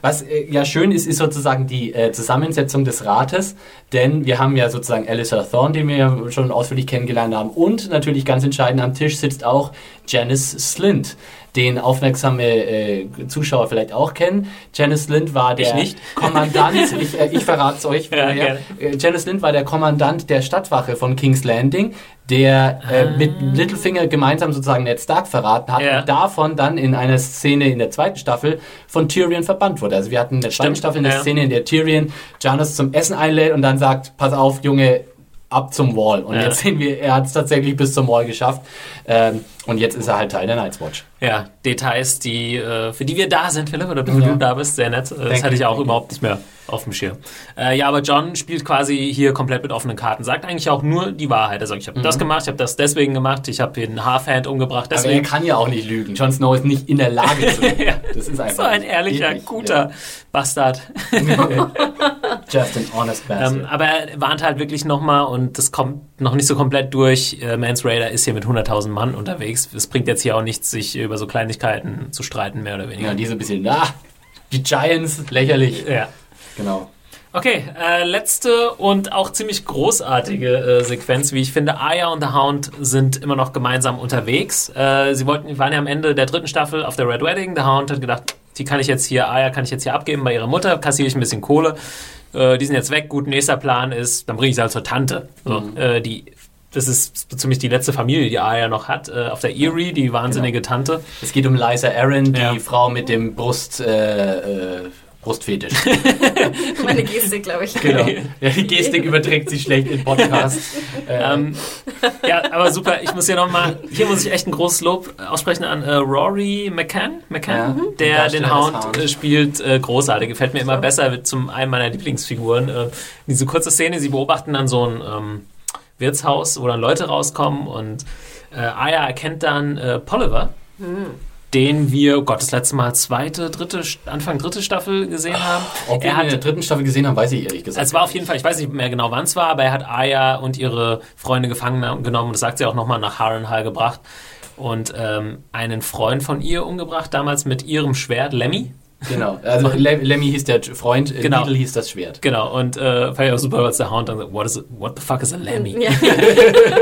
Was äh, ja schön ist, ist sozusagen die äh, Zusammensetzung des Rates, denn wir haben ja sozusagen Alistair Thorne, den wir ja schon ausführlich kennengelernt haben, und natürlich ganz entscheidend am Tisch sitzt auch Janice Slint, den aufmerksame äh, Zuschauer vielleicht auch kennen. Janice Lind war der Kommandant, ich, äh, ich verrate es euch. Ja, äh, Janice Lind war der Kommandant der Stadtwache von King's Landing, der äh, ah. mit Littlefinger gemeinsam sozusagen Ned Stark verraten hat ja. und davon dann in einer Szene in der zweiten Staffel von Tyrion verbannt wurde. Also wir hatten in der zweiten Staffel eine ja. Szene, in der Tyrion Janus zum Essen einlädt und dann sagt, pass auf, Junge, ab zum Wall. Und ja. jetzt sehen wir, er hat es tatsächlich bis zum Wall geschafft. Ähm, und jetzt ist er halt Teil der Night's Watch. Ja, Details, die, äh, für die wir da sind, Philipp, oder du ja. da bist, sehr nett. Das hatte ich auch überhaupt nicht mehr auf dem Schirm. Äh, ja, aber John spielt quasi hier komplett mit offenen Karten, sagt eigentlich auch nur die Wahrheit. Er sagt, ich habe mhm. das gemacht, ich habe das deswegen gemacht, ich habe den Halfhand umgebracht. Deswegen. Aber er kann ja auch nicht lügen. Jon Snow ist nicht in der Lage zu lügen. Das ist einfach so ein ehrlicher, guter ja. Bastard. Just an honest bastard. Ähm, aber er warnt halt wirklich nochmal und das kommt noch nicht so komplett durch. Äh, Mans Raider ist hier mit 100.000 Mann unterwegs. Es bringt jetzt hier auch nichts, sich über so Kleinigkeiten zu streiten, mehr oder weniger. Ja, diese bisschen, ah, die Giants, lächerlich. Ja. Genau. Okay, äh, letzte und auch ziemlich großartige äh, Sequenz, wie ich finde. Aya und The Hound sind immer noch gemeinsam unterwegs. Äh, sie wollten, waren ja am Ende der dritten Staffel auf der Red Wedding. The Hound hat gedacht, die kann ich jetzt hier, Aya kann ich jetzt hier abgeben bei ihrer Mutter, kassiere ich ein bisschen Kohle. Äh, die sind jetzt weg. Gut, nächster Plan ist, dann bringe ich sie halt zur Tante. So, mhm. Äh, die das ist ziemlich die letzte Familie, die Aya noch hat, äh, auf der Erie, die wahnsinnige genau. Tante. Es geht um Liza Aaron, die ja. Frau mit dem Brust, äh, äh, Brustfetisch. Meine Gestik, glaube ich. Genau. Ja, die Gestik überträgt sich schlecht im Podcast. Äh, Ähm, ja, aber super. Ich muss hier nochmal, hier muss ich echt ein großes Lob aussprechen an äh, Rory McCann, McCann Ja, der den Hound, Hound. äh, spielt, äh, großartig. Gefällt mir immer besser, wird zum einen meiner Lieblingsfiguren. Äh, diese kurze Szene, sie beobachten dann so ein ähm, Wirtshaus, wo dann Leute rauskommen und äh, Aya erkennt dann äh, Polliver. Den wir, oh Gott, das letzte Mal zweite, dritte, Anfang dritte Staffel gesehen haben. ob wir er ihn in der hat dritten Staffel gesehen haben, weiß ich ehrlich gesagt. es war auf jeden Fall, ich weiß nicht mehr genau, wann es war, aber er hat Aya und ihre Freunde gefangen genommen und das sagt sie auch nochmal nach Harrenhal gebracht und ähm, einen Freund von ihr umgebracht, damals mit ihrem Schwert, Lemmy. Genau. Also Le Lemmy hieß der Freund, äh, Genau. Needle hieß das Schwert. Genau, und äh, fand ich auch super, als der Hound dann sagt, what, is it, what the fuck is a Lemmy? Ja.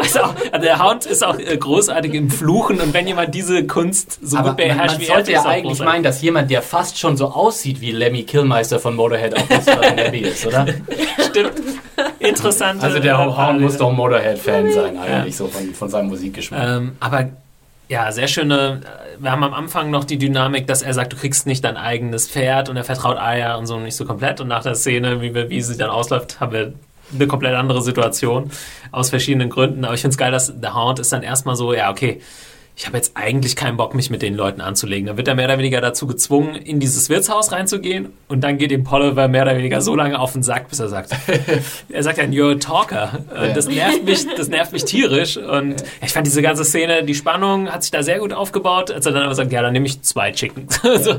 Also, auch, also der Hound ist auch äh, großartig im Fluchen und wenn jemand diese Kunst so Aber gut man, beherrscht man wie er, sollte ja eigentlich großartig. meinen, dass jemand, der fast schon so aussieht wie Lemmy Killmeister von Motorhead, auch Christopher Lemmy ist, oder? Stimmt. Interessant. Also der Hound muss doch ein Motorhead-Fan sein, eigentlich, so von, von seinem Musikgeschmack. Ähm, aber ja, sehr schöne. Wir haben am Anfang noch die Dynamik, dass er sagt, du kriegst nicht dein eigenes Pferd und er vertraut Aya und so nicht so komplett. Und nach der Szene, wie, wir, wie sie dann ausläuft, haben wir eine komplett andere Situation aus verschiedenen Gründen. Aber ich finde es geil, dass der Hound ist dann erstmal so, ja, okay, ich habe jetzt eigentlich keinen Bock, mich mit den Leuten anzulegen. Dann wird er mehr oder weniger dazu gezwungen, in dieses Wirtshaus reinzugehen und dann geht ihm Polliver mehr oder weniger so lange auf den Sack, bis er sagt, er sagt dann, you're a talker. Und Ja. das nervt mich, das nervt mich tierisch. Und ich fand diese ganze Szene, die Spannung hat sich da sehr gut aufgebaut, als er dann aber sagt, ja, dann nehme ich zwei Chickens. so,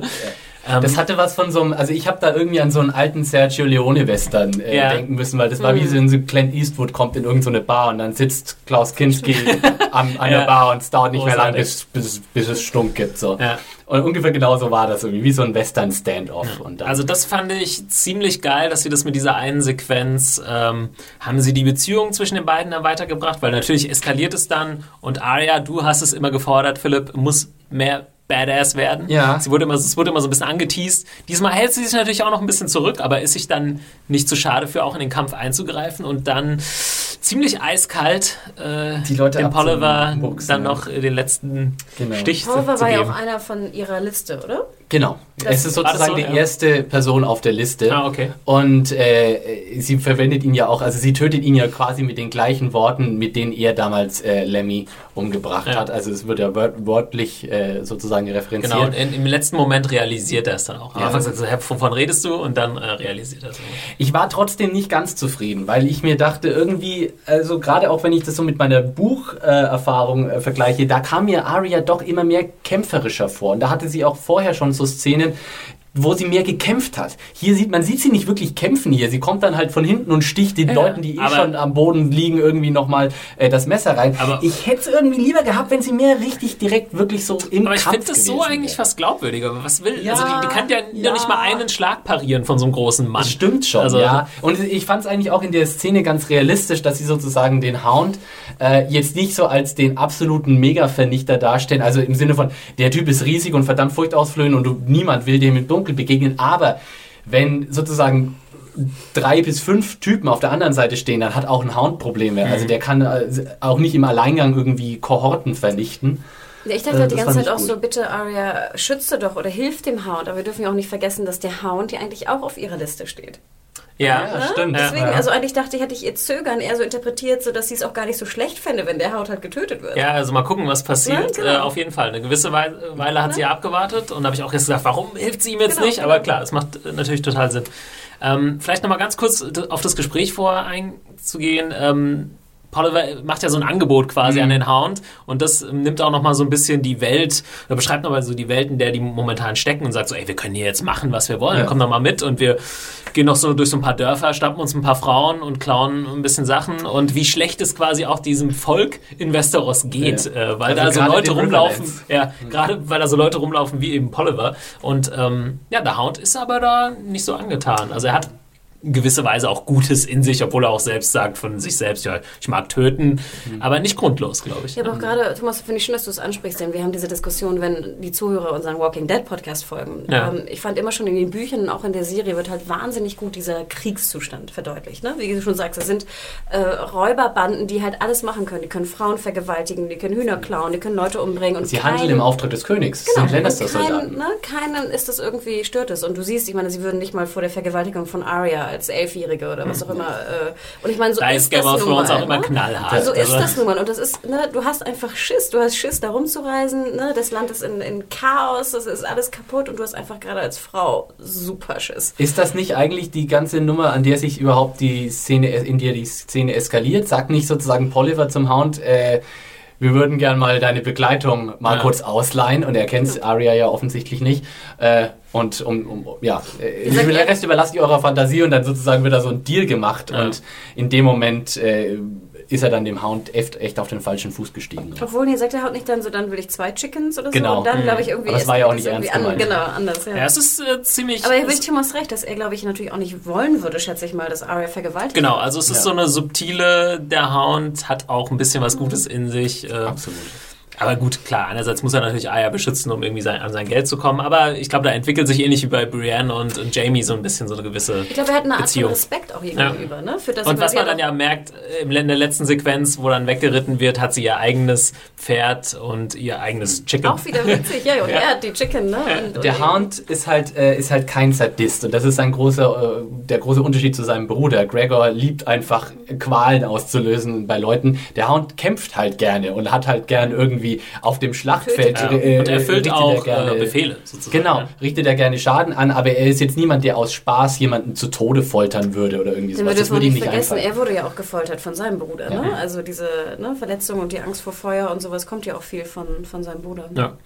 ähm, Das hatte was von so einem, also ich habe da irgendwie an so einen alten Sergio Leone-Western äh, Ja. denken müssen, weil das war wie so in so Clint Eastwood kommt in irgendeine Bar und dann sitzt Klaus Kinski an, an Ja. der Bar und es dauert nicht mehr lange, Großartig. bis, bis, bis es Stunk gibt. So. Ja. Und ungefähr genauso war das irgendwie, wie so ein Western-Standoff. Dann- Also das fand ich ziemlich geil, dass sie das mit dieser einen Sequenz, ähm, haben sie die Beziehung zwischen den beiden dann weitergebracht, weil natürlich eskaliert es dann und Arya, du hast es immer gefordert, Philipp, muss mehr Badass werden. Ja. Sie wurde immer, es wurde immer so ein bisschen angeteased. Diesmal hält sie sich natürlich auch noch ein bisschen zurück, aber ist sich dann nicht zu schade für auch in den Kampf einzugreifen und dann ziemlich eiskalt äh, Die Leute dem Polliver abzubuchsen, dann ja. noch den letzten Genau. Stich zu, Pulver zu war ja auch einer von ihrer Liste, oder? Genau. Das- es ist sozusagen so? die Ja. erste Person auf der Liste. Ah, okay. Und äh, sie verwendet ihn ja auch, also sie tötet ihn ja quasi mit den gleichen Worten, mit denen er damals äh, Lemmy umgebracht Ja. hat. Also es wird ja wört, wörtlich äh, sozusagen referenziert. Genau, und in, im letzten Moment realisiert er es dann auch. Am Ja. Anfang sagt er, so, "Hä, wovon redest du? Und dann äh, realisiert er es. Ich war trotzdem nicht ganz zufrieden, weil ich mir dachte, irgendwie, also gerade auch wenn ich das so mit meiner Bucherfahrung äh, vergleiche, da kam mir Arya doch immer mehr kämpferischer vor. Und da hatte sie auch vorher schon so Szenen, And wo sie mehr gekämpft hat. Hier sieht man sieht sie nicht wirklich kämpfen hier. Sie kommt dann halt von hinten und sticht den Ja, Leuten, die eh schon am Boden liegen, irgendwie nochmal äh, das Messer rein. Aber- ich hätte es irgendwie lieber gehabt, wenn sie mehr richtig direkt wirklich so im Aber ich finde das so eigentlich wäre. fast glaubwürdiger. Was will? Ja, also die, die kann ja, ja. nicht mal einen Schlag parieren von so einem großen Mann. Das stimmt schon, Also- ja. Und ich fand es eigentlich auch in der Szene ganz realistisch, dass sie sozusagen den Hound äh, jetzt nicht so als den absoluten Mega-Vernichter darstellen. Also im Sinne von, der Typ ist riesig und verdammt furchtausflöhend und du, niemand will dem im Dunkeln begegnen. Aber wenn sozusagen drei bis fünf Typen auf der anderen Seite stehen, dann hat auch ein Hound Probleme. Mhm. Also der kann äh, auch nicht im Alleingang irgendwie Kohorten vernichten. Ja, ich dachte Äh, halt die das ganze Zeit auch gut. so, bitte Arya, schütze doch oder hilf dem Hound. Aber wir dürfen ja auch nicht vergessen, dass der Hound ja eigentlich auch auf ihrer Liste steht. Ja. Ja, stimmt. Deswegen, Ja. also eigentlich dachte ich, hätte ich ihr Zögern eher so interpretiert, so dass sie es auch gar nicht so schlecht fände, wenn der Hound halt getötet wird. Ja, also mal gucken, was passiert. Ja, genau. äh, auf jeden Fall. Eine gewisse Weile, Weile hat sie ja abgewartet und da habe ich auch jetzt gedacht, warum hilft sie ihm jetzt Genau, nicht? genau. Aber klar, es macht äh, natürlich total Sinn. Ähm, vielleicht nochmal ganz kurz auf das Gespräch vorher einzugehen. Ähm, Polliver macht ja so ein Angebot quasi Mhm. an den Hound und das ähm, nimmt auch nochmal so ein bisschen die Welt, oder beschreibt nochmal so die Welt, in der die momentan stecken und sagt so, ey, wir können hier jetzt machen, was wir wollen, Ja. komm doch mal mit und wir gehen noch so durch so ein paar Dörfer, schnappen uns ein paar Frauen und klauen ein bisschen Sachen und wie schlecht es quasi auch diesem Volk in Westeros geht, Ja. äh, weil Also da so Leute rumlaufen, ja, gerade weil da so Leute rumlaufen wie eben Polliver und ähm, ja, der Hound ist aber da nicht so angetan, also er hat gewisse Weise auch Gutes in sich, obwohl er auch selbst sagt von sich selbst, ja, ich mag töten, mhm. aber nicht grundlos, glaube ich. Ja, aber auch gerade, Thomas, finde ich schön, dass du es ansprichst, denn wir haben diese Diskussion, wenn die Zuhörer unseren Walking Dead Podcast folgen. Ja. Ähm, ich fand immer schon in den Büchern und auch in der Serie wird halt wahnsinnig gut dieser Kriegszustand verdeutlicht. Ne? Wie du schon sagst, das sind äh, Räuberbanden, die halt alles machen können. Die können Frauen vergewaltigen, die können Hühner klauen, die können Leute umbringen. Und Sie kein, handeln im Auftrag des Königs. Genau, sind kein, ne, keinen ist das irgendwie, stört es. Und du siehst, ich meine, sie würden nicht mal vor der Vergewaltigung von Arya als Elfjährige oder was auch immer. Äh, und ich meine, so da ist, ist Game of Thrones auch immer ne? knallhart. So ist also das nun mal. Und das ist, ne, du hast einfach Schiss. Du hast Schiss, da rumzureisen. Ne? Das Land ist in, in Chaos, das ist alles kaputt und du hast einfach gerade als Frau super Schiss. Ist das nicht eigentlich die ganze Nummer, an der sich überhaupt die Szene, in der die Szene eskaliert? Sagt nicht sozusagen Polliver zum Hound, äh, wir würden gern mal deine Begleitung mal ja. kurz ausleihen und er kennt Aria ja offensichtlich nicht. Äh, und um, um ja, äh, den Rest überlasst ihr eurer Fantasie und dann sozusagen wird da so ein Deal gemacht ja. und in dem Moment äh, ist er dann dem Hound echt, echt auf den falschen Fuß gestiegen. Obwohl, nee, sagt der Hound nicht dann so, dann will ich zwei Chickens oder genau. so. Und dann, glaube ich, irgendwie. Aber das war ja auch nicht ernst an, Genau, anders, ja. Ja, es ist äh, ziemlich. Aber ich Thomas recht, dass er, glaube ich, natürlich auch nicht wollen würde, schätze ich mal, dass Arya vergewaltigt Genau, also es ist ja. so eine subtile, der Hound hat auch ein bisschen was Gutes in sich. Äh, Absolut. Aber gut, klar, einerseits muss er natürlich Aya beschützen, um irgendwie sein, an sein Geld zu kommen. Aber ich glaube, da entwickelt sich ähnlich wie bei Brienne und, und Jamie so ein bisschen so eine gewisse Ich glaube, er hat eine Art Beziehung. von Respekt auch gegenüber. Ja. Ne? Für das, und was man dann ja merkt, in der letzten Sequenz, wo dann weggeritten wird, hat sie ihr eigenes Pferd und ihr eigenes Chicken. Auch wieder witzig, ja. Und ja. er hat die Chicken. Ne? Und, der und Hound ist halt, äh, ist halt kein Sadist. Und das ist ein großer, äh, der große Unterschied zu seinem Bruder. Gregor liebt einfach, Qualen auszulösen bei Leuten. Der Hound kämpft halt gerne und hat halt gern irgendwie auf dem Schlachtfeld ja. äh, und erfüllt auch gerne, äh, Befehle sozusagen. Genau, richtet er gerne Schaden an, aber er ist jetzt niemand, der aus Spaß jemanden zu Tode foltern würde oder irgendwie sowas. Das würde ihm nicht vergessen, einfallen. er wurde ja auch gefoltert von seinem Bruder. Ne? Also diese ne, Verletzung und die Angst vor Feuer und sowas kommt ja auch viel von, von seinem Bruder. Ja.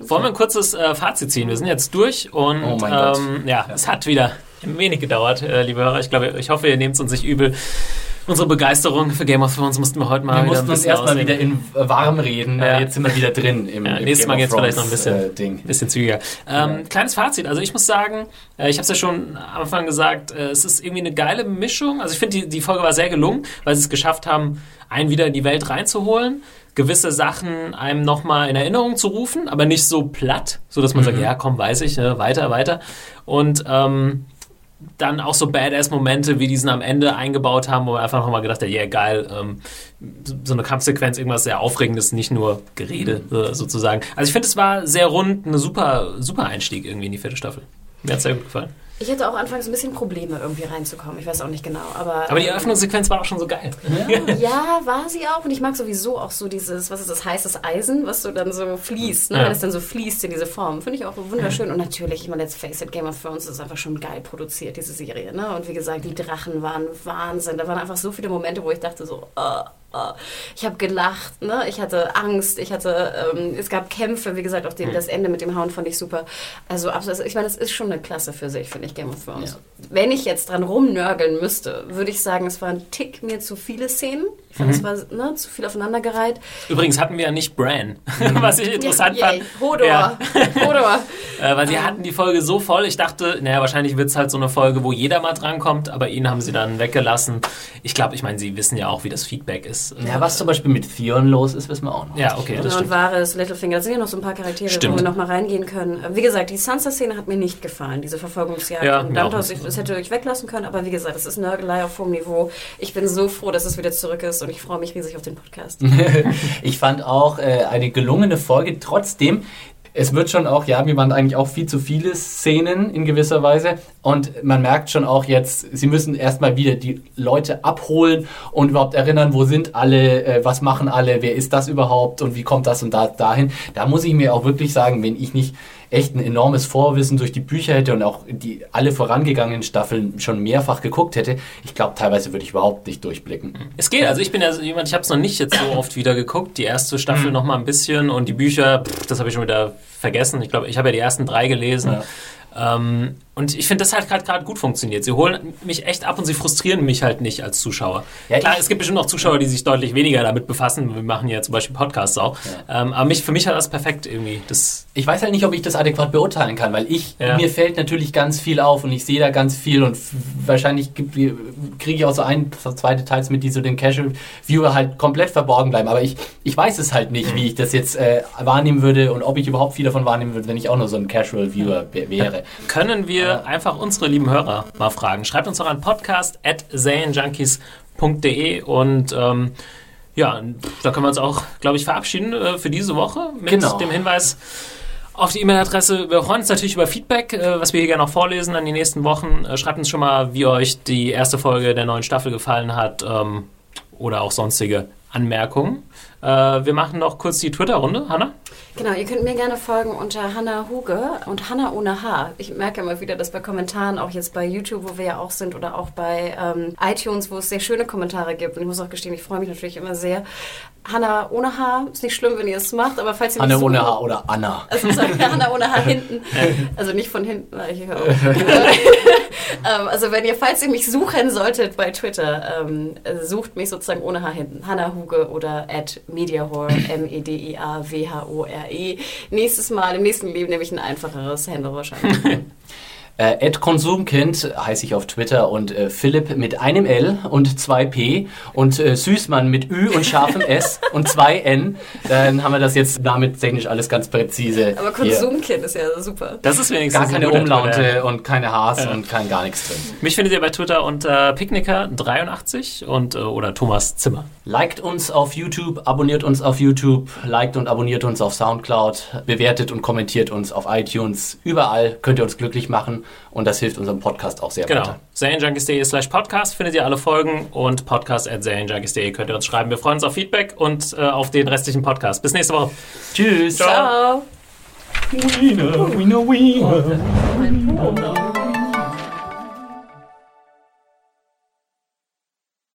Wollen wir ein kurzes äh, Fazit ziehen? Wir sind jetzt durch und oh ähm, ja, ja, es hat wieder ein wenig gedauert, äh, liebe Hörer. Ich glaube, ich hoffe, ihr nehmt es uns nicht übel unsere Begeisterung für Game of Thrones mussten wir heute mal wir mussten uns erstmal wieder in warm reden. Ja. Jetzt sind wir wieder drin im, ja, im Nächstes Mal geht es vielleicht noch ein bisschen, äh, Ding. bisschen zügiger. Ähm, ja. Kleines Fazit. Also ich muss sagen, äh, ich habe es ja schon am Anfang gesagt, äh, es ist irgendwie eine geile Mischung. Also ich finde, die, die Folge war sehr gelungen, weil sie es geschafft haben, einen wieder in die Welt reinzuholen gewisse Sachen einem nochmal in Erinnerung zu rufen, aber nicht so platt, so dass man mhm. sagt, ja, komm, weiß ich, ne, weiter, weiter. Und ähm, dann auch so Badass-Momente wie diesen am Ende eingebaut haben, wo man einfach nochmal gedacht hat, ja yeah, geil, ähm, so eine Kampfsequenz, irgendwas sehr Aufregendes, nicht nur Gerede äh, sozusagen. Also ich finde, es war sehr rund, eine super, super Einstieg irgendwie in die vierte Staffel. Mir hat es sehr gut gefallen. Ich hatte auch anfangs ein bisschen Probleme, irgendwie reinzukommen. Ich weiß auch nicht genau. Aber, aber die ähm, Eröffnungssequenz war auch schon so geil. Ja. ja, war sie auch. Und ich mag sowieso auch so dieses, was ist das, heißes Eisen, was so dann so fließt, ne? Ja. wenn es dann so fließt in diese Form. Finde ich auch wunderschön. Und natürlich, ich meine, let's face it, Game of Thrones ist einfach schon geil produziert, diese Serie. Ne? Und wie gesagt, die Drachen waren Wahnsinn. Da waren einfach so viele Momente, wo ich dachte so, uh, ich habe gelacht, ne? ich hatte Angst, ich hatte, ähm, es gab Kämpfe, wie gesagt, auch den, das Ende mit dem Hound fand ich super. Also ich meine, es ist schon eine Klasse für sich, finde ich, Game of Thrones. Ja. Wenn ich jetzt dran rumnörgeln müsste, würde ich sagen, es waren Tick mir zu viele Szenen. Ich fand, mhm. es war ne, zu viel aufeinandergereiht. Übrigens hatten wir ja nicht Bran, was ich interessant ja, fand. Hodor. Ja. Hodor. äh, weil sie hatten die Folge so voll, ich dachte, naja, wahrscheinlich wird es halt so eine Folge, wo jeder mal drankommt, aber ihn haben sie dann weggelassen. Ich glaube, ich meine, sie wissen ja auch, wie das Feedback ist. Ja, was zum Beispiel mit Theon los ist, wissen wir auch noch. Ja, okay, das Und Varys, Littlefinger, da sind ja noch so ein paar Charaktere, stimmt. wo wir noch mal reingehen können. Wie gesagt, die Sansa-Szene hat mir nicht gefallen, diese Verfolgungsjagd. Ja, und Dantos, das hätte ich weglassen können, aber wie gesagt, das ist Nörgelei auf hohem Niveau. Ich bin so froh, dass es wieder zurück ist und ich freue mich riesig auf den Podcast. ich fand auch äh, eine gelungene Folge. Trotzdem, es wird schon auch, ja, mir waren eigentlich auch viel zu viele Szenen in gewisser Weise. Und man merkt schon auch jetzt, sie müssen erstmal wieder die Leute abholen und überhaupt erinnern, wo sind alle, äh, was machen alle, wer ist das überhaupt und wie kommt das und da dahin. Da muss ich mir auch wirklich sagen, wenn ich nicht echt ein enormes Vorwissen durch die Bücher hätte und auch die alle vorangegangenen Staffeln schon mehrfach geguckt hätte, ich glaube, teilweise würde ich überhaupt nicht durchblicken. Es geht, also ich bin ja jemand, ich habe es noch nicht jetzt so oft wieder geguckt, die erste Staffel mhm. noch mal ein bisschen und die Bücher, pff, das habe ich schon wieder vergessen. Ich glaube, ich habe ja die ersten drei gelesen. Ja. Ähm, Und ich finde, das hat gerade gerade gut funktioniert. Sie holen mich echt ab und sie frustrieren mich halt nicht als Zuschauer. Ja, Klar, es gibt bestimmt auch Zuschauer, die sich deutlich weniger damit befassen. Wir machen ja zum Beispiel Podcasts auch. Ähm, aber mich, für mich hat das perfekt irgendwie. Das, Ich weiß halt nicht, ob ich das adäquat beurteilen kann, weil ich, Ja. mir fällt natürlich ganz viel auf und ich sehe da ganz viel und wahrscheinlich kriege ich auch so ein, zwei Details mit, die so dem Casual Viewer halt komplett verborgen bleiben. Aber ich, ich weiß es halt nicht, wie ich das jetzt äh, wahrnehmen würde und ob ich überhaupt viel davon wahrnehmen würde, wenn ich auch nur so ein Casual Viewer wär- wäre. können wir einfach unsere lieben Hörer mal fragen. Schreibt uns doch an podcast.zanejunkies.de und ähm, ja, da können wir uns auch, glaube ich, verabschieden äh, für diese Woche mit Genau. dem Hinweis auf die E-Mail-Adresse. Wir freuen uns natürlich über Feedback, äh, was wir hier gerne noch vorlesen an die nächsten Wochen. Äh, schreibt uns schon mal, wie euch die erste Folge der neuen Staffel gefallen hat ähm, oder auch sonstige Anmerkungen. Äh, wir machen noch kurz die Twitter-Runde. Hanna? Genau, ihr könnt mir gerne folgen unter Hanna Huge und Hanna ohne H. Ich merke immer wieder, dass bei Kommentaren, auch jetzt bei YouTube, wo wir ja auch sind, oder auch bei ähm, iTunes, wo es sehr schöne Kommentare gibt. Und ich muss auch gestehen, ich freue mich natürlich immer sehr. Hanna ohne H, ist nicht schlimm, wenn ihr es macht, aber falls ihr mich ohne Haar oder Anna. Also sagen Hanna ohne Haar hinten. Also nicht von hinten, weil ich höre ähm, Also wenn ihr, falls ihr mich suchen solltet bei Twitter, ähm, äh, sucht mich sozusagen ohne Haar hinten. Hanna Huge oder at Mediahore, M-E-D-I-A-W-H-O-R-E. Nächstes Mal, im nächsten Leben nehme ich ein einfacheres Handle wahrscheinlich. Äh, Konsumkind heiße ich auf Twitter und äh, Philipp mit einem L und zwei P und äh, Süßmann mit Ü und scharfem S und zwei N. Dann haben wir das jetzt damit technisch alles ganz präzise. Aber hier. Konsumkind ist ja super. Das ist wenigstens Gar ein keine Umlaute und keine Haars Ja. und kein gar nichts drin. Mich findet ihr bei Twitter unter Picknicker83 und äh, oder Thomas Zimmer. Liked uns auf YouTube, abonniert uns auf YouTube, liked und abonniert uns auf Soundcloud, bewertet und kommentiert uns auf iTunes. Überall könnt ihr uns glücklich machen und das hilft unserem Podcast auch sehr Genau. weiter. serienjunkies.de slash podcast findet ihr alle Folgen und podcast at serienjunkies.de könnt ihr uns schreiben. Wir freuen uns auf Feedback und äh, auf den restlichen Podcast. Bis nächste Woche. Tschüss. Ciao. Wiener, Wiener, Wiener. Po.